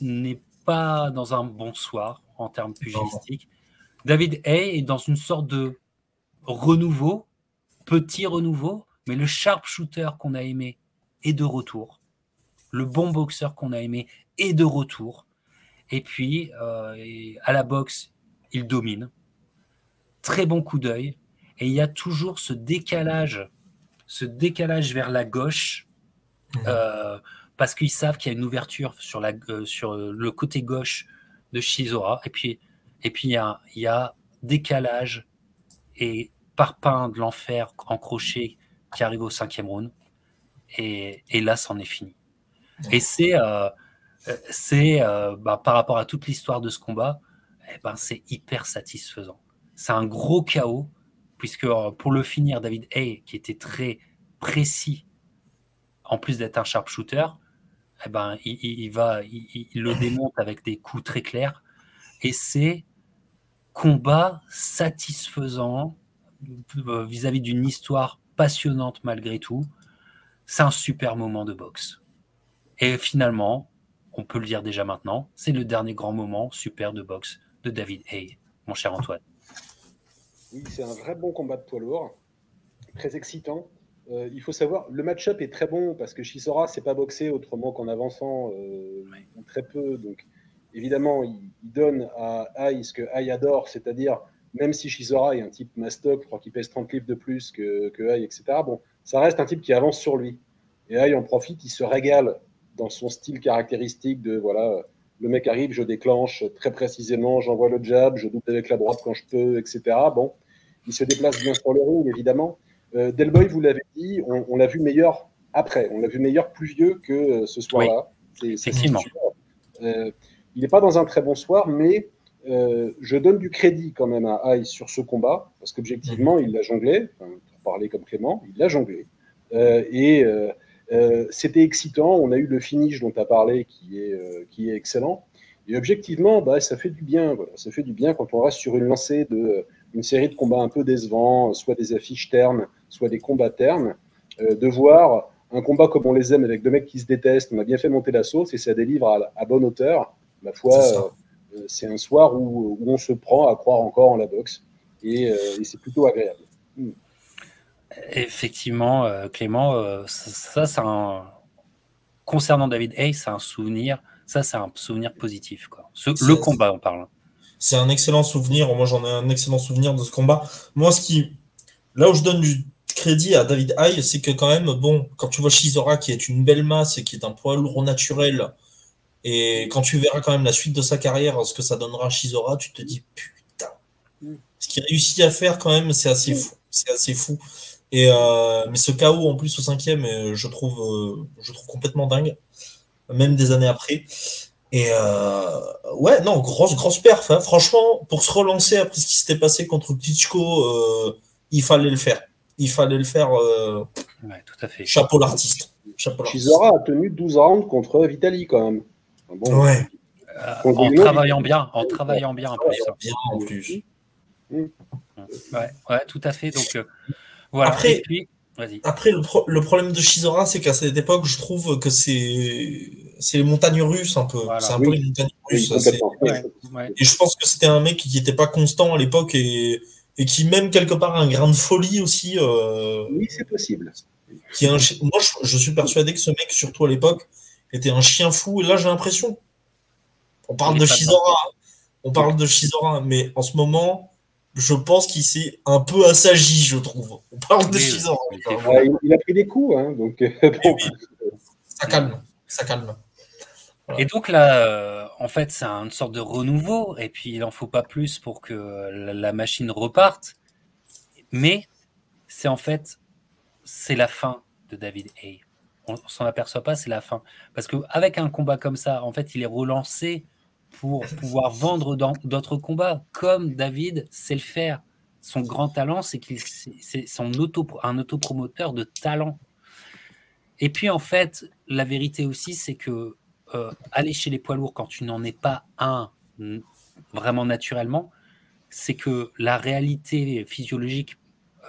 n'est pas dans un bon soir en termes pugilistiques. David Hay est dans une sorte de renouveau, petit renouveau, mais le sharpshooter qu'on a aimé est de retour. Le bon boxeur qu'on a aimé est de retour. Et puis, euh, à la boxe, il domine. Très bon coup d'œil. Et il y a toujours ce décalage, ce décalage vers la gauche, mmh. euh, parce qu'ils savent qu'il y a une ouverture sur, la, euh, sur le côté gauche de Shizora. Et puis, et puis il, y a, il y a décalage et parpaing de l'enfer en crochet qui arrive au cinquième round. Et, là, c'en est fini. Et c'est euh, c'est bah, par rapport à toute l'histoire de ce combat, eh ben, c'est hyper satisfaisant. C'est un gros chaos, puisque euh, pour le finir, David Hay, qui était très précis, en plus d'être un sharpshooter, eh ben, il, va, il, le démonte avec des coups très clairs. Et c'est combat satisfaisant vis-à-vis d'une histoire passionnante malgré tout. C'est un super moment de boxe. Et finalement, on peut le dire déjà maintenant, c'est le dernier grand moment super de boxe de David Hay, mon cher Antoine. Oui, c'est un vrai bon combat de poids lourd, très excitant. Euh, il faut savoir, le match-up est très bon parce que Chisora c'est pas boxé autrement qu'en avançant euh, très peu. Donc, évidemment, il, donne à Hay ce que Hay adore, c'est-à-dire même si Shizora est un type mastoc, je crois qu'il pèse 30 livres de plus que, que etc., bon, ça reste un type qui avance sur lui. Et Ai en profite, il se régale dans son style caractéristique de voilà, le mec arrive, je déclenche très précisément, j'envoie le jab, je double avec la droite quand je peux, etc. Bon, il se déplace bien sur le ring, évidemment. Euh, Delboy, vous l'avez dit, on, l'a vu meilleur après, on l'a vu meilleur plus vieux que euh, ce soir-là. Effectivement. Euh, il n'est pas dans un très bon soir, mais euh, je donne du crédit quand même à Aïe sur ce combat, parce qu'objectivement, il l'a jonglé, pour parler comme Clément, il l'a jonglé. Et euh, c'était excitant, on a eu le finish dont tu as parlé qui est, qui est excellent. Et objectivement, bah, ça fait du bien. Ça fait du bien quand on reste sur une lancée de une série de combats un peu décevants, soit des affiches ternes, soit des combats ternes, de voir un combat comme on les aime avec deux mecs qui se détestent. On a bien fait monter la sauce et ça délivre à, à bonne hauteur. Ma foi, euh, c'est un soir où, on se prend à croire encore en la boxe et, euh, c'est plutôt agréable. Hmm. Effectivement, euh, Clément, ça, c'est un. Concernant David Hayes, c'est un souvenir. Ça, c'est un souvenir positif. Quoi. le combat, on parle. C'est un excellent souvenir. Moi, j'en ai un excellent souvenir de ce combat. Moi, ce qui. Là où je donne du crédit à David Hayes, c'est que quand même, bon, quand tu vois Shizora qui est une belle masse et qui est un poids lourd naturel, et quand tu verras quand même la suite de sa carrière, ce que ça donnera à Shizora, tu te dis putain. Ce qu'il réussit à faire quand même, c'est assez fou. C'est assez fou. Et euh, mais ce KO en plus au cinquième, euh, je trouve, euh, je trouve complètement dingue, même des années après. Et ouais, non, grosse, grosse perf. Hein. Franchement, pour se relancer après ce qui s'était passé contre Klitschko, il fallait le faire. Il fallait le faire. ouais, tout à fait. Chapeau l'artiste. Shizora a tenu 12 rounds contre Vitali quand même. ouais. Euh, en, travaillant bien, en travaillant bien, en plus. Mm. Ouais, ouais, tout à fait. Donc, euh, voilà. Après, après le, problème de Shizora, c'est qu'à cette époque, je trouve que c'est c'est les montagnes russes un peu. C'est un peu les montagnes russes. et je pense que c'était un mec qui n'était pas constant à l'époque et, et, qui même quelque part a un grain de folie aussi. Euh, oui, c'est possible. Qui un... Moi, je, suis persuadé que ce mec, surtout à l'époque, était un chien fou. Et là, j'ai l'impression. On parle de Shizora. On parle de Shizora, mais en ce moment, je pense qu'il s'est un peu assagi, je trouve. On parle de Shizora. il, a pris des coups, hein, donc. ça calme. Ça calme. Et donc là, euh, en fait, c'est une sorte de renouveau, et puis il n'en faut pas plus pour que la machine reparte. Mais c'est en fait c'est la fin de David Hay. On, ne s'en aperçoit pas, c'est la fin. Parce qu'avec un combat comme ça, en fait, il est relancé pour pouvoir vendre d'autres combats, comme David sait le faire. Son grand talent, c'est qu'il c'est son auto, un autopromoteur de talent. Et puis en fait, la vérité aussi, c'est que euh, aller chez les poids lourds quand tu n'en es pas un vraiment naturellement, c'est que la réalité physiologique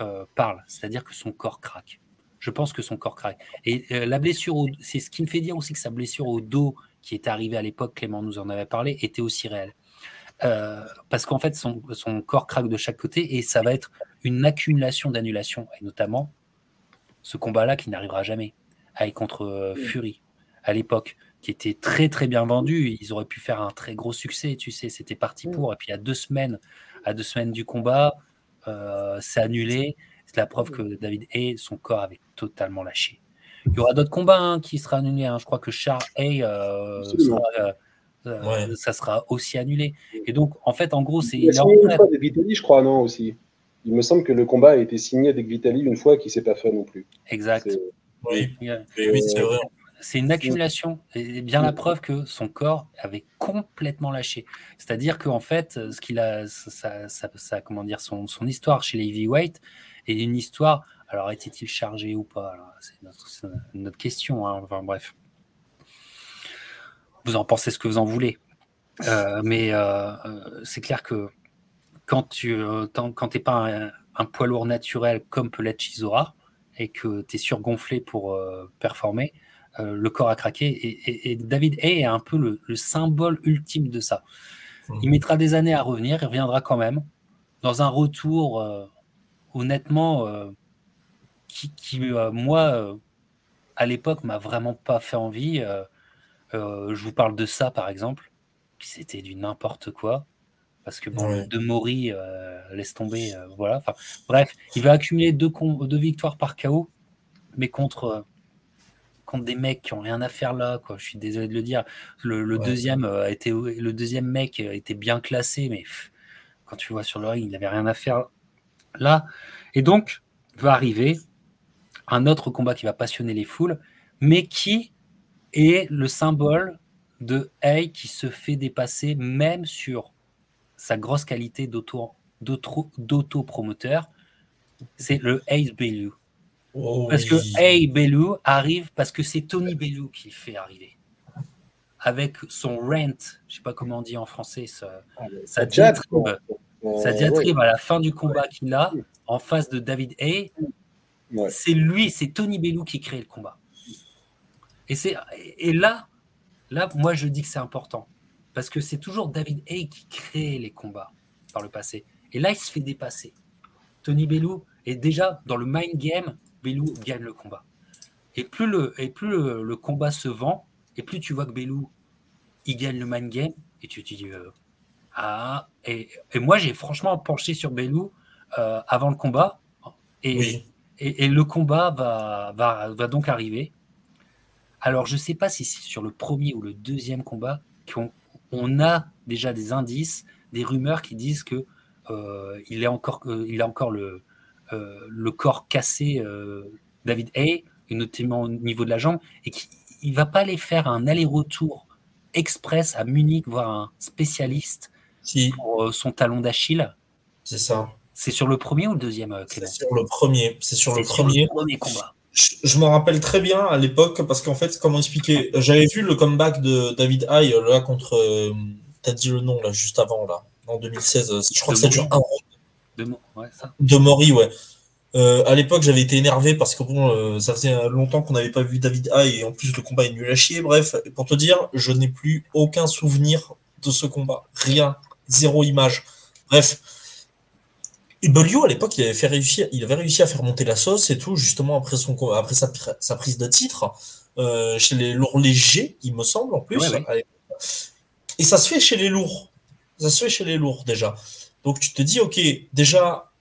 euh, parle, c'est-à-dire que son corps craque. Je pense que son corps craque. Et euh, la blessure, c'est ce qui me fait dire aussi que sa blessure au dos, qui est arrivée à l'époque, Clément nous en avait parlé, était aussi réelle. Euh, parce qu'en fait, son, corps craque de chaque côté et ça va être une accumulation d'annulations, et notamment ce combat-là qui n'arrivera jamais, avec contre Fury, à l'époque, qui était très très bien vendu. Ils auraient pu faire un très gros succès, tu sais, c'était parti pour. Et puis à deux semaines, à deux semaines du combat, euh, c'est annulé. C'est la preuve que David et son corps avait totalement lâché. Il y aura d'autres combats hein, qui seront annulés. Hein. Je crois que Char Hay, euh, euh, ça sera aussi annulé. Et donc, en fait, en gros, c'est. Il a signé une fois avec Vitali, je crois, non aussi. Il me semble que le combat a été signé avec Vitali une fois qui s'est pas fait non plus. Exact. Oui, oui c'est vrai c'est une accumulation. Et bien la preuve que son corps avait complètement lâché. C'est-à-dire qu'en fait, ce qu'il a, ça, comment dire, son, son, histoire chez les heavyweight est une histoire. Alors, était-il chargé ou pas? C'est notre, question. Hein. Enfin, bref. Vous en pensez ce que vous en voulez. Euh, mais euh, euh, c'est clair que quand tu n'es pas un, poids lourd naturel comme peut l'être Chizora et que tu es surgonflé pour performer, le corps a craqué. Et, David Hay est un peu le, symbole ultime de ça. Il mhm. mettra des années à revenir, il reviendra quand même, dans un retour, honnêtement, euh, qui, moi, à l'époque, m'a vraiment pas fait envie. je vous parle de ça, par exemple, qui c'était du n'importe quoi. Parce que bon, de Maury, laisse tomber, voilà. bref, il va accumuler deux, deux victoires par KO, mais contre contre des mecs qui ont rien à faire là. Quoi. Je suis désolé de le dire. Le, deuxième euh, a été, le deuxième mec était bien classé, mais quand tu vois sur le ring, il n'avait rien à faire là. Et donc va arriver un autre combat qui va passionner les foules, mais qui est le symbole de Hay qui se fait dépasser même sur sa grosse qualité d'auto-promoteur, c'est le Ace Bellew. Oh parce que Hey Bellew arrive parce que c'est Tony Bellew qui le fait arriver. Avec son rent, je sais pas comment on dit en français, ça, ah, sa diatribe, sa diatribe à la fin du combat qu'il a en face de David Hay, c'est lui, c'est Tony Bellew qui crée le combat. Et, et là, là, moi je dis que c'est important. Parce que c'est toujours David Hay qui crée les combats par le passé. Et là, il se fait dépasser. Tony Bellew est déjà dans le mind game, Bellew gagne le combat. Et plus le, et plus le, combat se vend, et plus tu vois que Bellew, il gagne le mind game, et tu te dis, euh, ah, et, et moi j'ai franchement penché sur Bellew euh, avant le combat, et, et, le combat va, va, va donc arriver. Alors je ne sais pas si c'est sur le premier ou le deuxième combat qu'on on a déjà des indices, des rumeurs qui disent que euh, il, est encore, euh, il a encore le, euh, le corps cassé, David Hay, notamment au niveau de la jambe, et qu'il ne va pas aller faire un aller-retour express à Munich, voir un spécialiste pour son talon d'Achille. C'est ça. C'est sur le premier ou le deuxième, C'est sur le premier. C'est sur le premier. combat. Je, me rappelle très bien à l'époque parce qu'en fait, comment expliquer? J'avais vu le comeback de David Hay là contre. T'as dit le nom là juste avant là en 2016. Je crois que ça dure un round. De, ouais, ça. de Mori, ouais. Euh, à l'époque, j'avais été énervé parce que bon, euh, ça faisait longtemps qu'on n'avait pas vu David Hay et en plus le combat est nul à chier. Bref, pour te dire, je n'ai plus aucun souvenir de ce combat. Rien. Zéro image. Bref. Et Bolio, à l'époque, il avait fait réussir, il avait réussi à faire monter la sauce et tout, justement après son après sa, sa prise de titre euh, chez les lourds légers, il me semble en plus. Et ça se fait chez les lourds. Ça se fait chez les lourds déjà. Donc tu te dis, ok, déjà,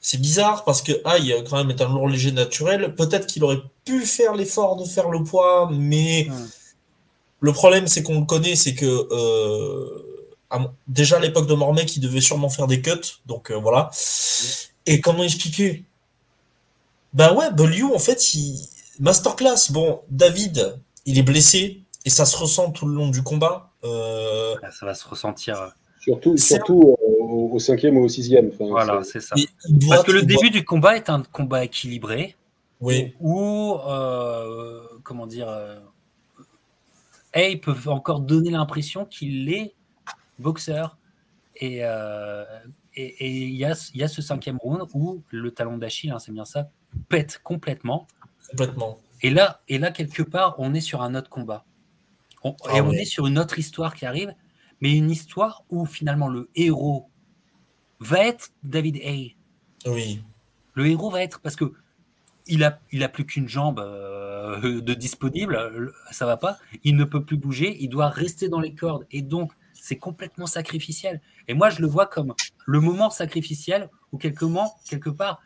c'est bizarre parce que Aïe, quand même, est un lourd léger naturel. Peut-être qu'il aurait pu faire l'effort de faire le poids, mais le problème, c'est qu'on le connaît, c'est que euh, déjà à l'époque de Mormec, il devait sûrement faire des cuts. Donc euh, voilà. Et comment expliquer? Ben ouais, Bellew, en fait, il... masterclass. Bon, David, il est blessé et ça se ressent tout le long du combat. Euh, ça va se ressentir. Surtout, surtout euh, au cinquième ou au sixième. voilà, c'est ça. Parce que le début du combat est un combat équilibré. Oui. Où, euh, comment dire, Hay peut encore donner l'impression qu'il est boxeur. Et il y, a, y, a, ce cinquième round où le talon d'Achille, hein, c'est bien ça, pète complètement. Complètement. Et là, et là, quelque part, on est sur un autre combat. Ah et on est sur une autre histoire qui arrive, mais une histoire où finalement le héros va être David Hay. Oui. Le héros va être parce que il a, il a plus qu'une jambe euh, de disponible, ça va pas. Il ne peut plus bouger, il doit rester dans les cordes et donc c'est complètement sacrificiel. Et moi je le vois comme le moment sacrificiel où quelque, quelque part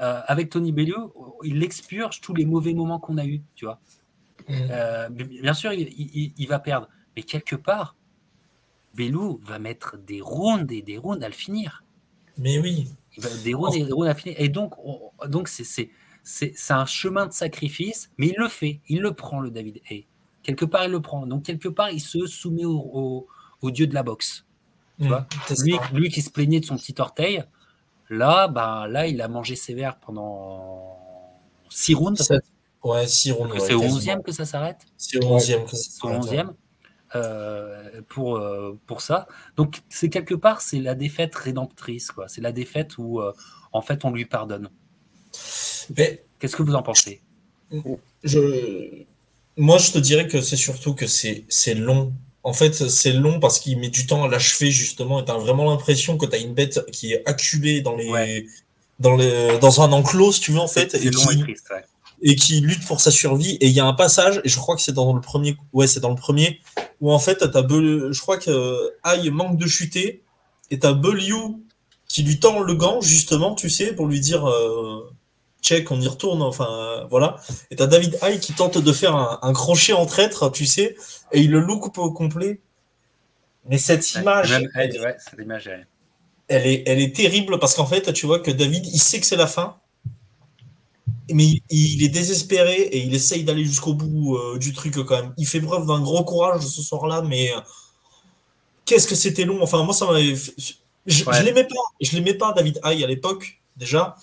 euh, avec Tony Bellew, il expurge tous les mauvais moments qu'on a eus, tu vois. Euh, bien sûr, il, va perdre. Mais quelque part, Belou va mettre des rounds et des rounds à le finir. Mais oui. des rounds et des rounds à finir. Et donc, donc c'est, c'est, un chemin de sacrifice, mais il le fait. Il le prend, le David Hay. Quelque part, il le prend. Donc, quelque part, il se soumet au, dieu de la boxe. Tu mmh, vois lui, lui, qui se plaignait de son petit orteil, là, bah, là, il a mangé sévère pendant six rounds. Ouais, C'est au 11e que ça s'arrête C'est au 11e que ça s'arrête. 11e. Euh, pour, euh, pour ça. Donc, c'est quelque part, c'est la défaite rédemptrice. quoi. C'est la défaite où, euh, en fait, on lui pardonne. Mais, Qu'est-ce que vous en pensez? je... Moi, je te dirais que c'est surtout que c'est long. En fait, c'est long parce qu'il met du temps à l'achever, justement, et tu as vraiment l'impression que tu as une bête qui est acculée dans les. Dans, les, dans un enclos, si tu veux, en fait. Et long et triste, ouais et qui lutte pour sa survie. Et il y a un passage, et je crois que c'est dans le premier, ouais, c'est dans le premier, où en fait, t'as je crois que Aïe manque de chuter, et t'as Bellew qui lui tend le gant, justement, tu sais, pour lui dire, euh, check, on y retourne, enfin, voilà. Et t'as David Aïe qui tente de faire un, crochet en traître, tu sais, et il le loupe au complet. Mais cette image. elle, est, elle est terrible parce qu'en fait, tu vois que David, il sait que c'est la fin mais il, est désespéré et il essaye d'aller jusqu'au bout euh, du truc quand même. Il fait preuve d'un gros courage ce soir-là, mais euh, qu'est-ce que c'était long. Enfin, moi, ça m'avait. Je, je l'aimais pas. Je l'aimais pas, David Haye, à l'époque, déjà.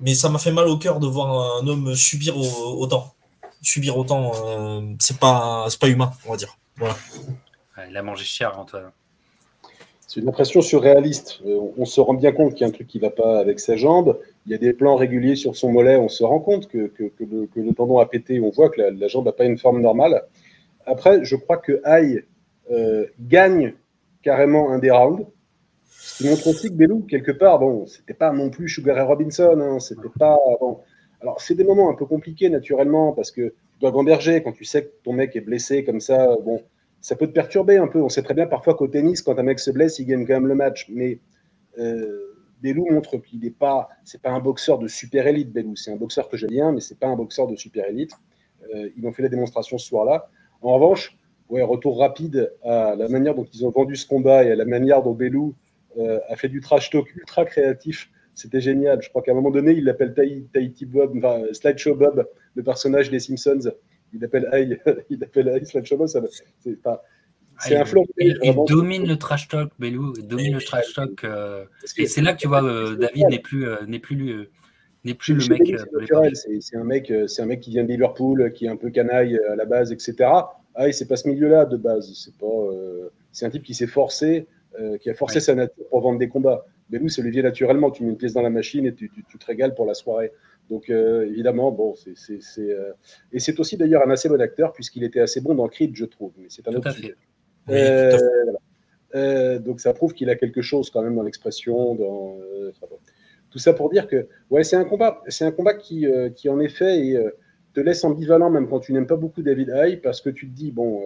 Mais ça m'a fait mal au cœur de voir un homme subir autant. Subir autant, euh, c'est pas, pas humain, on va dire. Voilà. il a mangé cher, Antoine. C'est une impression surréaliste. Euh, on se rend bien compte qu'il y a un truc qui ne va pas avec sa jambe. Il y a des plans réguliers sur son mollet. On se rend compte que, que, le, tendon a pété. On voit que la, jambe n'a pas une forme normale. Après, je crois que Aïe euh, gagne carrément un des rounds. Ce qui montre aussi que Belou, quelque part, bon, c'était pas non plus Sugar et Robinson. Hein, c'était pas. Alors, c'est des moments un peu compliqués, naturellement, parce que tu dois gamberger quand tu sais que ton mec est blessé comme ça. Bon, ça peut te perturber un peu. On sait très bien parfois qu'au tennis, quand un mec se blesse, il gagne quand même le match. Mais euh, Belou montre qu'il n'est pas, c'est pas un boxeur de super élite. Belou, c'est un boxeur que j'aime bien, mais c'est pas un boxeur de super élite. Euh, ils ont fait la démonstration ce soir-là. En revanche, ouais, retour rapide à la manière dont ils ont vendu ce combat et à la manière dont Belou euh, a fait du trash talk ultra créatif. C'était génial. Je crois qu'à un moment donné, il l'appelle Tahiti Bob, enfin, Slideshow Bob, le personnage des Simpsons il appelle Aïe, il appelle Aïe slash c'est pas. C'est un flanc. Il, domine le trash talk, Belou. Il domine le trash talk. Euh, et c'est là que tu vois, euh, David n'est plus, euh, n'est plus, n'est plus le mec. C'est un mec, c'est un mec qui vient de Liverpool, qui est un peu canaille à la base, etc. Ah, c'est pas ce milieu-là de base. C'est pas. c'est un type qui s'est forcé, qui a forcé sa nature pour vendre des combats. Belou, c'est le vient naturellement. Tu mets une pièce dans la machine et tu, tu te régales pour la soirée. Donc euh, évidemment, bon, c'est euh, et c'est aussi d'ailleurs un assez bon acteur puisqu'il était assez bon dans Creed, je trouve. Mais c'est un autre sujet. Euh, donc ça prouve qu'il a quelque chose quand même dans l'expression, dans tout ça pour dire que ouais, c'est un combat, c'est un combat qui, qui en effet te laisse ambivalent même quand tu n'aimes pas beaucoup David Haye parce que tu te dis bon,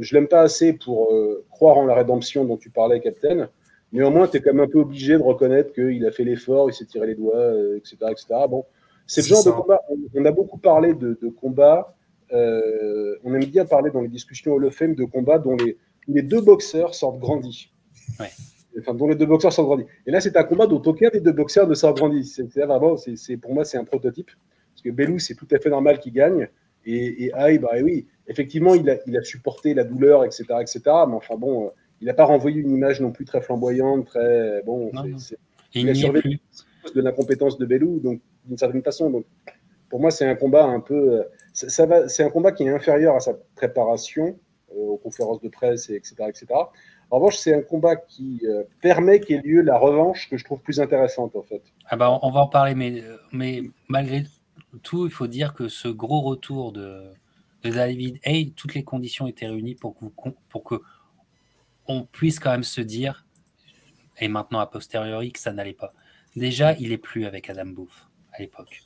je l'aime pas assez pour croire en la rédemption dont tu parlais, Captain. Néanmoins, tu es quand même un peu obligé de reconnaître qu'il a fait l'effort, il s'est tiré les doigts, etc., etc. Bon, c'est le genre de combat. On, a beaucoup parlé de, de combats. Euh, on aime bien parler dans les discussions Hall of Fame de combats dont les, les deux boxeurs sortent grandis. Enfin, dont les deux boxeurs sortent grandis. Et là, c'est un combat dont aucun des deux boxeurs ne sort grandi. C'est vraiment, c'est pour moi, c'est un prototype. Parce que Belou, c'est tout à fait normal qu'il gagne. Et, et Aïe, bah oui, effectivement, il a, il a, supporté la douleur, etc., etc. Mais enfin bon, euh, il n'a pas renvoyé une image non plus très flamboyante, très bon. il, a survécu de l'incompétence de Belou. Donc d'une certaine façon. Donc, pour moi, c'est un combat un peu. Ça, va, c'est un combat qui est inférieur à sa préparation euh, aux conférences de presse, etc., etc. En revanche, c'est un combat qui euh, permet qu'il y ait lieu la revanche que je trouve plus intéressante, en fait. Ah bah, on va en parler, mais, mais malgré tout, il faut dire que ce gros retour de, de David Hay, toutes les conditions étaient réunies pour que, pour que on puisse quand même se dire, et maintenant a posteriori, que ça n'allait pas. Déjà, il est plus avec Adam Booth à l'époque.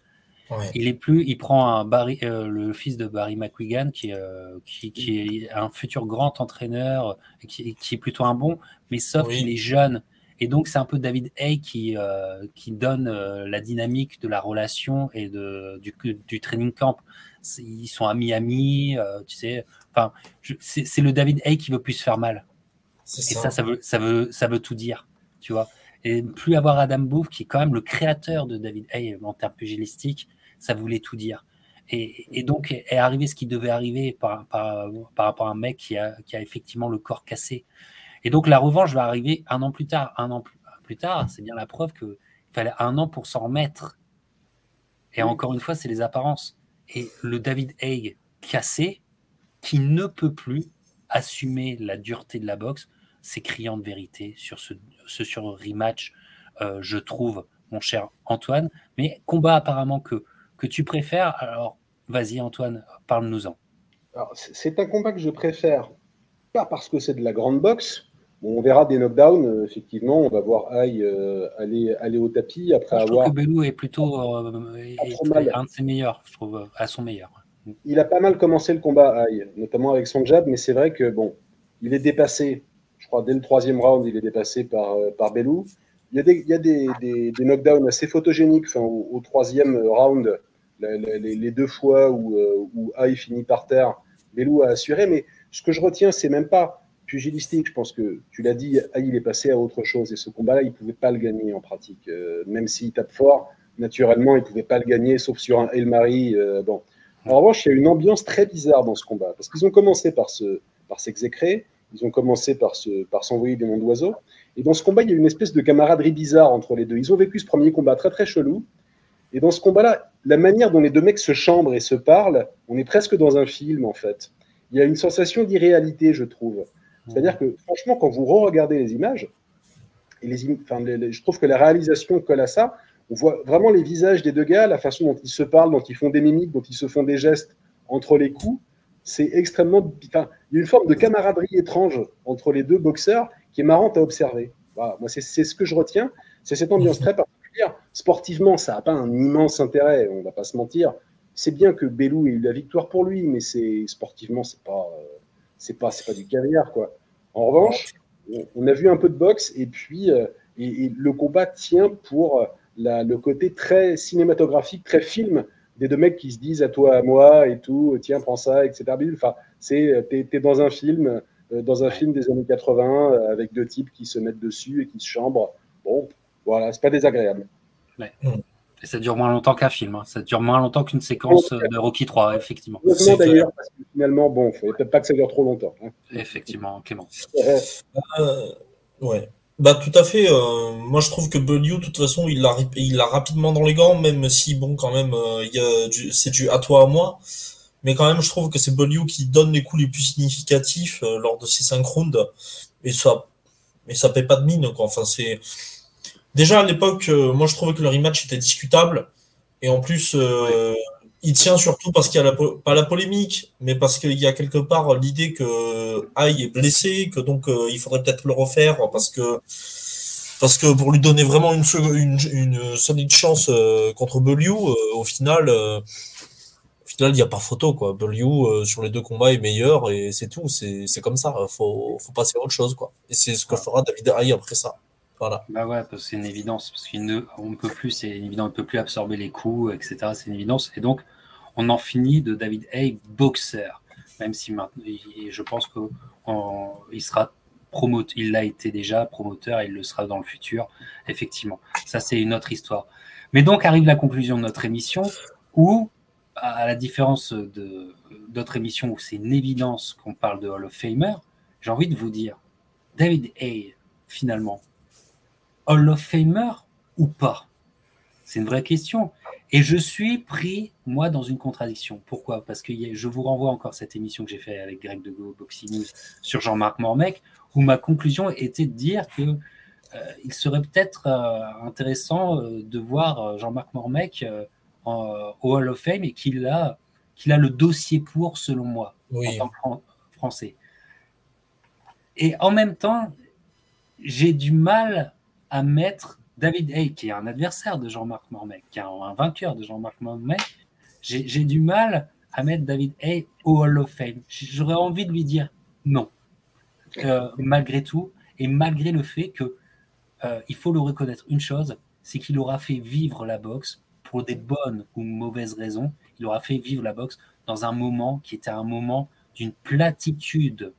Il est plus, il prend un Barry, euh, le fils de Barry McWigan, qui, euh, qui, qui, est un futur grand entraîneur, qui, qui est plutôt un bon, mais sauf qu'il est jeune. Et donc, c'est un peu David Hay qui, euh, qui donne la dynamique de la relation et de, du, du training camp. Ils sont à Miami, tu sais. Enfin, c'est le David Hay qui veut plus se faire mal. Et ça. ça, ça, veut, ça, veut, ça veut tout dire, tu vois. Et plus avoir Adam Booth, qui est quand même le créateur de David Hay en termes pugilistiques, ça voulait tout dire. Et, donc est arrivé ce qui devait arriver par, par, rapport à un mec qui a, qui a, effectivement le corps cassé. Et donc la revanche va arriver un an plus tard. Un an plus, tard, c'est bien la preuve qu'il fallait un an pour s'en remettre. Et encore une fois, c'est les apparences. Et le David Haig cassé, qui ne peut plus assumer la dureté de la boxe, c'est criant de vérité sur ce, ce sur rematch, euh, je trouve, mon cher Antoine. Mais combat apparemment que, que tu préfères, alors vas-y Antoine, parle-nous-en. C'est un combat que je préfère, pas parce que c'est de la grande boxe. On verra des knockdowns, euh, effectivement. On va voir Aïe euh, aller, aller au tapis après je avoir. Trouve que Belou est plutôt un de ses meilleurs, je trouve, à son meilleur. Il a pas mal commencé le combat, Aïe, notamment avec son jab, mais c'est vrai que bon, il est dépassé je crois, dès le troisième round, il est dépassé par, euh, par Belou. Il y a des, il y a des, des, knockdowns assez photogéniques enfin, au, troisième round, les, deux fois où, euh, où Aïe finit par terre, Belou a assuré. Mais ce que je retiens, c'est même pas pugilistique. Je pense que tu l'as dit, il est passé à autre chose. Et ce combat-là, il ne pouvait pas le gagner en pratique. Euh, même s'il tape fort, naturellement, il ne pouvait pas le gagner, sauf sur un El Mari. bon. En revanche, il y a une ambiance très bizarre dans ce combat. Parce qu'ils ont commencé par, se, par s'exécrer. Ils ont commencé par, se, par s'envoyer des noms d'oiseaux. Et dans ce combat, il y a une espèce de camaraderie bizarre entre les deux. Ils ont vécu ce premier combat très très chelou. Et dans ce combat-là, la manière dont les deux mecs se chambrent et se parlent, on est presque dans un film en fait. Il y a une sensation d'irréalité, je trouve. C'est-à-dire que franchement, quand vous re-regardez les images, et les, enfin, je trouve que la réalisation colle à ça. On voit vraiment les visages des deux gars, la façon dont ils se parlent, dont ils font des mimiques, dont ils se font des gestes entre les coups. C'est extrêmement. Il y a une forme de camaraderie étrange entre les deux boxeurs qui est marrante à observer. Moi, c'est ce que je retiens. C'est cette ambiance très particulière. Sportivement, ça n'a pas un immense intérêt, on ne va pas se mentir. C'est bien que Bellou ait eu la victoire pour lui, mais sportivement, c'est pas, euh, c'est pas, c'est pas du caviar, quoi. En revanche, on a vu un peu de boxe et puis euh, et, le combat tient pour euh, le côté très cinématographique, très film des deux mecs qui se disent à toi, à moi et tout, tiens, prends ça, etc. Enfin, c'est, t'es, es dans un film, euh, dans un film des années 80 avec deux types qui se mettent dessus et qui se chambrent. Bon, voilà, c'est pas désagréable. Ouais. Et ça dure moins longtemps qu'un film. Hein. Ça dure moins longtemps qu'une séquence de Rocky 3, effectivement. d'ailleurs, parce que finalement, bon, il ne faut peut-être pas que ça dure trop longtemps. Hein. Effectivement, Clément. Euh, ouais. Bah tout à fait. Euh, moi je trouve que Bellew, de toute façon, il l'a il rapidement dans les gants, même si bon quand même, euh, c'est du à toi à moi. Mais quand même, je trouve que c'est Bellew qui donne les coups les plus significatifs euh, lors de ces cinq rounds. Et ça, mais ça paie pas de mine. Quoi. Enfin c'est Déjà à l'époque, euh, moi je trouvais que le rematch était discutable. Et en plus, euh, il tient surtout parce qu'il y a la, pas la polémique, mais parce qu'il y a quelque part l'idée que Aïe est blessé, que donc euh, il faudrait peut-être le refaire parce que parce que pour lui donner vraiment une, une, une solide chance contre Bellew, au final, au final il n'y a pas photo quoi. Bellew sur les deux combats est meilleur et c'est tout. C'est comme ça. Faut faut passer à autre chose quoi. Et c'est ce que fera David Aïe après ça. Voilà. Bah ouais, parce que c'est une évidence, parce qu'on ne peut plus, c'est évident, on ne peut plus absorber les coups, etc. C'est une évidence. Et donc, on en finit de David Hay, boxeur. Même si maintenant, je pense qu'il sera promoteur, il l'a été déjà promoteur, et il le sera dans le futur, effectivement. Ça, c'est une autre histoire. Mais donc arrive la conclusion de notre émission, où, à la différence de d'autres émissions où c'est une évidence qu'on parle de Hall of Famer, j'ai envie de vous dire, David Hay, finalement, Hall of Famer ou pas? C'est une vraie question. Et je suis pris, moi, dans une contradiction. Pourquoi? Parce que je vous renvoie encore cette émission que j'ai faite avec Greg de Go, Boxing News, sur Jean-Marc Mormec, où ma conclusion était de dire que euh, il serait peut-être euh, intéressant euh, de voir Jean-Marc Mormec au Hall of Fame et qu'il a, qu'il a le dossier pour, selon moi, en tant que français. Et en même temps, j'ai du mal à mettre David Hay, qui est un adversaire de Jean-Marc Mormec, qui est un, vainqueur de Jean-Marc Mormec, j'ai du mal à mettre David Hay au Hall of Fame. J'aurais envie de lui dire non, euh, malgré tout, et malgré le fait que euh, il faut le reconnaître une chose, c'est qu'il aura fait vivre la boxe pour des bonnes ou mauvaises raisons. Il aura fait vivre la boxe dans un moment qui était un moment d'une platitude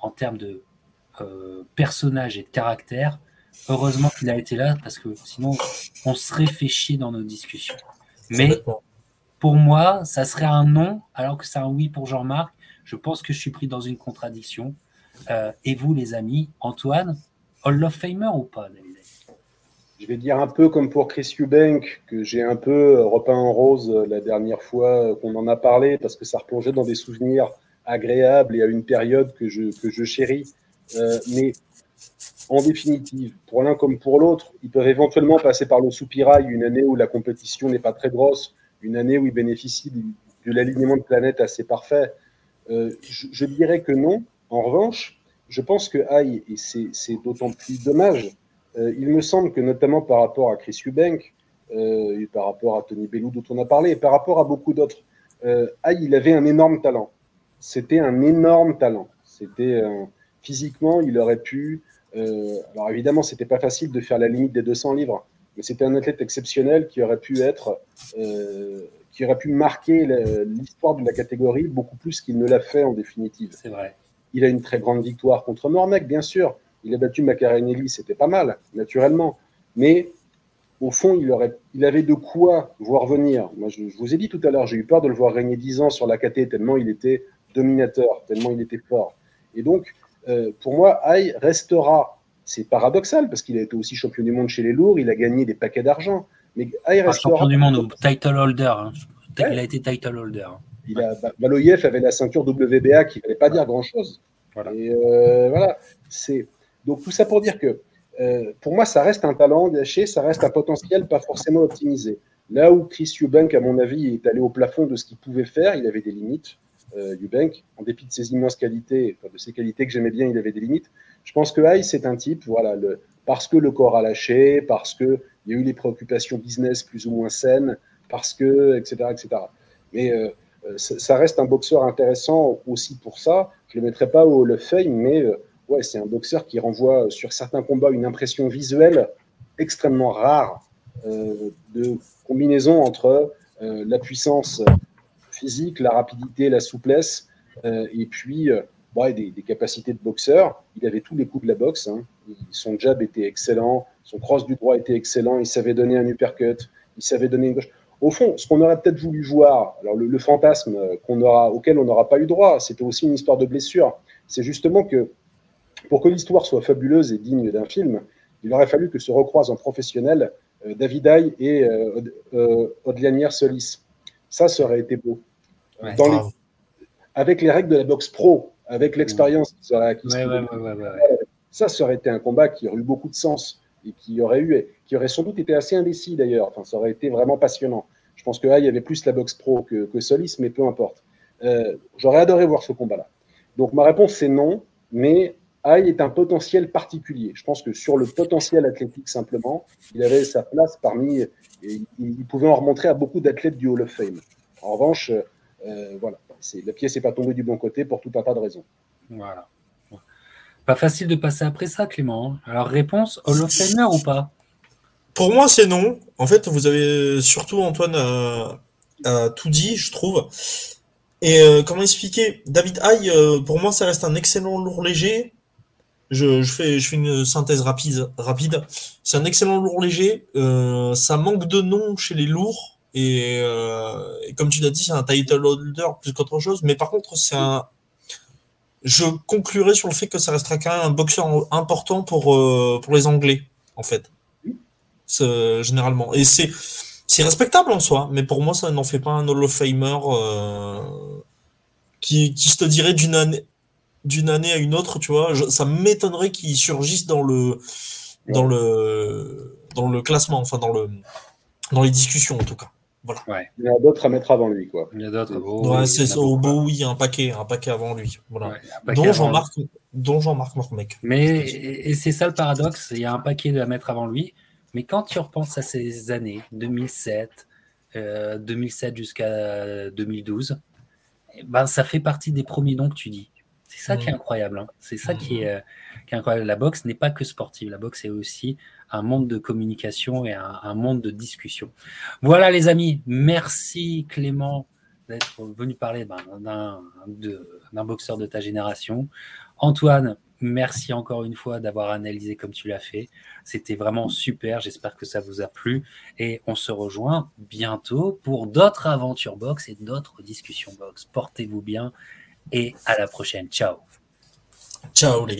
en termes de euh, personnage et de caractère Heureusement qu'il a été là parce que sinon on serait fait chier dans nos discussions. Mais pour moi, ça serait un non alors que c'est un oui pour Jean-Marc. Je pense que je suis pris dans une contradiction. Euh, et vous, les amis, Antoine, Hall of Famer ou pas, David Je vais dire un peu comme pour Chris Eubank, que j'ai un peu repeint en rose la dernière fois qu'on en a parlé, parce que ça replongeait dans des souvenirs agréables et à une période que je, que je chéris. Euh, mais en définitive, pour l'un comme pour l'autre, ils peuvent éventuellement passer par le soupirail une année où la compétition n'est pas très grosse, une année où ils bénéficient de, l'alignement de planètes assez parfait. Euh, je, dirais que non. En revanche, je pense que Aïe, et c'est d'autant plus dommage, euh, il me semble que notamment par rapport à Chris Eubank, euh, et par rapport à Tony Bellou dont on a parlé, et par rapport à beaucoup d'autres, Aïe, il avait un énorme talent. C'était un énorme talent. C'était physiquement, il aurait pu alors évidemment, c'était pas facile de faire la limite des 200 livres, mais c'était un athlète exceptionnel qui aurait pu être, euh, qui aurait pu marquer l'histoire de la catégorie beaucoup plus qu'il ne l'a fait en définitive. C'est vrai. Il a une très grande victoire contre Mormec, bien sûr. Il a battu Macarenelli, c'était pas mal, naturellement. Mais au fond, il, aurait, il avait de quoi voir venir. Moi, je, vous ai dit tout à l'heure, j'ai eu peur de le voir régner 10 ans sur la KT, tellement il était dominateur, tellement il était fort. Et donc, euh, pour moi, Aïe restera. C'est paradoxal parce qu'il a été aussi champion du monde chez les lourds, il a gagné des paquets d'argent. Mais Aïe restera. champion du monde ou title holder. Hein. Il a été title holder. Il a, Baloyev avait la ceinture WBA qui ne fallait pas dire grand-chose. Voilà. Et euh, voilà. C'est donc tout ça pour dire que euh, pour moi, ça reste un talent gâché, ça reste un potentiel pas forcément optimisé. Là où Chris Eubank, à mon avis, est allé au plafond de ce qu'il pouvait faire, il avait des limites. Euh, Eubank, en dépit de ses immenses qualités, de ses qualités que j'aimais bien, il avait des limites. Je pense que Hayes, c'est un type, voilà, le, parce que le corps a lâché, parce qu'il y a eu les préoccupations business plus ou moins saines, parce que, etc., etc. Mais euh, euh, ça reste un boxeur intéressant aussi pour ça. Je ne le mettrai pas au of Fame, mais ouais, c'est un boxeur qui renvoie sur certains combats une impression visuelle extrêmement rare de combinaison entre la puissance physique, la rapidité, la souplesse, et puis des, capacités de boxeur. Il avait tous les coups de la boxe. Hein. Son jab était excellent, son cross du droit était excellent, il savait donner un uppercut, il savait donner une gauche. Au fond, ce qu'on aurait peut-être voulu voir, alors le, fantasme qu'on aura, auquel on n'aura pas eu droit, c'était aussi une histoire de blessure. C'est justement que pour que l'histoire soit fabuleuse et digne d'un film, il aurait fallu que se recroisent en professionnel euh, David Aye et euh, euh Solis. Ça, ça aurait été beau. Avec les règles de la boxe pro, avec l'expérience qui serait Ça, ça aurait été un combat qui aurait eu beaucoup de sens et qui aurait eu, qui aurait sans doute été assez indécis d'ailleurs. Enfin, ça aurait été vraiment passionnant. Je pense que là, il y avait plus la boxe pro que, que Solis, mais peu importe. Euh, j'aurais adoré voir ce combat-là. Donc ma réponse c'est non, mais Aïe est un potentiel particulier. Je pense que sur le potentiel athlétique simplement, il avait sa place parmi. Et il pouvait en remontrer à beaucoup d'athlètes du Hall of Fame. En revanche, euh, voilà, la pièce n'est pas tombée du bon côté pour tout un tas de raisons. Voilà. Pas facile de passer après ça, Clément. Alors, réponse, Hall of Famer ou pas? Pour moi, c'est non. En fait, vous avez surtout, Antoine, a, tout dit, je trouve. Et euh, comment expliquer? David Haye, euh, pour moi, ça reste un excellent lourd léger. Je, fais, je fais une synthèse rapide. rapide. C'est un excellent lourd léger. ça manque de nom chez les lourds. Euh, et, comme tu l'as dit, c'est un title holder plus qu'autre chose. Mais par contre, c'est un. Je conclurai sur le fait que ça restera quand même un boxeur important pour, euh, pour les Anglais, en fait. Généralement. Et c'est. C'est respectable en soi, mais pour moi, ça n'en fait pas un Hall of Famer euh, qui, qui se dirait d'une année, d'une année à une autre, tu vois. ça m'étonnerait qu'il surgisse dans le, dans le, dans le classement, enfin dans le, dans les discussions en tout cas. Il y en a d'autres à mettre avant lui, quoi. Il y a d'autres. ouais, c'est au beau, oui, un paquet, un paquet avant lui. Voilà. dont Jean-Marc, dont Jean-Marc Mormec. Mais et c'est ça le paradoxe, il y a un paquet à mettre avant lui. Mais quand tu repenses à ces années, 2007, 2007 euh, jusqu'à 2012, eh ben ça fait partie des premiers noms que tu dis. C'est ça qui est mmh. incroyable. Hein. C'est ça qui, est, mmh. euh, qui, est, incroyable. La boxe n'est pas que sportive. La boxe est aussi un monde de communication et un, monde de discussion. Voilà les amis, merci Clément d'être venu parler ben, d'un boxeur de ta génération. Antoine, merci encore une fois d'avoir analysé comme tu l'as fait. C'était vraiment super. J'espère que ça vous a plu. Et on se rejoint bientôt pour d'autres aventures box et d'autres discussions box. Portez-vous bien et à la prochaine. Ciao. Ciao les gars.